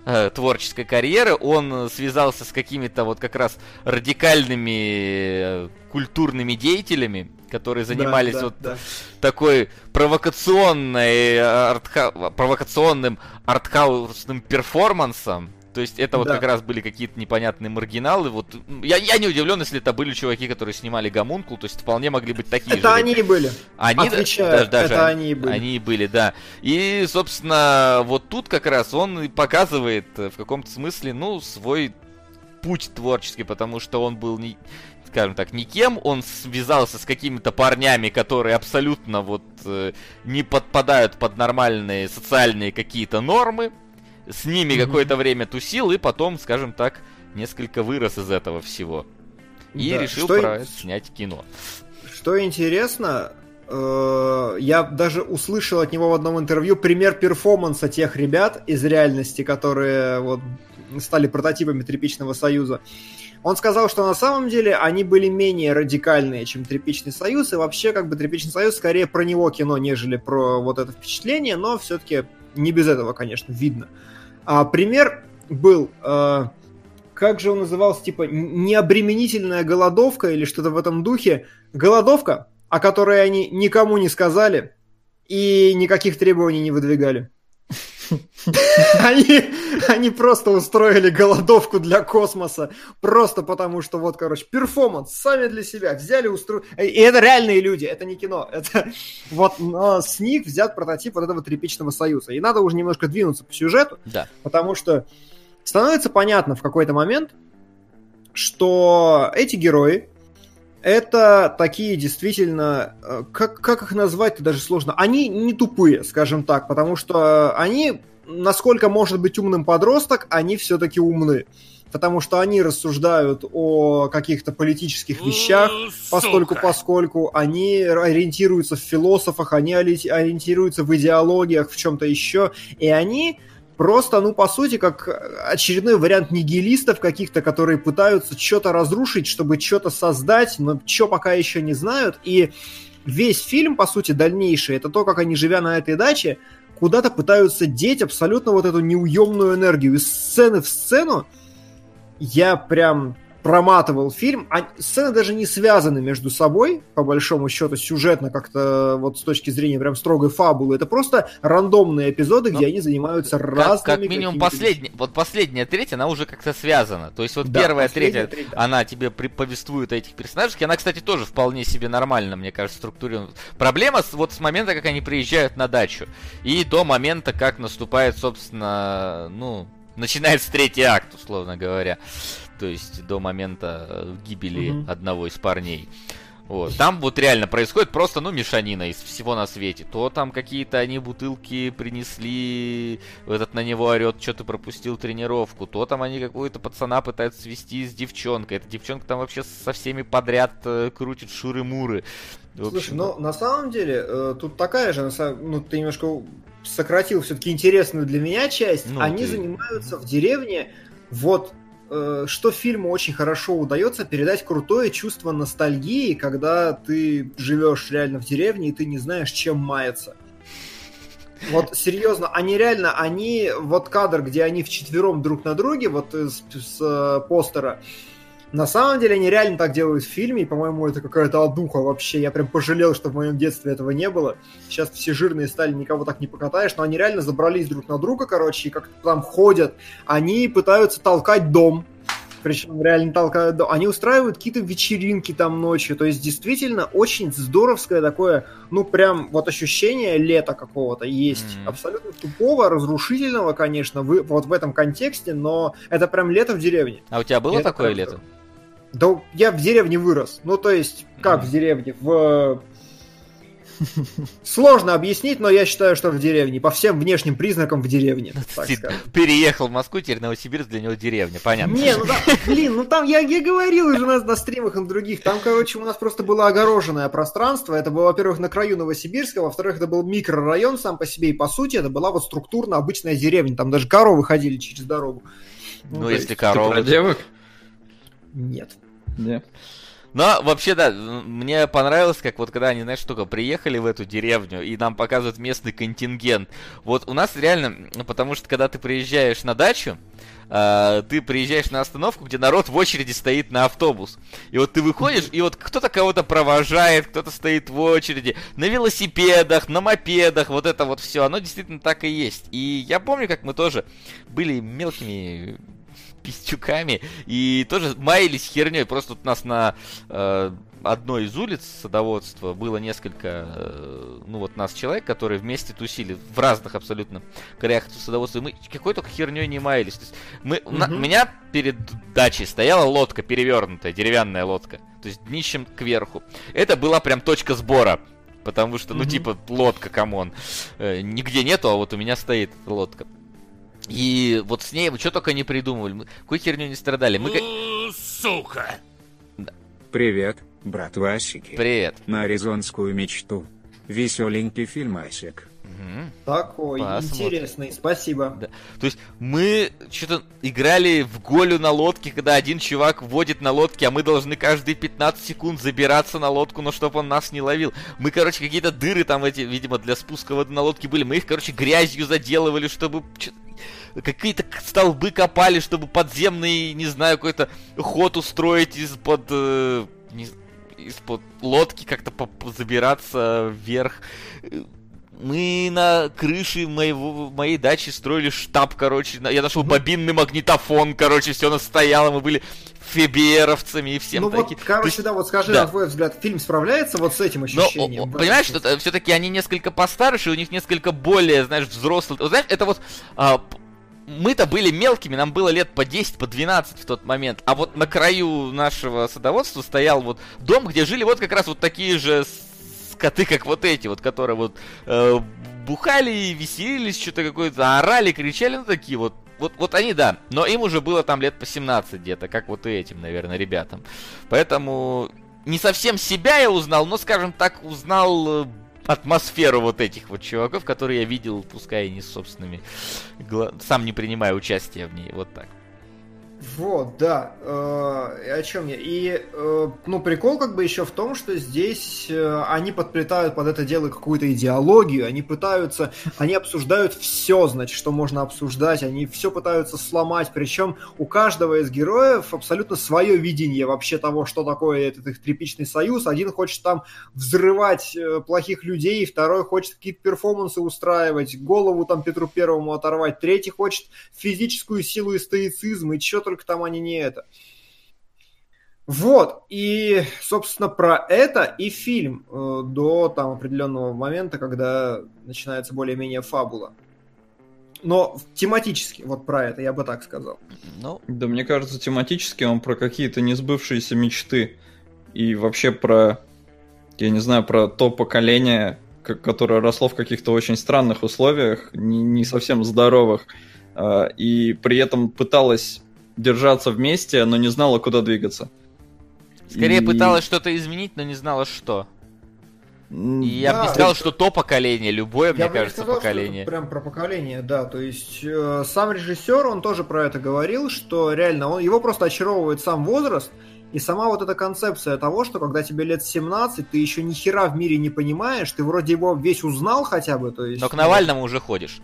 э, творческой карьеры он связался с какими-то вот как раз радикальными э, культурными деятелями, которые занимались да, да, вот да. такой провокационной артха... провокационным артхаусным перформансом. То есть это вот как раз были какие-то непонятные маргиналы. Вот я, я не удивлен, если это были чуваки, которые снимали Гамункул, то есть вполне могли быть такие это же. Это они и были. Они, Отвечаю, даже, даже это они и были. Они и были, да. И, собственно, вот тут как раз он показывает в каком-то смысле, ну, свой путь творческий, потому что он был не, скажем так, никем, он связался с какими-то парнями, которые абсолютно вот э, не подпадают под нормальные социальные какие-то нормы, с ними mm-hmm. какое-то время тусил и потом, скажем так, несколько вырос из этого всего. И да. решил что про снять кино. Что интересно, э, я даже услышал от него в одном интервью пример перформанса тех ребят из реальности, которые вот стали прототипами Тряпичного Союза. Он сказал, что на самом деле они были менее радикальные, чем Тряпичный Союз, и вообще как бы Тряпичный Союз скорее про него кино, нежели про вот это впечатление, но все-таки не без этого, конечно, видно. А, пример был, э, как же он назывался, типа необременительная голодовка или что-то в этом духе. Голодовка, о которой они никому не сказали и никаких требований не выдвигали. Они, они просто устроили голодовку для космоса. Просто потому, что вот, короче, перформанс сами для себя взяли, устроили. И это реальные люди, это не кино. Это вот но с них взят прототип вот этого тряпичного союза. И надо уже немножко двинуться по сюжету, да. потому что становится понятно в какой-то момент, что эти герои, это такие действительно, э, как, как их назвать-то даже сложно, они не тупые, скажем так, потому что они, насколько может быть умным подросток, они все-таки умны. Потому что они рассуждают о каких-то политических вещах, постольку поскольку они ориентируются в философах, они ориентируются в идеологиях, в чем-то еще, и они Просто, ну, по сути, как очередной вариант нигилистов каких-то, которые пытаются что-то разрушить, чтобы что-то создать, но что пока еще не знают. И весь фильм, по сути, дальнейший, это то, как они, живя на этой даче, куда-то пытаются деть абсолютно вот эту неуемную энергию. Из сцены в сцену я прям проматывал фильм, а сцены даже не связаны между собой, по большому счету, сюжетно как-то вот с точки зрения прям строгой фабулы. Это просто рандомные эпизоды, где Но они занимаются как, разными... Как минимум последняя, вот последняя треть, она уже как-то связана. То есть вот да, первая третья, треть, да. она тебе повествует о этих персонажах, и она, кстати, тоже вполне себе нормально, мне кажется, структурирована. Проблема с, вот с момента, как они приезжают на дачу, и до момента, как наступает, собственно, ну, начинается третий акт, условно говоря то есть до момента э, гибели mm-hmm. одного из парней. Вот. Там вот реально происходит просто, ну, мешанина из всего на свете. То там какие-то они бутылки принесли, этот на него орет, что ты пропустил тренировку. То там они какую-то пацана пытаются свести с девчонкой. Эта девчонка там вообще со всеми подряд э, крутит шуры-муры. Слушай, ну, на самом деле, э, тут такая же, ну, ты немножко сократил все-таки интересную для меня часть. Ну, они ты... занимаются в деревне вот что фильму очень хорошо удается передать крутое чувство ностальгии, когда ты живешь реально в деревне и ты не знаешь, чем маяться. Вот серьезно, они реально, они, вот кадр, где они вчетвером друг на друге, вот с, с э, постера, на самом деле они реально так делают в фильме, и, по-моему, это какая-то одуха вообще. Я прям пожалел, что в моем детстве этого не было. Сейчас все жирные стали, никого так не покатаешь, но они реально забрались друг на друга, короче, и как там ходят. Они пытаются толкать дом, причем реально толкают дом. Они устраивают какие-то вечеринки там ночью. То есть действительно очень здоровское такое, ну прям вот ощущение лета какого-то есть. Mm-hmm. Абсолютно тупого, разрушительного, конечно, вы, вот в этом контексте, но это прям лето в деревне. А у тебя было такое лето? Да я в деревне вырос. Ну, то есть, как в деревне? В... Сложно объяснить, но я считаю, что в деревне. По всем внешним признакам в деревне. Переехал в Москву, теперь Новосибирск для него деревня, понятно. Не, ну да, блин, ну там я, я говорил уже на, на стримах и на других. Там, короче, у нас просто было огороженное пространство. Это было, во-первых, на краю Новосибирска, во-вторых, это был микрорайон сам по себе. И по сути, это была вот структурно обычная деревня. Там даже коровы ходили через дорогу. Ну, ну если коровы... Ты про девок? Нет. Нет. Но вообще, да, мне понравилось, как вот когда они, знаешь, только приехали в эту деревню, и нам показывают местный контингент. Вот у нас реально, потому что когда ты приезжаешь на дачу, э, ты приезжаешь на остановку, где народ в очереди стоит на автобус. И вот ты выходишь, и вот кто-то кого-то провожает, кто-то стоит в очереди, на велосипедах, на мопедах, вот это вот все, оно действительно так и есть. И я помню, как мы тоже были мелкими пистюками и тоже маялись херней. Просто у нас на э, одной из улиц садоводства было несколько, э, ну вот нас человек, которые вместе тусили в разных абсолютно краях садоводства. И мы какой только херней не маялись. То есть мы, угу. на, у меня перед дачей стояла лодка перевернутая, деревянная лодка. То есть днищем кверху. Это была прям точка сбора. Потому что, ну, mm типа, лодка, come on. Э, нигде нету, а вот у меня стоит лодка. И вот с ней мы что только не придумывали. Мы какой херню не страдали. Мы... Сука! Привет, брат Васики. Привет. На аризонскую мечту. Веселенький фильмасик. Угу. Такой Посмотрим. интересный, спасибо. Да. То есть мы что-то играли в голю на лодке, когда один чувак вводит на лодке, а мы должны каждые 15 секунд забираться на лодку, но чтобы он нас не ловил. Мы, короче, какие-то дыры там эти, видимо, для спуска воды на лодке были. Мы их, короче, грязью заделывали, чтобы какие-то столбы копали, чтобы подземный, не знаю, какой-то ход устроить из-под... Э, из-под лодки как-то забираться вверх. Мы на крыше моего, моей дачи строили штаб, короче. Я нашел бобинный магнитофон, короче, все настояло. Мы были феберовцами и всем ну таким. Вот, короче, есть, да, вот скажи, да. на твой взгляд, фильм справляется вот с этим ощущением? Но, понимаешь, что все-таки они несколько постарше, у них несколько более, знаешь, взрослые. Вот, знаешь, это вот а, мы-то были мелкими, нам было лет по 10, по 12 в тот момент. А вот на краю нашего садоводства стоял вот дом, где жили вот как раз вот такие же скоты, как вот эти, вот, которые вот э, бухали, веселились, что-то какое-то, орали, кричали, ну такие вот. Вот, вот они, да, но им уже было там лет по 17 где-то, как вот и этим, наверное, ребятам. Поэтому не совсем себя я узнал, но, скажем так, узнал э, атмосферу вот этих вот чуваков, которые я видел, пускай и не с собственными, сам не принимая участия в ней, вот так. Вот, да. Э, о чем я? И, э, ну, прикол как бы еще в том, что здесь э, они подплетают под это дело какую-то идеологию, они пытаются, они обсуждают все, значит, что можно обсуждать, они все пытаются сломать, причем у каждого из героев абсолютно свое видение вообще того, что такое этот их тряпичный союз. Один хочет там взрывать э, плохих людей, второй хочет какие-то перформансы устраивать, голову там Петру Первому оторвать, третий хочет физическую силу и стоицизм, и что только там они не это. Вот, и, собственно, про это и фильм э, до там определенного момента, когда начинается более-менее фабула. Но тематически, вот про это, я бы так сказал. Ну, да, мне кажется, тематически он про какие-то несбывшиеся мечты. И вообще про, я не знаю, про то поколение, которое росло в каких-то очень странных условиях, не, не совсем здоровых, э, и при этом пыталось держаться вместе, но не знала, куда двигаться. Скорее и... пыталась что-то изменить, но не знала, что. И да, я бы не сказал, это... что то поколение, любое, я мне кажется, сказал, поколение. прям про поколение, да. То есть э, сам режиссер, он тоже про это говорил, что реально он, его просто очаровывает сам возраст и сама вот эта концепция того, что когда тебе лет 17, ты еще ни хера в мире не понимаешь, ты вроде его весь узнал хотя бы, то есть... Но к Навальному уже ходишь.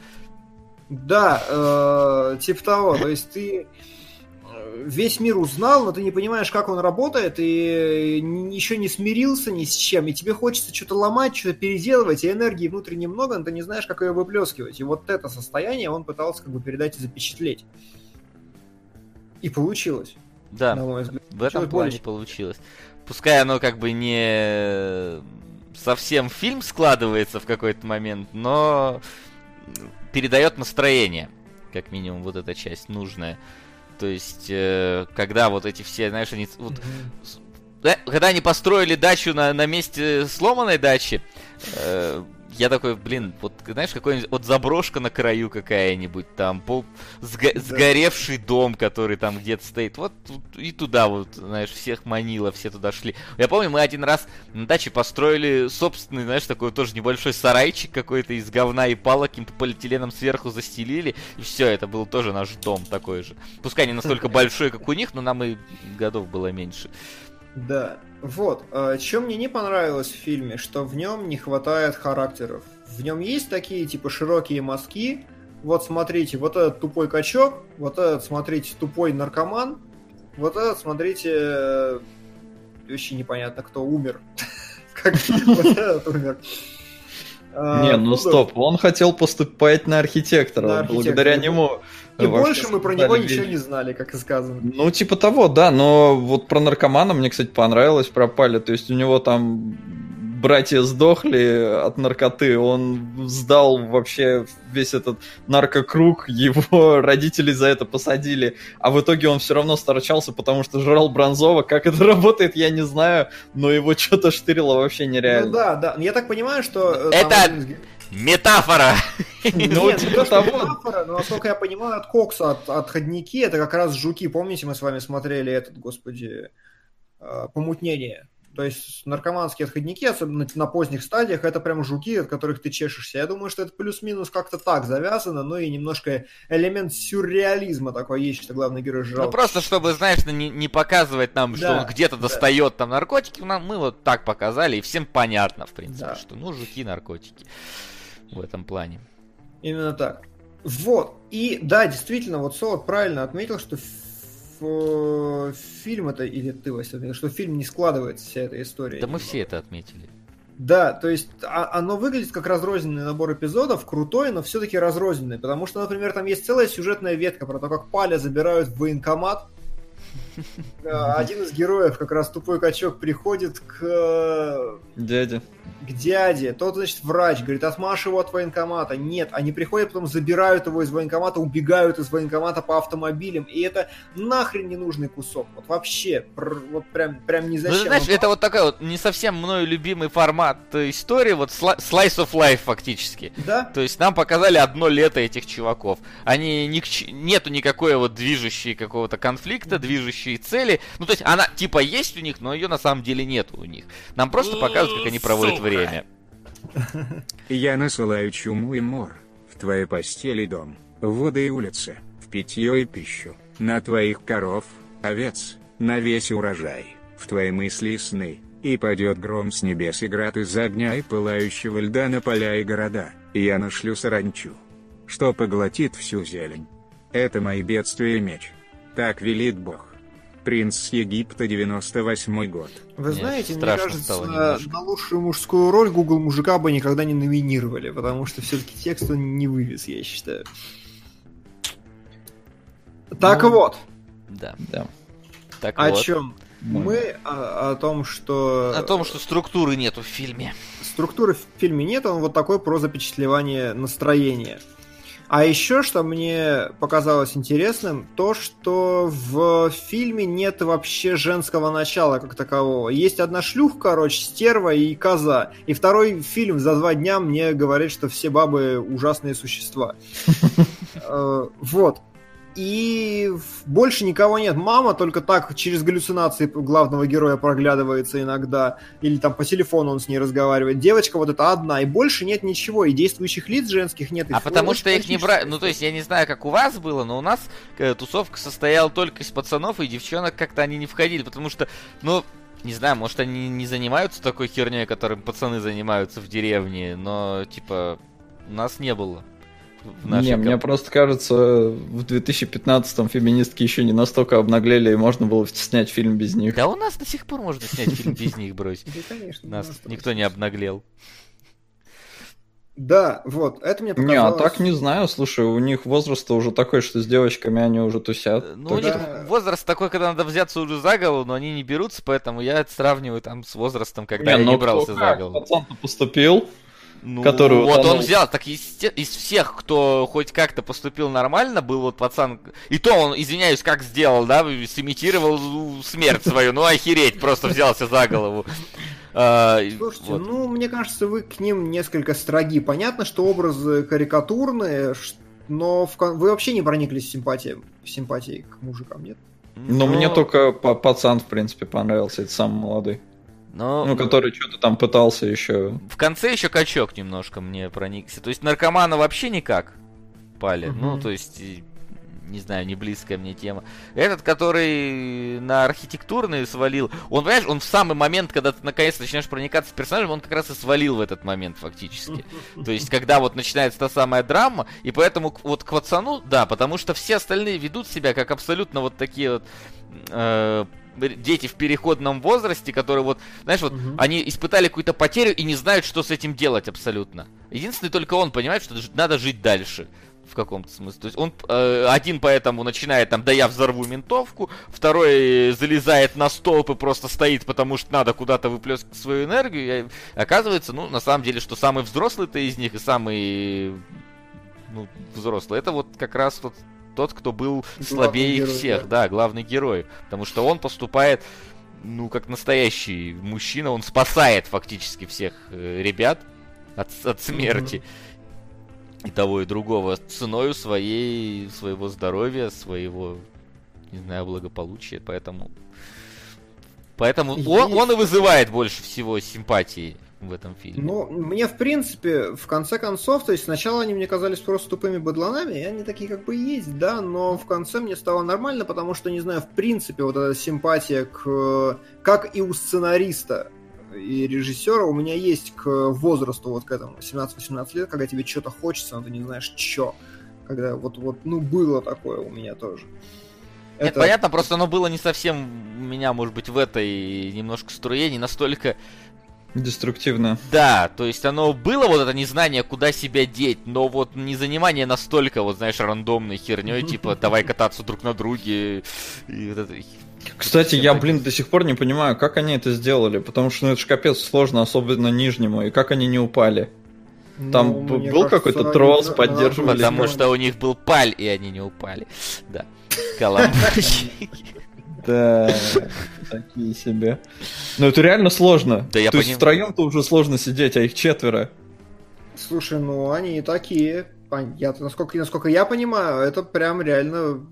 Да, э, типа того, то есть ты весь мир узнал, но ты не понимаешь, как он работает, и еще не смирился ни с чем, и тебе хочется что-то ломать, что-то переделывать, и энергии внутренне много, но ты не знаешь, как ее выплескивать. И вот это состояние он пытался как бы передать и запечатлеть. И получилось. Да, на мой взгляд. в этом плане более... получилось. Пускай оно как бы не совсем фильм складывается в какой-то момент, но передает настроение, как минимум вот эта часть нужная. То есть, э, когда вот эти все, знаешь, они... Вот, mm-hmm. Когда они построили дачу на, на месте сломанной дачи, э, я такой, блин, вот знаешь, какой-нибудь вот заброшка на краю какая-нибудь, там пол, сго, да. сгоревший дом, который там где-то стоит, вот и туда вот, знаешь, всех манило, все туда шли. Я помню, мы один раз на даче построили собственный, знаешь, такой тоже небольшой сарайчик какой-то из говна и палок, каким-то полиэтиленом сверху застелили, и все, это был тоже наш дом такой же. Пускай не настолько большой, как у них, но нам и годов было меньше. Да. Вот. А, Чем мне не понравилось в фильме, что в нем не хватает характеров. В нем есть такие, типа, широкие мазки. Вот смотрите, вот этот тупой качок, вот этот, смотрите, тупой наркоман, вот этот, смотрите, э, вообще непонятно, кто умер. Как вот этот умер. А, не, ну стоп, он хотел поступать на архитектора, благодаря нему и больше мы про него ничего не знали, как и сказано. Ну, типа того, да, но вот про наркомана мне, кстати, понравилось, пропали. То есть у него там братья сдохли от наркоты, он сдал вообще весь этот наркокруг, его родители за это посадили, а в итоге он все равно сторчался, потому что жрал Бронзова. Как это работает, я не знаю, но его что-то штырило вообще нереально. Ну да, да. Я так понимаю, что... Э, это... Метафора! Ну, типа того. Метафора, но насколько я понимаю, от кокса, от, отходники, это как раз жуки. Помните, мы с вами смотрели этот, господи, э, помутнение? То есть наркоманские отходники, особенно на поздних стадиях, это прям жуки, от которых ты чешешься. Я думаю, что это плюс-минус как-то так завязано, но и немножко элемент сюрреализма такой есть, что главный герой жрал. Ну просто, чтобы, знаешь, не, не показывать нам, да, что он где-то да. достает там наркотики, нам, мы вот так показали, и всем понятно, в принципе, да. что ну жуки, наркотики в этом плане. Именно так. Вот. И да, действительно, вот Солод правильно отметил, что фильм это, или ты, Вася, что фильм не складывается вся эта история. Да мы все это отметили. Да, то есть а, оно выглядит как разрозненный набор эпизодов, крутой, но все-таки разрозненный, потому что, например, там есть целая сюжетная ветка про то, как Паля забирают в военкомат, один из героев, как раз тупой качок, приходит к... Э, дяде. К дяде. Тот, значит, врач, говорит, отмашь его от военкомата. Нет, они приходят, потом забирают его из военкомата, убегают из военкомата по автомобилям. И это нахрен ненужный кусок. Вот вообще, вот прям, прям не зачем. Ну, знаешь, это вот такой вот не совсем мною любимый формат истории, вот slice of life фактически. Да. То есть нам показали одно лето этих чуваков. Они ни, нету никакой вот движущей какого-то конфликта, движущей цели. Ну, то есть она типа есть у них, но ее на самом деле нет у них. Нам просто показывают, как они проводят Сука. время. Я насылаю чуму и мор в твоей постели дом, в воды и улицы, в питье и пищу, на твоих коров, овец, на весь урожай, в твои мысли и сны, и падет гром с небес и град из огня и пылающего льда на поля и города, и я нашлю саранчу, что поглотит всю зелень. Это мои бедствия и меч. Так велит Бог. Принц Египта, 98 год. Вы Нет, знаете, мне кажется, на лучшую мужскую роль Google мужика бы никогда не номинировали, потому что все-таки текст он не вывез, я считаю. Так ну, вот. Да, да. Так о вот. чем? Мы о, о том, что... О том, что структуры нету в фильме. Структуры в фильме нет, он вот такой про запечатлевание настроения. А еще, что мне показалось интересным, то, что в фильме нет вообще женского начала как такового. Есть одна шлюха, короче, стерва и коза. И второй фильм за два дня мне говорит, что все бабы ужасные существа. Э, вот. И больше никого нет. Мама только так через галлюцинации главного героя проглядывается иногда. Или там по телефону он с ней разговаривает. Девочка вот эта одна. И больше нет ничего. И действующих лиц женских нет. А потому что их не брали... Ну, то есть, я не знаю, как у вас было, но у нас э, тусовка состояла только из пацанов, и девчонок как-то они не входили. Потому что, ну, не знаю, может, они не занимаются такой херней, которым пацаны занимаются в деревне, но, типа, нас не было в нашей Не, мне просто кажется, в 2015-м феминистки еще не настолько обнаглели, и можно было снять фильм без них. Да у нас до сих пор можно снять фильм без них, брось. Нас никто не обнаглел. Да, вот, это мне показалось... Не, а так не знаю, слушай, у них возраст уже такой, что с девочками они уже тусят. Ну, так... у них возраст такой, когда надо взяться уже за голову, но они не берутся, поэтому я это сравниваю там с возрастом, когда не, я не брался за голову. Пацан-то поступил, ну, которую вот он взял, так из, из всех, кто хоть как-то поступил нормально, был вот пацан, и то он, извиняюсь, как сделал, да, сымитировал смерть свою, ну охереть, просто взялся за голову. А, Слушайте, вот. ну, мне кажется, вы к ним несколько строги. Понятно, что образы карикатурные, но в, вы вообще не прониклись симпатией, симпатией к мужикам, нет? Но, но... мне только пацан, в принципе, понравился, это самый молодой. Но... Ну, который что-то там пытался еще. В конце еще качок немножко мне проникся. То есть наркомана вообще никак пали. Угу. Ну, то есть не знаю, не близкая мне тема. Этот, который на архитектурный свалил, он, понимаешь, он в самый момент, когда ты наконец начинаешь проникаться с персонажем, он как раз и свалил в этот момент фактически. То есть, когда вот начинается та самая драма, и поэтому вот к пацану, да, потому что все остальные ведут себя как абсолютно вот такие вот э, дети в переходном возрасте, которые вот, знаешь, вот угу. они испытали какую-то потерю и не знают, что с этим делать абсолютно. Единственный только он понимает, что надо жить дальше в каком-то смысле. То есть он э, один поэтому начинает там, да я взорву ментовку, второй залезает на столб и просто стоит, потому что надо куда-то выплескивать свою энергию. И оказывается, ну, на самом деле, что самый взрослый-то из них и самый ну, взрослый, это вот как раз вот тот, кто был главный слабее герой, всех, да. да, главный герой. Потому что он поступает, ну, как настоящий мужчина, он спасает фактически всех э, ребят от, от смерти. И того, и другого ценою своей, своего здоровья, своего, не знаю, благополучия. Поэтому Поэтому он, он и вызывает больше всего симпатии в этом фильме. Ну, мне, в принципе, в конце концов, то есть сначала они мне казались просто тупыми быдланами, и они такие как бы есть, да, но в конце мне стало нормально, потому что, не знаю, в принципе, вот эта симпатия к... как и у сценариста и режиссера, у меня есть к возрасту вот к этому, 17-18 лет, когда тебе что-то хочется, но ты не знаешь, что. Когда вот, вот, ну, было такое у меня тоже. Нет, это... понятно, просто оно было не совсем у меня, может быть, в этой немножко струе, не настолько Деструктивно. Да, то есть оно было вот это незнание, куда себя деть, но вот не занимание настолько, вот знаешь, рандомной херней, типа давай кататься друг на друге. И вот это... Кстати, я, блин, до сих пор не понимаю, как они это сделали, потому что ну, это же капец сложно, особенно нижнему, и как они не упали. Там ну, был какой-то трос, поддерживали. Потому что у них был паль, и они не упали. Да. Коломбочки. Да, такие себе. Но это реально сложно. Да, я То поним... есть втроем-то уже сложно сидеть, а их четверо. Слушай, ну они такие. Я, насколько, насколько я понимаю, это прям реально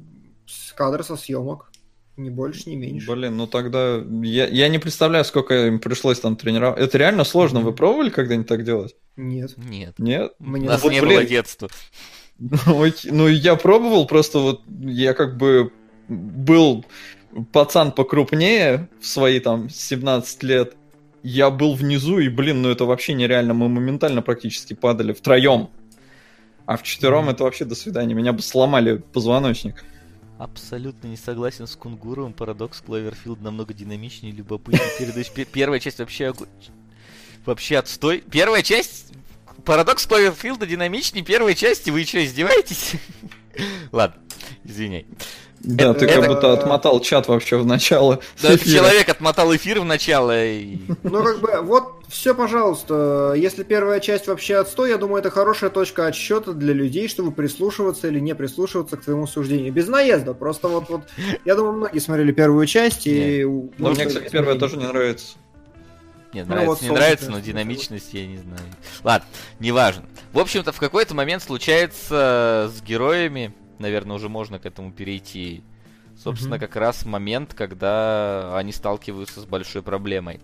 кадр со съемок. Ни больше, ни меньше. Блин, ну тогда я, я не представляю, сколько им пришлось там тренировать. Это реально сложно. Вы пробовали когда-нибудь так делать? Нет. Нет. Нет? Мне У нас вот, не блин, было детства. Ну, ну, я пробовал, просто вот я как бы был пацан покрупнее в свои там 17 лет, я был внизу, и, блин, ну это вообще нереально. Мы моментально практически падали втроем. А в четвером mm-hmm. это вообще до свидания. Меня бы сломали позвоночник. Абсолютно не согласен с Кунгуровым. Парадокс Кловерфилд намного динамичнее и любопытнее. Первая часть вообще вообще отстой. Первая часть Парадокс Кловерфилда динамичнее первой части. Вы что, издеваетесь? Ладно, извиняй. Да, это, ты как это... будто отмотал чат вообще в начало. Да, эфира. человек отмотал эфир в начало. И... Ну, как бы, вот, все, пожалуйста. Если первая часть вообще отстой, я думаю, это хорошая точка отсчета для людей, чтобы прислушиваться или не прислушиваться к твоему суждению. Без наезда. Просто вот, вот я думаю, многие смотрели первую часть, и... Ну, мне, кстати, первая тоже не нравится. Нет, ну, нравится, вот не нравится, но динамичность я не знаю. Ладно, неважно. В общем-то, в какой-то момент случается с героями наверное, уже можно к этому перейти. Собственно, mm-hmm. как раз момент, когда они сталкиваются с большой проблемой.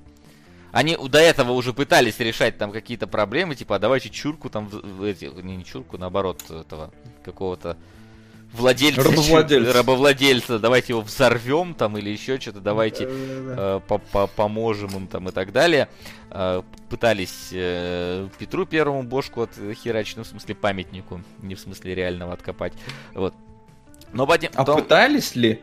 Они до этого уже пытались решать там какие-то проблемы, типа, а давайте чурку там, эти, не, не чурку, наоборот, этого какого-то владельца, рабовладельца. рабовладельца, давайте его взорвем там или еще что-то, давайте э, поможем им там и так далее. Э, пытались э, Петру Первому бошку отхерачить, ну, в смысле памятнику, не в смысле реального откопать. Вот. Но потом... А пытались ли?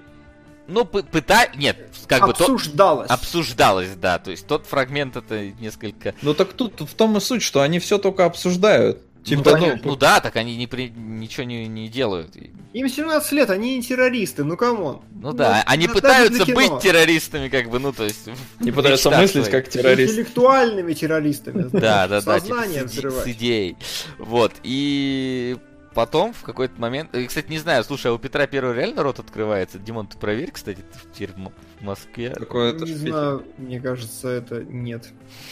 Ну, пыта... Нет, как обсуждалось. бы... То... Обсуждалось, да. То есть тот фрагмент это несколько... Ну так тут в том и суть, что они все только обсуждают. Типа, ну, ну, ну да, так они не при... ничего не, не делают. Им 17 лет, они не террористы, ну come on. Ну, ну да, они пытаются быть террористами, как бы, ну то есть... Не пытаются мыслить как террористы. Интеллектуальными террористами. Да, да, да, типа, с идеей. Вот, и потом в какой-то момент... И, кстати, не знаю, слушай, а у Петра Первого реально рот открывается? Димон, ты проверь, кстати, ты теперь в Москве. Какое это Не знаю, мне кажется, это нет.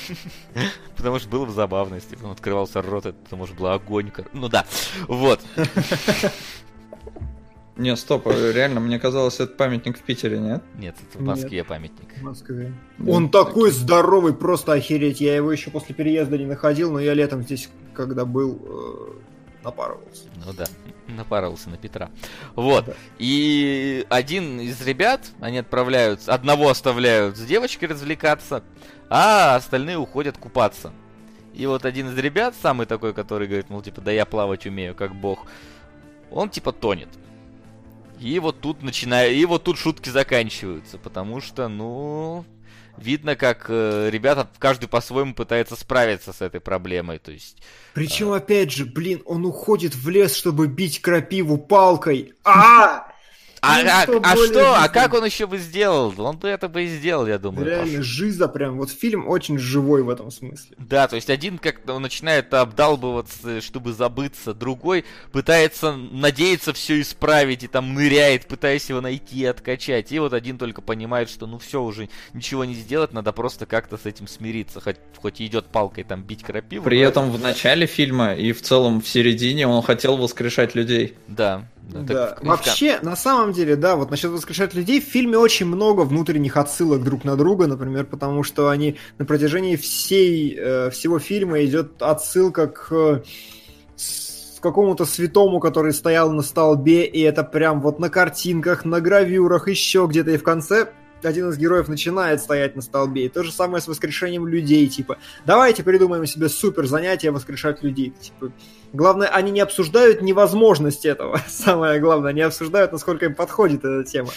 Потому что было бы забавно, если бы он открывался рот, это, может, было огонь. Ну да, вот. Не, стоп, реально, мне казалось, это памятник в Питере, нет? Нет, это в Москве нет, памятник. В Москве. Он такой здоровый, просто охереть. Я его еще после переезда не находил, но я летом здесь, когда был, э, напарывался. Ну да, напарывался на Петра. Вот. Да. И один из ребят, они отправляются, одного оставляют с девочкой развлекаться, а остальные уходят купаться. И вот один из ребят, самый такой, который говорит, мол, типа, да я плавать умею, как бог, он типа тонет. И вот тут начинаю, и вот тут шутки заканчиваются, потому что, ну, видно, как э, ребята каждый по-своему пытается справиться с этой проблемой, то есть. Причем, э... опять же, блин, он уходит в лес, чтобы бить крапиву палкой. А! А, ну, а, что, а что? А как он еще бы сделал? Он бы это бы и сделал, я думаю. Реально, Паша. жиза прям. Вот фильм очень живой в этом смысле. Да, то есть один как-то начинает обдалбываться, чтобы забыться, другой пытается надеяться все исправить и там ныряет, пытаясь его найти и откачать. И вот один только понимает, что ну все уже ничего не сделать, надо просто как-то с этим смириться, хоть, хоть и идет палкой там бить крапиву. При этом в начале фильма и в целом в середине он хотел воскрешать людей. Да, да, да. Вообще, на самом деле, да, вот насчет воскрешать людей, в фильме очень много внутренних отсылок друг на друга, например, потому что они на протяжении всей, э, всего фильма идет отсылка к какому-то святому, который стоял на столбе, и это прям вот на картинках, на гравюрах, еще где-то, и в конце один из героев начинает стоять на столбе. И то же самое с воскрешением людей, типа, давайте придумаем себе супер занятие воскрешать людей. Типа, главное, они не обсуждают невозможность этого. Самое главное, они обсуждают, насколько им подходит эта тема.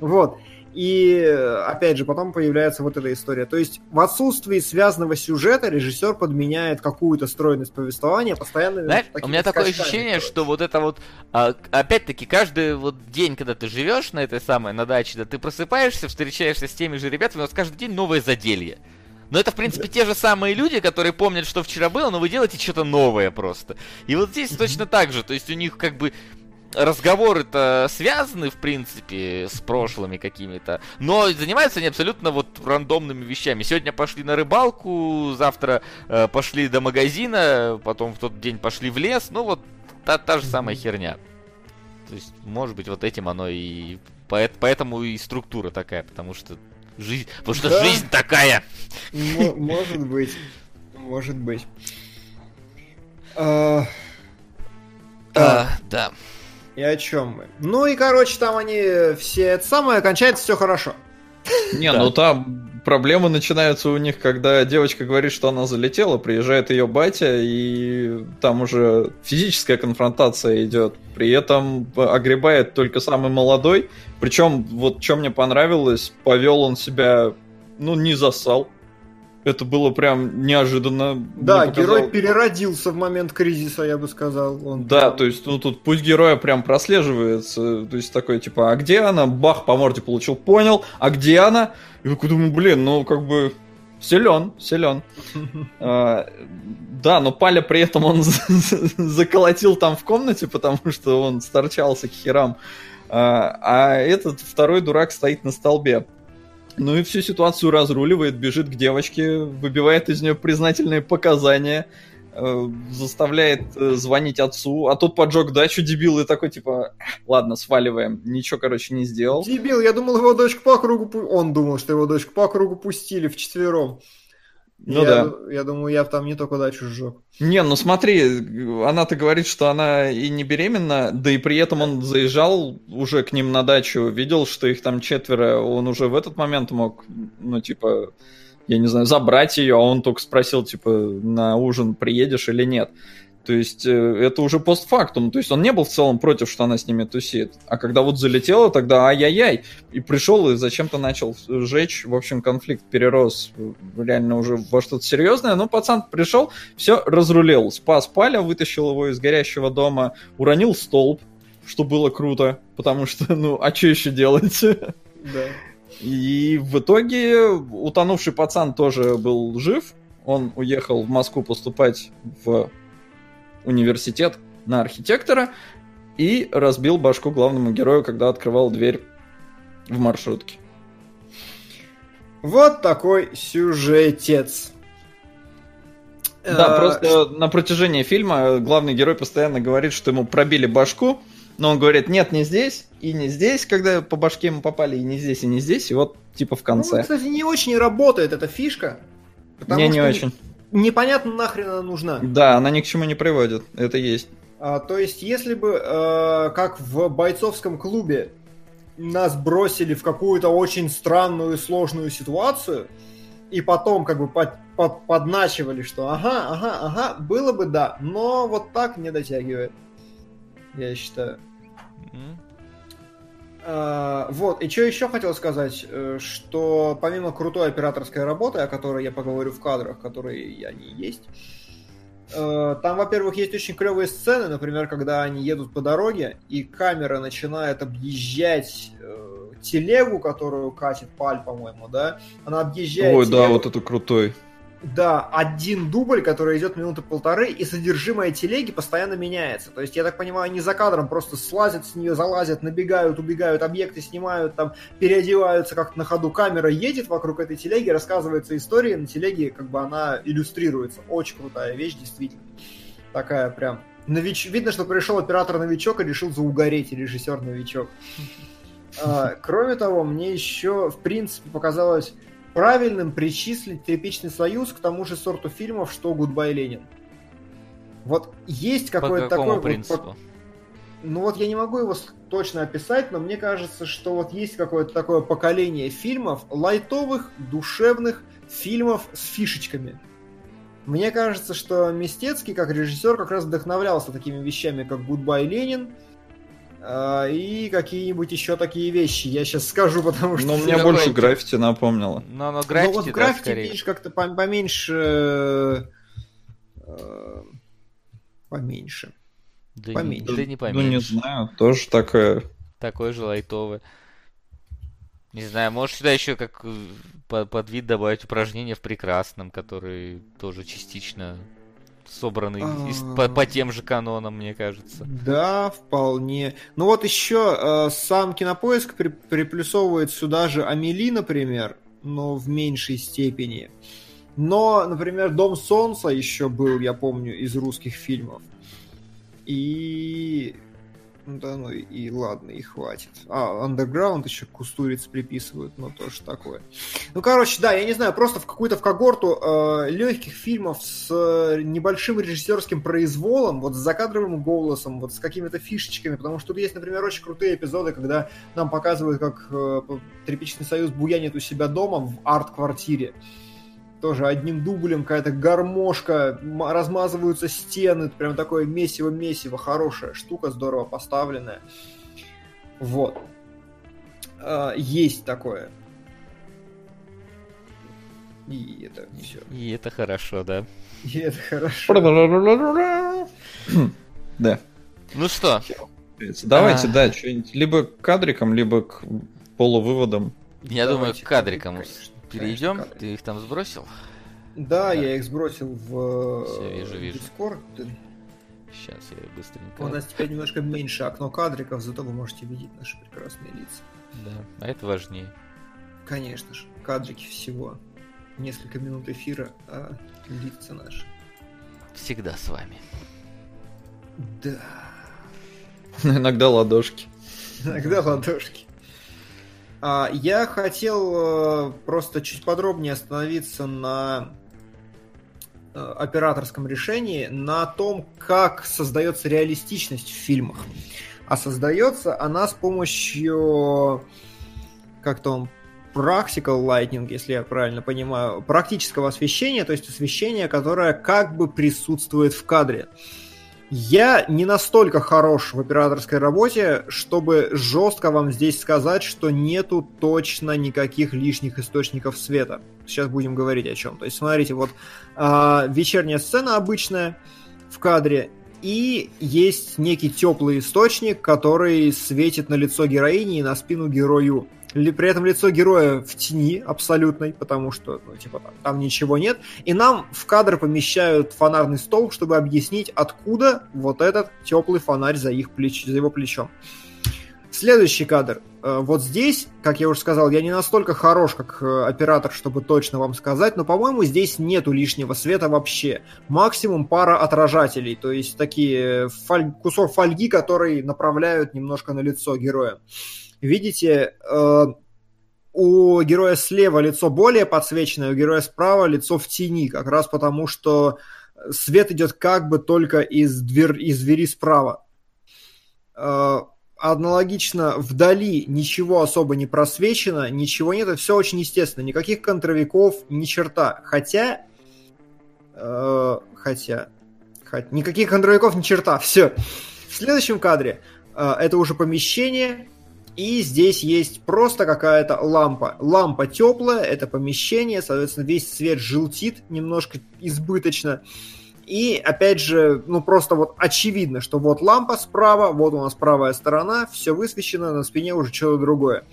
Вот. И, опять же, потом появляется вот эта история. То есть в отсутствии связанного сюжета режиссер подменяет какую-то стройность повествования постоянно. Знаешь, у меня такое ощущение, короче. что вот это вот, а, опять-таки, каждый вот день, когда ты живешь на этой самой, на даче, да, ты просыпаешься, встречаешься с теми же ребятами, у нас каждый день новое заделье. Но это, в принципе, те же самые люди, которые помнят, что вчера было, но вы делаете что-то новое просто. И вот здесь точно так же. То есть у них как бы разговоры-то связаны, в принципе, с прошлыми какими-то, но занимаются они абсолютно вот рандомными вещами. Сегодня пошли на рыбалку, завтра э, пошли до магазина, потом в тот день пошли в лес, ну вот та, та же самая херня. То есть, может быть, вот этим оно и... Поэтому и структура такая, потому что жизнь... Потому что да. жизнь такая! может быть. Может быть. А, а, да. И о чем мы? Ну и, короче, там они все это самое, кончается все хорошо. Не, ну там проблемы начинаются у них, когда девочка говорит, что она залетела, приезжает ее батя, и там уже физическая конфронтация идет. При этом огребает только самый молодой. Причем, вот что мне понравилось, повел он себя, ну, не засал. Это было прям неожиданно. Да, герой переродился в момент кризиса, я бы сказал. Он да, то есть, ну тут пусть героя прям прослеживается. То есть такой, типа, а где она? Бах, по морде получил, понял. А где она? И такой думаю, блин, ну как бы силен, силен. а, да, но Паля при этом он заколотил там в комнате, потому что он сторчался к херам. А, а этот второй дурак стоит на столбе. Ну и всю ситуацию разруливает, бежит к девочке, выбивает из нее признательные показания, э, заставляет э, звонить отцу, а тот поджег дачу, дебил, и такой, типа, ладно, сваливаем. Ничего, короче, не сделал. Дебил, я думал, его дочку по кругу... Он думал, что его дочку по кругу пустили в четвером. Ну я, да. Я думаю, я там не только дачу сжег. Не, ну смотри, она-то говорит, что она и не беременна, да и при этом он заезжал уже к ним на дачу, видел, что их там четверо, он уже в этот момент мог, ну типа, я не знаю, забрать ее, а он только спросил, типа, на ужин приедешь или нет. То есть э, это уже постфактум. То есть он не был в целом против, что она с ними тусит. А когда вот залетела, тогда ай-яй-яй. И пришел и зачем-то начал жечь. В общем, конфликт перерос реально уже во что-то серьезное. Но пацан пришел, все разрулил. Спас Паля, вытащил его из горящего дома, уронил столб, что было круто. Потому что, ну, а что еще делать? Да. И в итоге утонувший пацан тоже был жив. Он уехал в Москву поступать в университет на архитектора и разбил башку главному герою, когда открывал дверь в маршрутке. Вот такой сюжетец. Да, а... просто на протяжении фильма главный герой постоянно говорит, что ему пробили башку, но он говорит, нет, не здесь и не здесь, когда по башке ему попали, и не здесь, и не здесь, и вот типа в конце. Ну, кстати, не очень работает эта фишка. Потому не, не очень непонятно нахрен она нужна. Да, она ни к чему не приводит, это есть. А, то есть, если бы, э, как в бойцовском клубе, нас бросили в какую-то очень странную и сложную ситуацию, и потом как бы под, под, подначивали, что ага, ага, ага, было бы да, но вот так не дотягивает, я считаю. А, вот, и что еще хотел сказать, э, что помимо крутой операторской работы, о которой я поговорю в кадрах, которые они есть, э, там, во-первых, есть очень клевые сцены, например, когда они едут по дороге, и камера начинает объезжать э, телегу, которую катит Паль, по-моему, да? Она объезжает Ой, телегу. да, вот это крутой. Да, один дубль, который идет минуты полторы, и содержимое телеги постоянно меняется. То есть, я так понимаю, они за кадром просто слазят с нее, залазят, набегают, убегают, объекты снимают, там, переодеваются как на ходу. Камера едет вокруг этой телеги, рассказывается история, на телеге как бы она иллюстрируется. Очень крутая вещь, действительно. Такая прям... Нович... Видно, что пришел оператор-новичок и решил заугарать, режиссер-новичок. А, кроме того, мне еще, в принципе, показалось правильным причислить «Тряпичный союз» к тому же сорту фильмов, что «Гудбай, Ленин». Вот есть какой-то такой... принципу? Вот, ну вот я не могу его точно описать, но мне кажется, что вот есть какое-то такое поколение фильмов, лайтовых, душевных фильмов с фишечками. Мне кажется, что Мистецкий, как режиссер, как раз вдохновлялся такими вещами, как «Гудбай, Ленин», и какие-нибудь еще такие вещи. Я сейчас скажу, потому что... Но мне больше граффити напомнило. Но, но граффити, но вот да, граффити, скорее. видишь, как-то поменьше... Э, поменьше. Да поменьше. Не, да не поменьше. Ну, не знаю, тоже такое... Такой же лайтовый. Не знаю, может сюда еще как э, под, под вид добавить упражнения в прекрасном, который тоже частично собранный из, по, по тем же канонам, мне кажется. Да, вполне. Ну вот еще э, сам Кинопоиск при, приплюсовывает сюда же Амели, например, но в меньшей степени. Но, например, Дом Солнца еще был, я помню, из русских фильмов. И ну да, ну и ладно, и хватит. А, Underground еще кустуриц приписывают, но тоже такое. Ну, короче, да, я не знаю, просто в какую-то в когорту э, легких фильмов с э, небольшим режиссерским произволом, вот с закадровым голосом, вот с какими-то фишечками, потому что тут есть, например, очень крутые эпизоды, когда нам показывают, как э, Тряпичный союз буянит у себя дома в арт-квартире тоже одним дублем какая-то гармошка, размазываются стены, прям такое месиво-месиво, хорошая штука, здорово поставленная. Вот. А, есть такое. И это все. И это хорошо, да. И это хорошо. Да. Ну что? Давайте, а. да, что-нибудь либо к кадрикам, либо к полувыводам. Я думаю, к кадрикам перейдем. Конечно, Ты их там сбросил? Да, да, я их сбросил в Все, вижу, вижу. Discord. Сейчас я быстренько. У нас теперь немножко меньше окно кадриков, зато вы можете видеть наши прекрасные лица. Да, а это важнее. Конечно же, кадрики всего. Несколько минут эфира, а лица наши. Всегда с вами. Да. Иногда ладошки. Иногда ладошки. А, я хотел э, просто чуть подробнее остановиться на э, операторском решении, на том, как создается реалистичность в фильмах. А создается она с помощью, как там, practical lighting, если я правильно понимаю, практического освещения, то есть освещения, которое как бы присутствует в кадре. Я не настолько хорош в операторской работе, чтобы жестко вам здесь сказать, что нету точно никаких лишних источников света. Сейчас будем говорить о чем. То есть, смотрите, вот э, вечерняя сцена обычная в кадре, и есть некий теплый источник, который светит на лицо героини и на спину герою. При этом лицо героя в тени абсолютной, потому что, ну, типа, там, там ничего нет. И нам в кадр помещают фонарный столб, чтобы объяснить, откуда вот этот теплый фонарь за, их плеч... за его плечом. Следующий кадр. Э, вот здесь, как я уже сказал, я не настолько хорош, как э, оператор, чтобы точно вам сказать, но, по-моему, здесь нету лишнего света вообще. Максимум пара отражателей, то есть такие фаль... кусок фольги, которые направляют немножко на лицо героя видите, э, у героя слева лицо более подсвеченное, у героя справа лицо в тени, как раз потому что свет идет как бы только из, двер, из двери справа. Э, аналогично вдали ничего особо не просвечено, ничего нет, все очень естественно, никаких контровиков, ни черта. Хотя, э, хотя, хотя, никаких контровиков, ни черта, все. В следующем кадре э, это уже помещение, и здесь есть просто какая-то лампа. Лампа теплая, это помещение, соответственно, весь свет желтит немножко избыточно. И, опять же, ну просто вот очевидно, что вот лампа справа, вот у нас правая сторона, все высвечено, на спине уже что-то другое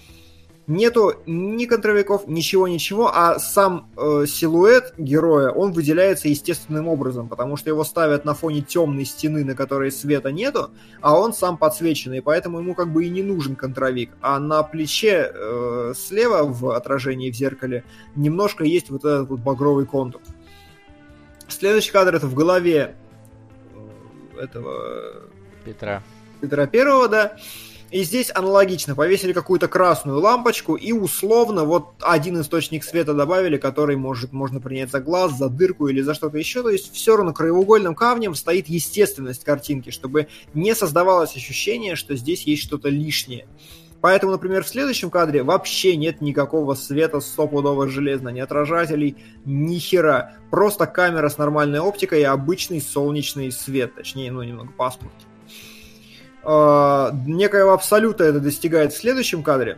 нету ни контровиков, ничего-ничего, а сам э, силуэт героя, он выделяется естественным образом, потому что его ставят на фоне темной стены, на которой света нету, а он сам подсвеченный, поэтому ему как бы и не нужен контровик. А на плече э, слева в отражении в зеркале немножко есть вот этот вот багровый контур. Следующий кадр это в голове э, этого... Петра. Петра Первого, да. И здесь аналогично, повесили какую-то красную лампочку и условно вот один источник света добавили, который может, можно принять за глаз, за дырку или за что-то еще. То есть все равно краеугольным камнем стоит естественность картинки, чтобы не создавалось ощущение, что здесь есть что-то лишнее. Поэтому, например, в следующем кадре вообще нет никакого света стопудово железно, ни отражателей, ни хера. Просто камера с нормальной оптикой и обычный солнечный свет, точнее, ну, немного паспорт э, некоего абсолюта это достигает в следующем кадре.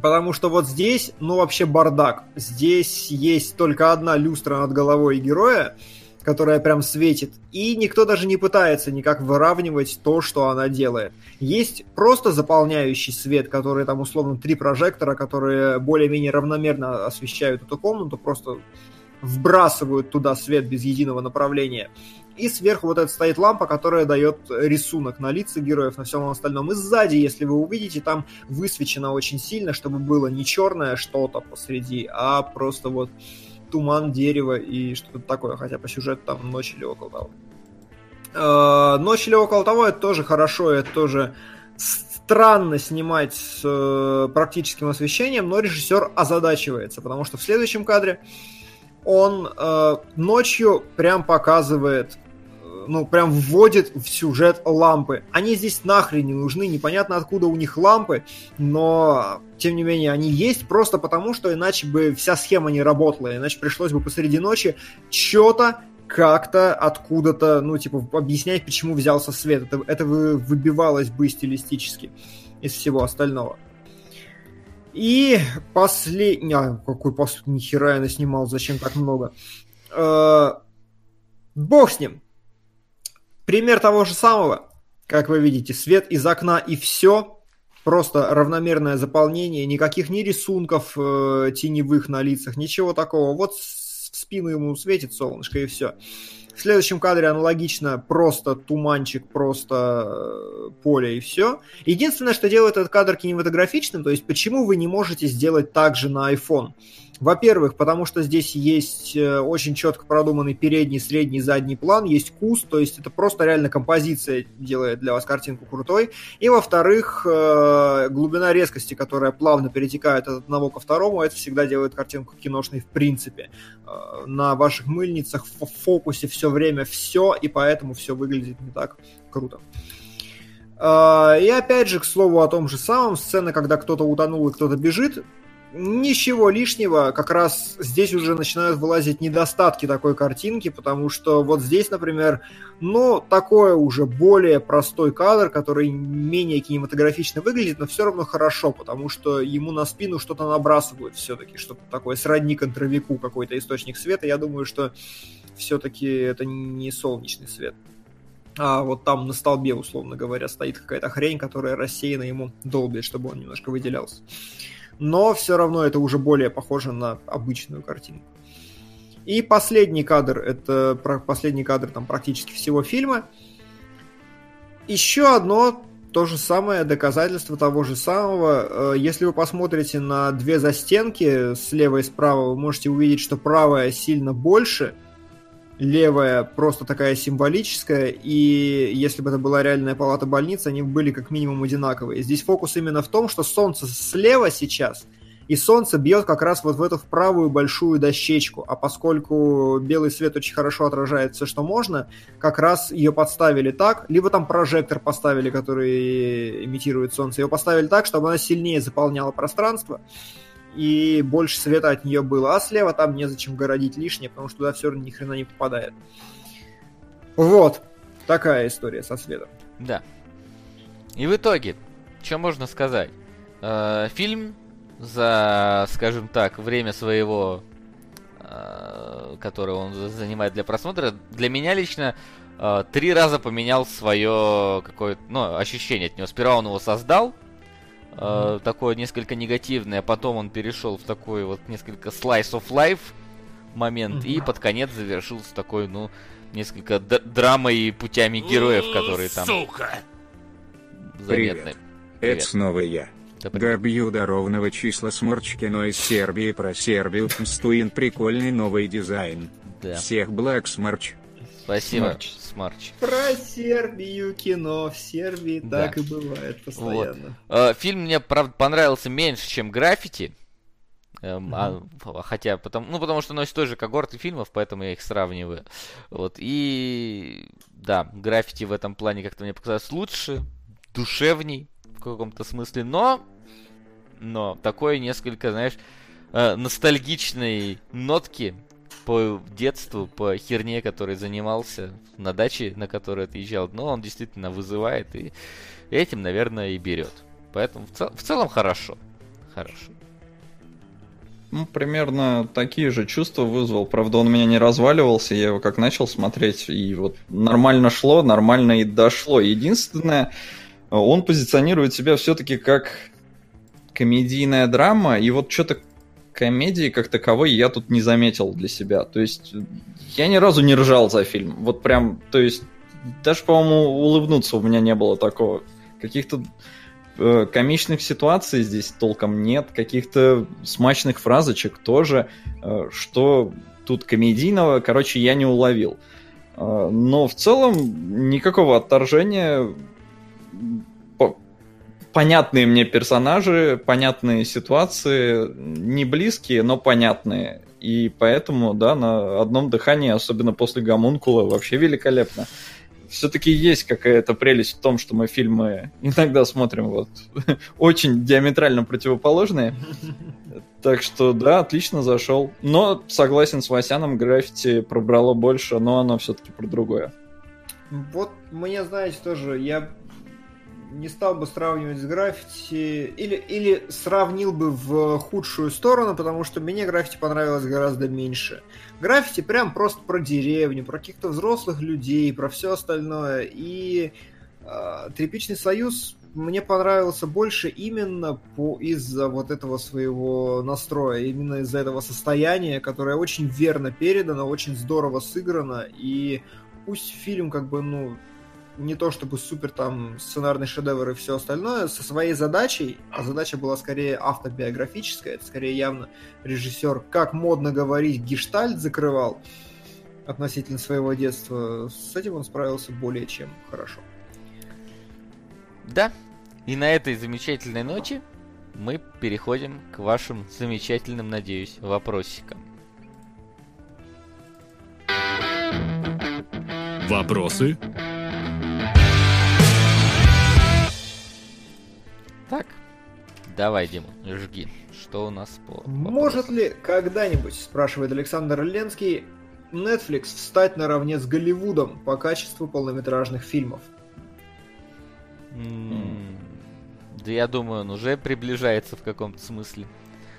Потому что вот здесь, ну вообще бардак. Здесь есть только одна люстра над головой героя, которая прям светит. И никто даже не пытается никак выравнивать то, что она делает. Есть просто заполняющий свет, который там условно три прожектора, которые более-менее равномерно освещают эту комнату, просто вбрасывают туда свет без единого направления. И сверху вот эта стоит лампа, которая дает рисунок на лица героев, на всем остальном. И сзади, если вы увидите, там высвечено очень сильно, чтобы было не черное что-то посреди, а просто вот туман, дерево и что-то такое. Хотя по сюжету там ночь или около того. Э, ночь или около того, это тоже хорошо, это тоже странно снимать с э, практическим освещением, но режиссер озадачивается, потому что в следующем кадре он э, ночью прям показывает ну, прям вводит в сюжет лампы. Они здесь нахрен не нужны, непонятно откуда у них лампы, но, тем не менее, они есть просто потому, что иначе бы вся схема не работала, иначе пришлось бы посреди ночи что-то как-то откуда-то, ну, типа, объяснять, почему взялся свет. Это, это выбивалось бы стилистически из всего остального. И последний... А, какой последний? Нихера я наснимал, зачем так много? Э, бог с ним. Пример того же самого, как вы видите, свет из окна и все, просто равномерное заполнение, никаких ни рисунков э, теневых на лицах, ничего такого. Вот в спину ему светит солнышко и все. В следующем кадре аналогично просто туманчик, просто э, поле и все. Единственное, что делает этот кадр кинематографичным, то есть почему вы не можете сделать так же на iPhone? Во-первых, потому что здесь есть э, очень четко продуманный передний, средний, задний план, есть куст, то есть это просто реально композиция делает для вас картинку крутой. И во-вторых, э, глубина резкости, которая плавно перетекает от одного ко второму, это всегда делает картинку киношной в принципе. Э, на ваших мыльницах в фокусе все время все, и поэтому все выглядит не так круто. И опять же, к слову о том же самом, сцена, когда кто-то утонул и кто-то бежит, Ничего лишнего, как раз здесь уже начинают вылазить недостатки такой картинки, потому что вот здесь, например, ну, такой уже более простой кадр, который менее кинематографично выглядит, но все равно хорошо, потому что ему на спину что-то набрасывают все-таки, что-то такое сродни контровику, какой-то источник света. Я думаю, что все-таки это не солнечный свет. А вот там на столбе, условно говоря, стоит какая-то хрень, которая рассеяна ему долбит, чтобы он немножко выделялся но все равно это уже более похоже на обычную картинку. И последний кадр, это последний кадр там практически всего фильма. Еще одно то же самое доказательство того же самого. Э, если вы посмотрите на две застенки слева и справа, вы можете увидеть, что правая сильно больше – левая просто такая символическая, и если бы это была реальная палата больницы, они были как минимум одинаковые. Здесь фокус именно в том, что солнце слева сейчас, и солнце бьет как раз вот в эту правую большую дощечку, а поскольку белый свет очень хорошо отражает все, что можно, как раз ее подставили так, либо там прожектор поставили, который имитирует солнце, ее поставили так, чтобы она сильнее заполняла пространство, и больше света от нее было. А слева там незачем городить лишнее, потому что туда все равно ни хрена не попадает. Вот. Такая история со светом. Да. И в итоге, что можно сказать? Э, фильм за, скажем так, время своего, э, которое он занимает для просмотра, для меня лично э, три раза поменял свое какое-то, ну, ощущение от него. Сперва он его создал, mm-hmm. такое несколько негативное, потом он перешел в такой вот несколько slice of life момент, mm-hmm. и под конец завершился такой, ну, несколько драмой и путями героев, которые там... Сука! Заметны. Привет. Привет. Это снова я. Добью до ровного числа Сморчкино из Сербии про Сербию Мстуин прикольный новый дизайн. Да. Всех благ, Сморч. Спасибо, Смарч. Смарч. Про Сербию кино. В Сербии да. так и бывает постоянно. Вот. Э, фильм мне, правда, понравился меньше, чем «Граффити». Эм, mm-hmm. а, хотя, потому, ну, потому что носит той же когорты фильмов, поэтому я их сравниваю. Вот, и да, граффити в этом плане как-то мне показалось лучше, душевней в каком-то смысле, но, но такое несколько, знаешь, э, ностальгичной нотки по детству, по херне, которой занимался, на даче, на которой отъезжал, но он действительно вызывает, и этим, наверное, и берет. Поэтому в, цел- в целом хорошо. Хорошо. Ну, примерно такие же чувства вызвал. Правда, он у меня не разваливался, я его как начал смотреть, и вот нормально шло, нормально и дошло. Единственное, он позиционирует себя все-таки как комедийная драма, и вот что-то комедии как таковой я тут не заметил для себя. То есть я ни разу не ржал за фильм. Вот прям, то есть даже, по-моему, улыбнуться у меня не было такого. Каких-то Э, комичных ситуаций здесь толком нет, каких-то смачных фразочек тоже, э, что тут комедийного, короче, я не уловил. Э, но в целом никакого отторжения. Понятные мне персонажи, понятные ситуации, не близкие, но понятные. И поэтому, да, на одном дыхании, особенно после гомункула, вообще великолепно все-таки есть какая-то прелесть в том, что мы фильмы иногда смотрим вот очень диаметрально противоположные. Так что да, отлично зашел. Но согласен с Васяном, граффити пробрало больше, но оно все-таки про другое. Вот мне, знаете, тоже, я не стал бы сравнивать с граффити, или, или сравнил бы в худшую сторону, потому что мне граффити понравилось гораздо меньше. Граффити прям просто про деревню, про каких-то взрослых людей, про все остальное. И э, Тряпичный союз мне понравился больше именно по, из-за вот этого своего настроя, именно из-за этого состояния, которое очень верно передано, очень здорово сыграно, и пусть фильм как бы, ну, не то чтобы супер там сценарный шедевр и все остальное, со своей задачей, а задача была скорее автобиографическая, это скорее явно режиссер, как модно говорить, гештальт закрывал относительно своего детства, с этим он справился более чем хорошо. Да, и на этой замечательной ночи мы переходим к вашим замечательным, надеюсь, вопросикам. Вопросы? Так, давай, Дима, жги. Что у нас по... Может ли когда-нибудь, спрашивает Александр Ленский, Netflix встать наравне с Голливудом по качеству полнометражных фильмов? Да я думаю, он уже приближается в каком-то смысле.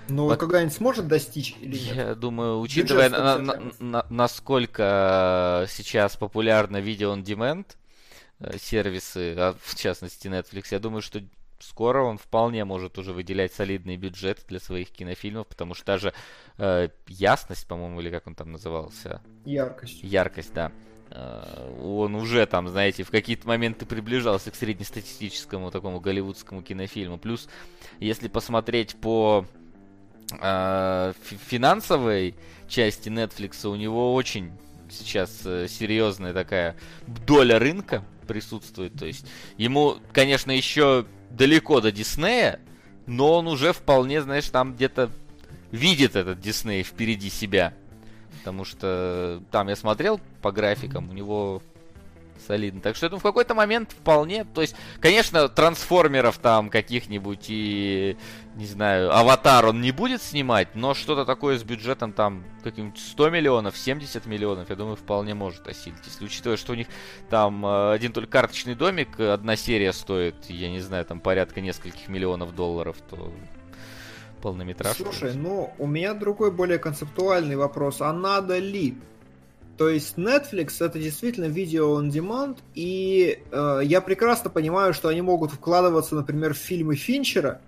Ну, По... когда-нибудь сможет достичь или нет? Я думаю, учитывая, на, на, на, насколько сейчас популярно видео on demand э, сервисы, а в частности Netflix, я думаю, что скоро он вполне может уже выделять солидный бюджет для своих кинофильмов, потому что даже э, ясность, по-моему, или как он там назывался? Яркость. Яркость, да. Э, он уже там, знаете, в какие-то моменты приближался к среднестатистическому такому голливудскому кинофильму. Плюс, если посмотреть по э, финансовой части Netflix, у него очень сейчас э, серьезная такая доля рынка присутствует. То есть ему, конечно, еще далеко до Диснея, но он уже вполне, знаешь, там где-то видит этот Дисней впереди себя. Потому что там я смотрел по графикам, у него солидно. Так что это в какой-то момент вполне... То есть, конечно, трансформеров там каких-нибудь и, не знаю, аватар он не будет снимать, но что-то такое с бюджетом там каким-нибудь 100 миллионов, 70 миллионов, я думаю, вполне может осилить. Если учитывая, что у них там э, один только карточный домик, одна серия стоит, я не знаю, там порядка нескольких миллионов долларов, то полнометраж. Слушай, ну, у меня другой более концептуальный вопрос. А надо ли? То есть Netflix это действительно видео on demand, и э, я прекрасно понимаю, что они могут вкладываться, например, в фильмы Финчера,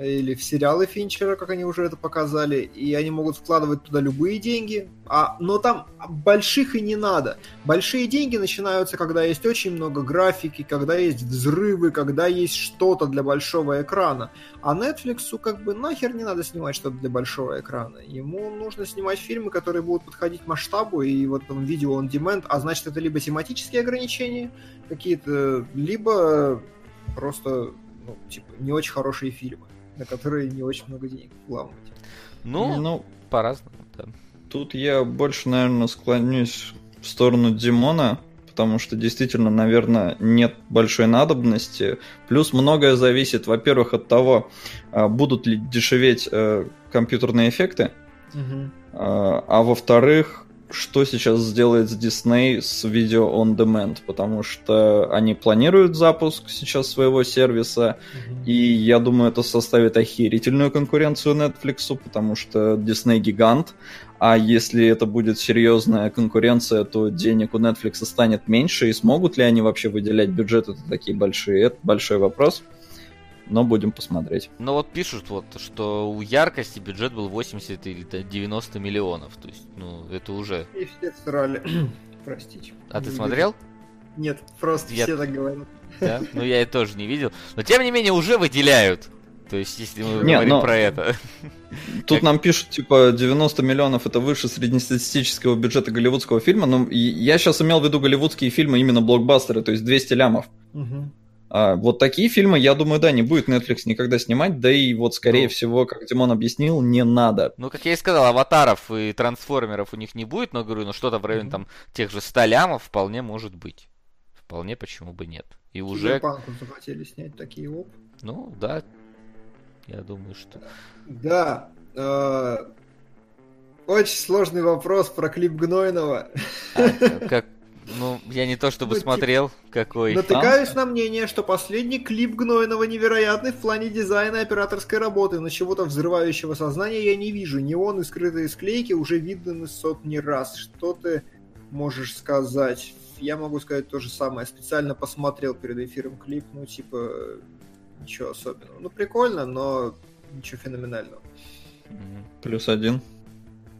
или в сериалы Финчера, как они уже это показали, и они могут вкладывать туда любые деньги, а, но там больших и не надо. Большие деньги начинаются, когда есть очень много графики, когда есть взрывы, когда есть что-то для большого экрана. А Netflix как бы нахер не надо снимать что-то для большого экрана. Ему нужно снимать фильмы, которые будут подходить масштабу, и вот там видео on demand, а значит это либо тематические ограничения какие-то, либо просто ну, типа, не очень хорошие фильмы на которые не очень много денег вкладывать. Ну, ну по-разному, да. Тут я больше, наверное, склонюсь в сторону Димона, потому что действительно, наверное, нет большой надобности. Плюс многое зависит, во-первых, от того, а, будут ли дешеветь э, компьютерные эффекты, угу. а во-вторых, что сейчас сделает Disney с видео on demand, потому что они планируют запуск сейчас своего сервиса, mm-hmm. и я думаю, это составит охерительную конкуренцию Netflix, потому что Disney гигант, а если это будет серьезная конкуренция, то денег у Netflix станет меньше, и смогут ли они вообще выделять бюджеты такие большие, это большой вопрос но будем посмотреть. Ну вот пишут вот, что у яркости бюджет был 80 или 90 миллионов, то есть, ну, это уже... И все срали, простите. А ты смотрел? Нет, просто я... все так говорят. Да? Ну я это тоже не видел. Но тем не менее уже выделяют. То есть, если мы Нет, говорим но... про это. Тут как... нам пишут, типа, 90 миллионов это выше среднестатистического бюджета голливудского фильма. Но я сейчас имел в виду голливудские фильмы, именно блокбастеры, то есть 200 лямов. Угу. А, вот такие фильмы, я думаю, да, не будет Netflix никогда снимать, да и вот, скорее ну, всего, как Димон объяснил, не надо. Ну, как я и сказал, аватаров и трансформеров у них не будет, но, говорю, ну что-то в районе mm-hmm. там тех же 100 лямов вполне может быть. Вполне, почему бы нет. И уже... захотели снять такие оп. Ну, да, я думаю, что... Да, э, очень сложный вопрос про клип Гнойного. А, как, ну, я не то чтобы ну, смотрел, типа, какой. Натыкаюсь на мнение, что последний клип Гнойного невероятный в плане дизайна и операторской работы, но чего-то взрывающего сознания я не вижу. Неоны, скрытые склейки, уже видны сотни раз. Что ты можешь сказать? Я могу сказать то же самое. Специально посмотрел перед эфиром клип, ну, типа, ничего особенного. Ну, прикольно, но ничего феноменального. Плюс один.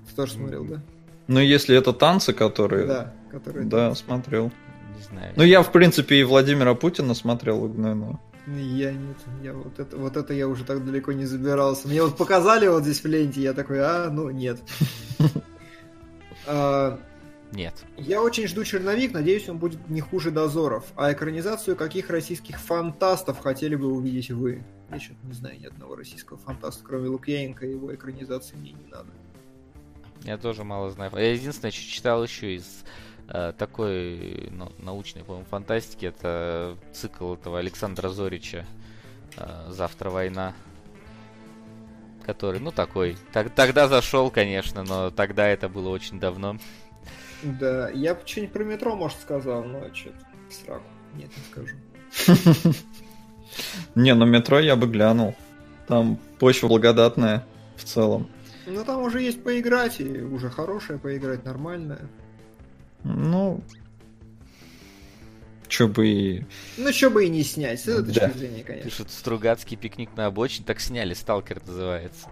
Ты тоже смотрел, да? Ну, если это танцы, которые... Да который... Да, смотрел. Не знаю. Ну, я, в принципе, и Владимира Путина смотрел, наверное. Я нет, я вот это, вот это я уже так далеко не забирался. Мне вот показали вот здесь в ленте, я такой, а, ну нет. А, нет. Я очень жду черновик, надеюсь, он будет не хуже дозоров. А экранизацию каких российских фантастов хотели бы увидеть вы? Я что-то не знаю ни одного российского фантаста, кроме Лукьяненко, его экранизации мне не надо. Я тоже мало знаю. Я единственное, что читал еще из такой ну, научной, по-моему, фантастики. Это цикл этого Александра Зорича э, «Завтра война», который, ну, такой. Так, тогда зашел, конечно, но тогда это было очень давно. Да, я бы что-нибудь про метро, может, сказал, но что-то сраку. Нет, не скажу. Не, ну метро я бы глянул. Там почва благодатная в целом. Ну там уже есть поиграть, и уже хорошая поиграть, нормальная. Ну, что бы и... Ну, что бы и не снять, с этой да. точки зрения, конечно. Пишут, Стругацкий пикник на обочине, так сняли, Сталкер называется.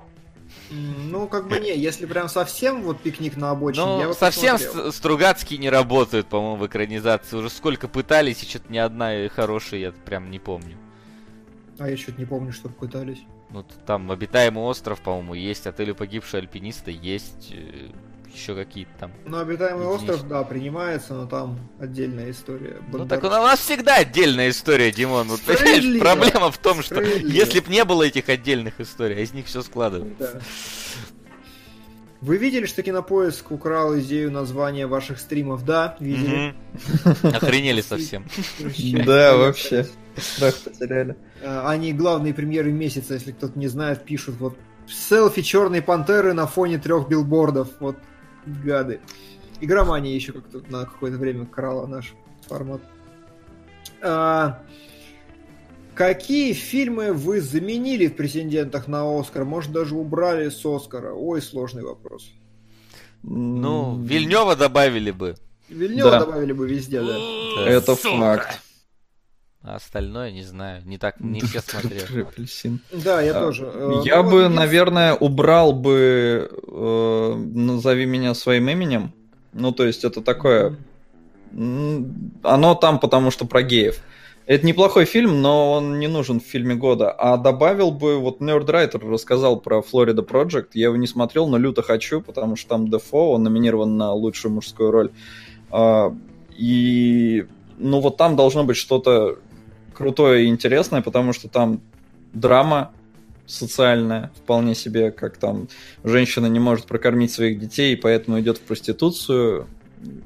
Ну, как бы не, если прям совсем вот пикник на обочине, ну, я вот совсем Стругацкий не работают, по-моему, в экранизации. Уже сколько пытались, и что-то ни одна хорошая, я прям не помню. А я что-то не помню, что пытались. Ну, там обитаемый остров, по-моему, есть, отель погибшие альпинисты есть, э, еще какие-то там. Ну, обитаемый остров, да, принимается, но там отдельная история. Ну так у нас всегда отдельная история, Димон. Вот, понимаешь, проблема в том, что если бы не было этих отдельных историй, а из них все складывается. Да. Вы видели, что Кинопоиск украл идею названия ваших стримов? Да, видели. Охренели совсем. Да, вообще. Страх потеряли. А, они главные премьеры месяца, если кто-то не знает, пишут вот селфи черной пантеры на фоне трех билбордов. Вот гады. Игромания еще как-то на какое-то время крала наш формат. А, какие фильмы вы заменили в претендентах на Оскар? Может, даже убрали с Оскара? Ой, сложный вопрос. Ну, Вильнева добавили бы. Вильнева да. добавили бы везде, да. Это факт. А остальное не знаю, не так, не все. Апельсин. Да, я а, тоже. Э, я ну, бы, наверное, убрал бы э, «Назови меня своим именем». Ну, то есть это такое... Оно там, потому что про геев. Это неплохой фильм, но он не нужен в фильме года. А добавил бы, вот Нердрайтер рассказал про Флорида Project, я его не смотрел, но люто хочу, потому что там Дефо, он номинирован на лучшую мужскую роль. А, и ну вот там должно быть что-то крутое и интересное, потому что там драма социальная, вполне себе, как там женщина не может прокормить своих детей, и поэтому идет в проституцию.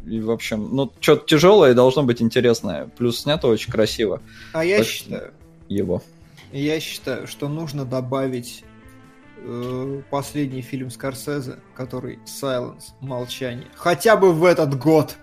И, в общем, ну, что-то тяжелое и должно быть интересное. Плюс снято очень красиво. А я так считаю... Его. Я считаю, что нужно добавить э, последний фильм Скорсезе, который Silence, Молчание. Хотя бы в этот год.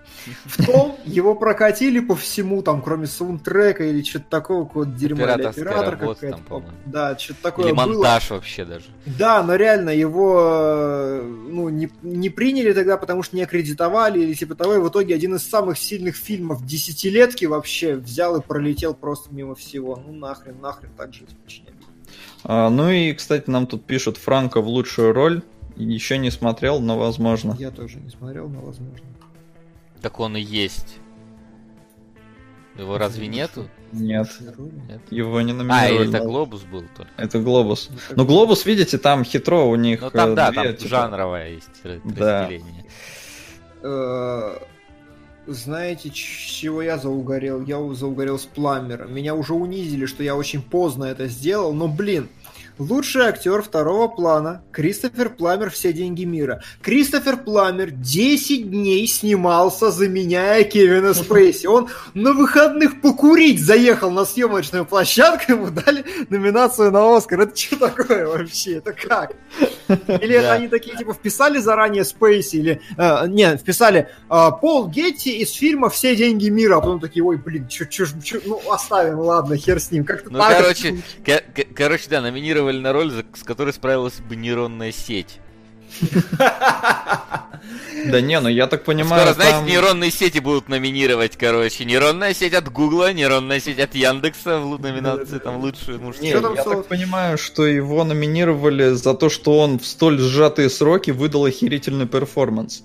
В том его прокатили по всему, там, кроме саундтрека или что-то такого, какого-то дерьма. Или оператор какая-то. Да, что-то такое Или монтаж было. вообще даже. Да, но реально его э, ну, не, не приняли тогда, потому что не аккредитовали или типа того. И в итоге один из самых сильных фильмов десятилетки вообще взял и пролетел просто мимо всего. Ну нахрен, нахрен так жить а, ну и, кстати, нам тут пишут Франко в лучшую роль. Еще не смотрел, но возможно. Я тоже не смотрел, но возможно. Так он и есть. Его это разве нету? Нет. Нет. Его не номинировали. А, или это Глобус был только. Это Глобус. Это... Ну, Глобус, видите, там хитро у них. Ну, там, да, две, там типа... жанровое есть разделение. Да. Знаете, чего я заугорел? Я заугорел с Пламером. Меня уже унизили, что я очень поздно это сделал, но, блин, Лучший актер второго плана Кристофер Пламер «Все деньги мира». Кристофер Пламер 10 дней снимался, заменяя Кевина Спейси. Он на выходных покурить заехал на съемочную площадку, ему дали номинацию на Оскар. Это что такое вообще? Это как? Или это они такие, типа, вписали заранее Спейси, или... Э, не, вписали э, Пол Гетти из фильма «Все деньги мира», а потом такие, ой, блин, чё, чё, чё, ну, оставим, ладно, хер с ним. Как-то ну, так. короче, короче, да, номинировали номинировали на роль, с которой справилась бы нейронная сеть. Да не, ну я так понимаю, Скоро, знаете, нейронные сети будут номинировать, короче. Нейронная сеть от Гугла, нейронная сеть от Яндекса в номинации там лучшую мужскую. Я так понимаю, что его номинировали за то, что он в столь сжатые сроки выдал охерительный перформанс.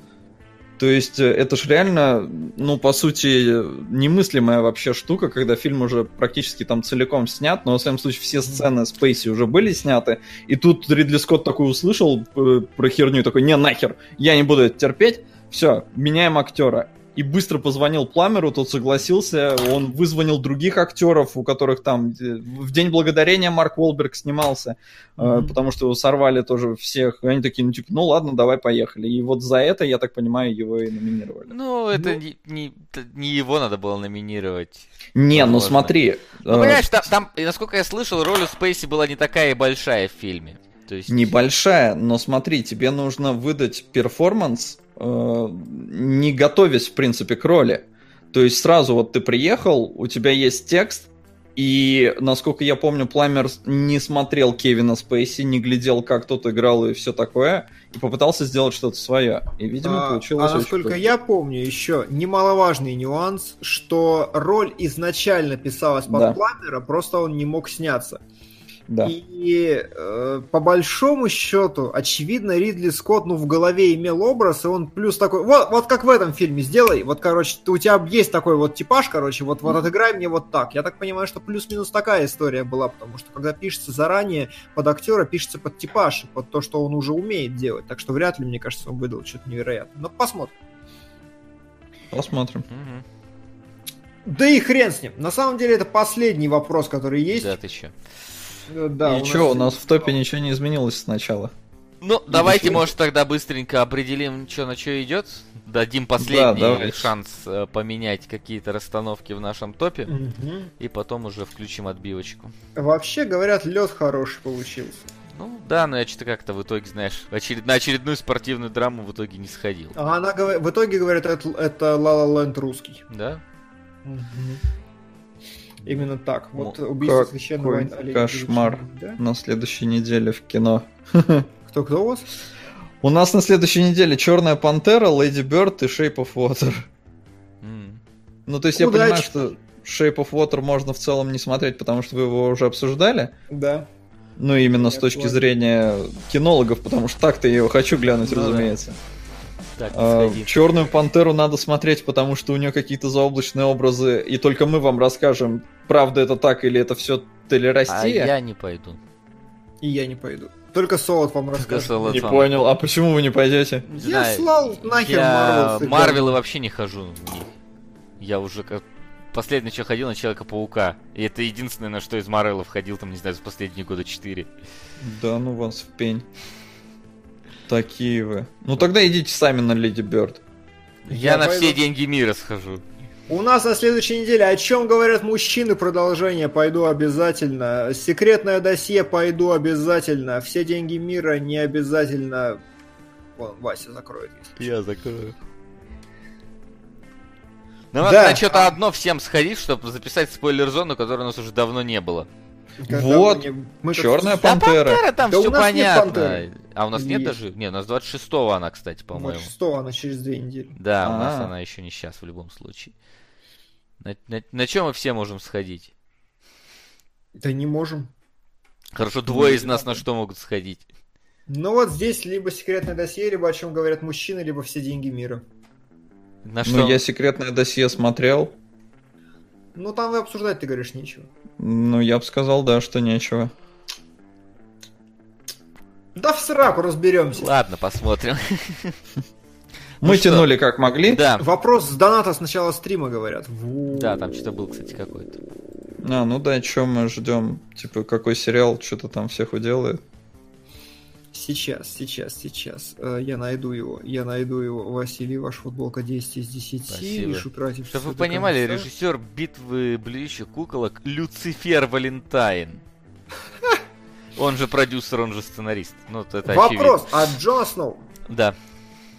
То есть э, это ж реально, ну, по сути, немыслимая вообще штука, когда фильм уже практически там целиком снят, но, в своем случае, все сцены Спейси уже были сняты, и тут Ридли Скотт такой услышал э, про херню и такой, не, нахер, я не буду это терпеть, все, меняем актера и быстро позвонил Пламеру, тот согласился, он вызвонил других актеров, у которых там э, в День Благодарения Марк Уолберг снимался, mm-hmm. потому что его сорвали тоже всех, и они такие, ну типа, ну ладно, давай поехали. И вот за это, я так понимаю, его и номинировали. Ну, это ну... Не, не, не его надо было номинировать. Не, возможно. ну смотри. Ну, понимаешь, там, там, насколько я слышал, роль у Спейси была не такая и большая в фильме. То есть... Небольшая, но смотри, тебе нужно выдать перформанс, э, не готовясь, в принципе, к роли. То есть сразу вот ты приехал, у тебя есть текст, и, насколько я помню, Пламер не смотрел Кевина Спейси, не глядел, как тот играл и все такое, и попытался сделать что-то свое. И, видимо, а, получилось А насколько я помню, еще немаловажный нюанс, что роль изначально писалась под да. Пламера, просто он не мог сняться. Да. И э, по большому счету, очевидно, Ридли Скотт, ну, в голове имел образ, и он плюс такой, вот, вот как в этом фильме, сделай, вот, короче, у тебя есть такой вот типаж, короче, вот, вот отыграй мне вот так. Я так понимаю, что плюс-минус такая история была, потому что когда пишется заранее под актера, пишется под типаж, под то, что он уже умеет делать. Так что вряд ли, мне кажется, он выдал что-то невероятное. Но посмотрим. Посмотрим. Угу. Да и хрен с ним. На самом деле это последний вопрос, который есть. Да, ты че? Э, да, и что, у нас в топе ничего не изменилось сначала. Ну, и давайте, еще... может, тогда быстренько определим, что на что идет. Дадим последний да, шанс э, поменять какие-то расстановки в нашем топе. Угу. И потом уже включим отбивочку. Вообще, говорят, лед хороший получился. Ну да, но я что-то как-то в итоге, знаешь, очеред... на очередную спортивную драму в итоге не сходил. А она в итоге говорит, это, это La La Land русский. Да? Угу. Именно так. Вот ну, убийство как, священного оленя. Кошмар. Да? На следующей неделе в кино. Кто-кто у вас? У нас на следующей неделе Черная Пантера, Леди Бёрд и Shape of Water. Mm. Ну, то есть Удачи. я понимаю, что Shape of Water можно в целом не смотреть, потому что вы его уже обсуждали. Да. Ну, именно я с точки понял. зрения кинологов, потому что так-то я его хочу глянуть, ну, разумеется. Да. Так, а, Черную пантеру надо смотреть, потому что у нее какие-то заоблачные образы, и только мы вам расскажем, правда это так или это все телерастия. А я не пойду. И я не пойду. Только Солод вам расскажет. Не вам. понял, а почему вы не пойдете? Не я знаю, слал нахер я... Марвел. Марвелы вообще не хожу в них. Я уже как последний, что ходил на Человека-паука. И это единственное, на что из Марвелов ходил, там, не знаю, за последние года четыре. Да ну вас в пень. Такие вы. Ну тогда идите сами на Леди Бёрд. Я, Я на пойду... все деньги мира схожу. У нас на следующей неделе о чем говорят мужчины продолжение пойду обязательно. Секретное досье пойду обязательно. Все деньги мира не обязательно. Вон, Вася закроет. Если Я закрою. Ну, да. надо что-то одно всем сходить, чтобы записать спойлер-зону, которой у нас уже давно не было. Когда вот, мы, мы Черная пантера. Да, пантера там да все понятно. А у нас нет, нет даже? Нет, у нас 26-го она, кстати, по-моему. 26-го она через две недели. Да, А-а-а. у нас она еще не сейчас в любом случае. На, на, на чем мы все можем сходить? Да не можем. Хорошо, двое из нас на что могут сходить? Ну вот здесь либо секретное досье, либо о чем говорят мужчины, либо все деньги мира. На ну, что? Ну, я секретное досье смотрел. Ну, там вы обсуждать, ты говоришь, нечего. Ну, я бы сказал, да, что нечего. Да в сраку разберемся. Ладно, посмотрим. Мы ну тянули как могли. Да. Вопрос с доната с начала стрима, говорят. Да, там что-то был, кстати, какой-то. А, ну да, что мы ждем? Типа, какой сериал что-то там всех уделает? Сейчас, сейчас, сейчас. Э, я найду его. Я найду его. Василий, ваш футболка 10 из 10. Спасибо. Решу тратить Чтобы вы понимали, конца. режиссер битвы блюющих куколок Люцифер Валентайн. Он же продюсер, он же сценарист. Ну, это Вопрос от Джона Сноу. Да.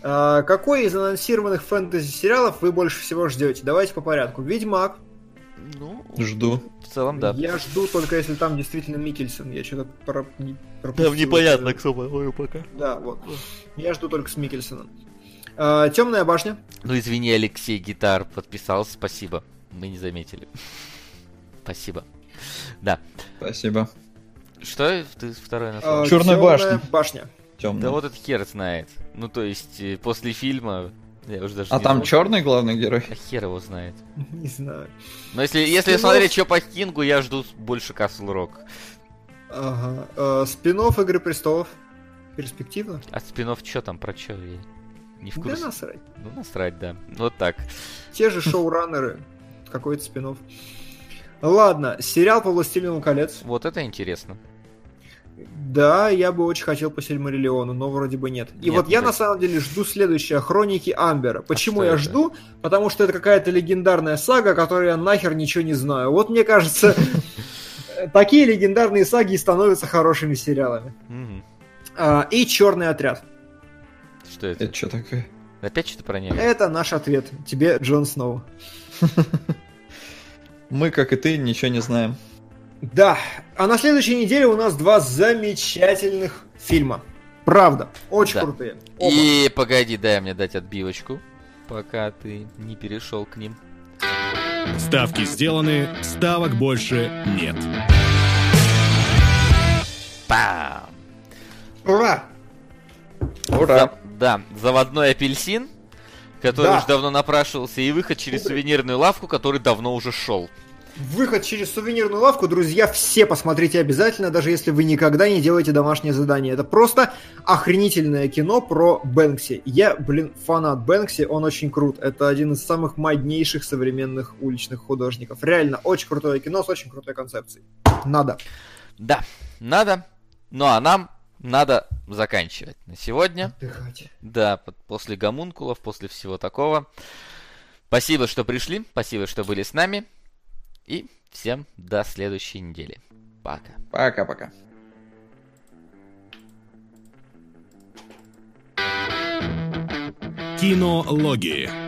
А, какой из анонсированных фэнтези-сериалов вы больше всего ждете? Давайте по порядку. Ведьмак. Ну, жду целом, да. Я жду только если там действительно Микельсон. Я что-то про... не пропустил. Там непонятно, кто по пока. Да, вот. Я жду только с Микельсоном. А, Темная башня. Ну извини, Алексей Гитар подписался, спасибо. Мы не заметили. Спасибо. Да. Спасибо. Что ты второй назвал? А, Черная башня. башня. Темная. Да вот этот хер знает. Ну то есть э, после фильма я уже даже а там знал. черный главный герой? А хер его знает. Не знаю. Но если, если смотреть что по Кингу, я жду больше Castle Rock. Ага. Э, спинов Игры Престолов. Перспективно. А спинов что там, про что? Я не в курсе. Да насрать. Ну насрать, да. Вот так. Те же шоураннеры. Какой-то спинов. Ладно, сериал по Властелину колец. Вот это интересно. Да, я бы очень хотел по Сильмариллиону, но вроде бы нет. И нет, вот я на самом деле жду следующее Хроники Амбера. Почему а я это? жду? Потому что это какая-то легендарная сага, которой я нахер ничего не знаю. Вот мне кажется, такие легендарные саги становятся хорошими сериалами. А, и Черный отряд. Что это? Это что такое? Опять что-то про него? Это наш ответ. Тебе, Джон Сноу. Мы, как и ты, ничего не знаем. Да, а на следующей неделе у нас два замечательных фильма. Правда, очень да. крутые. Оба. И погоди, дай мне дать отбивочку, пока ты не перешел к ним. Ставки сделаны, ставок больше нет. Пам! Ура! Ура! За, да, заводной апельсин, который да. уже давно напрашивался, и выход через сувенирную лавку, который давно уже шел. Выход через сувенирную лавку, друзья, все посмотрите обязательно, даже если вы никогда не делаете домашнее задание. Это просто охренительное кино про Бэнкси. Я, блин, фанат Бэнкси, он очень крут. Это один из самых моднейших современных уличных художников. Реально, очень крутое кино с очень крутой концепцией. Надо. Да, надо. Ну а нам надо заканчивать на сегодня. Отдыхать. Да, после гомункулов, после всего такого. Спасибо, что пришли, спасибо, что были с нами. И всем до следующей недели. Пока. Пока-пока. Кинологии.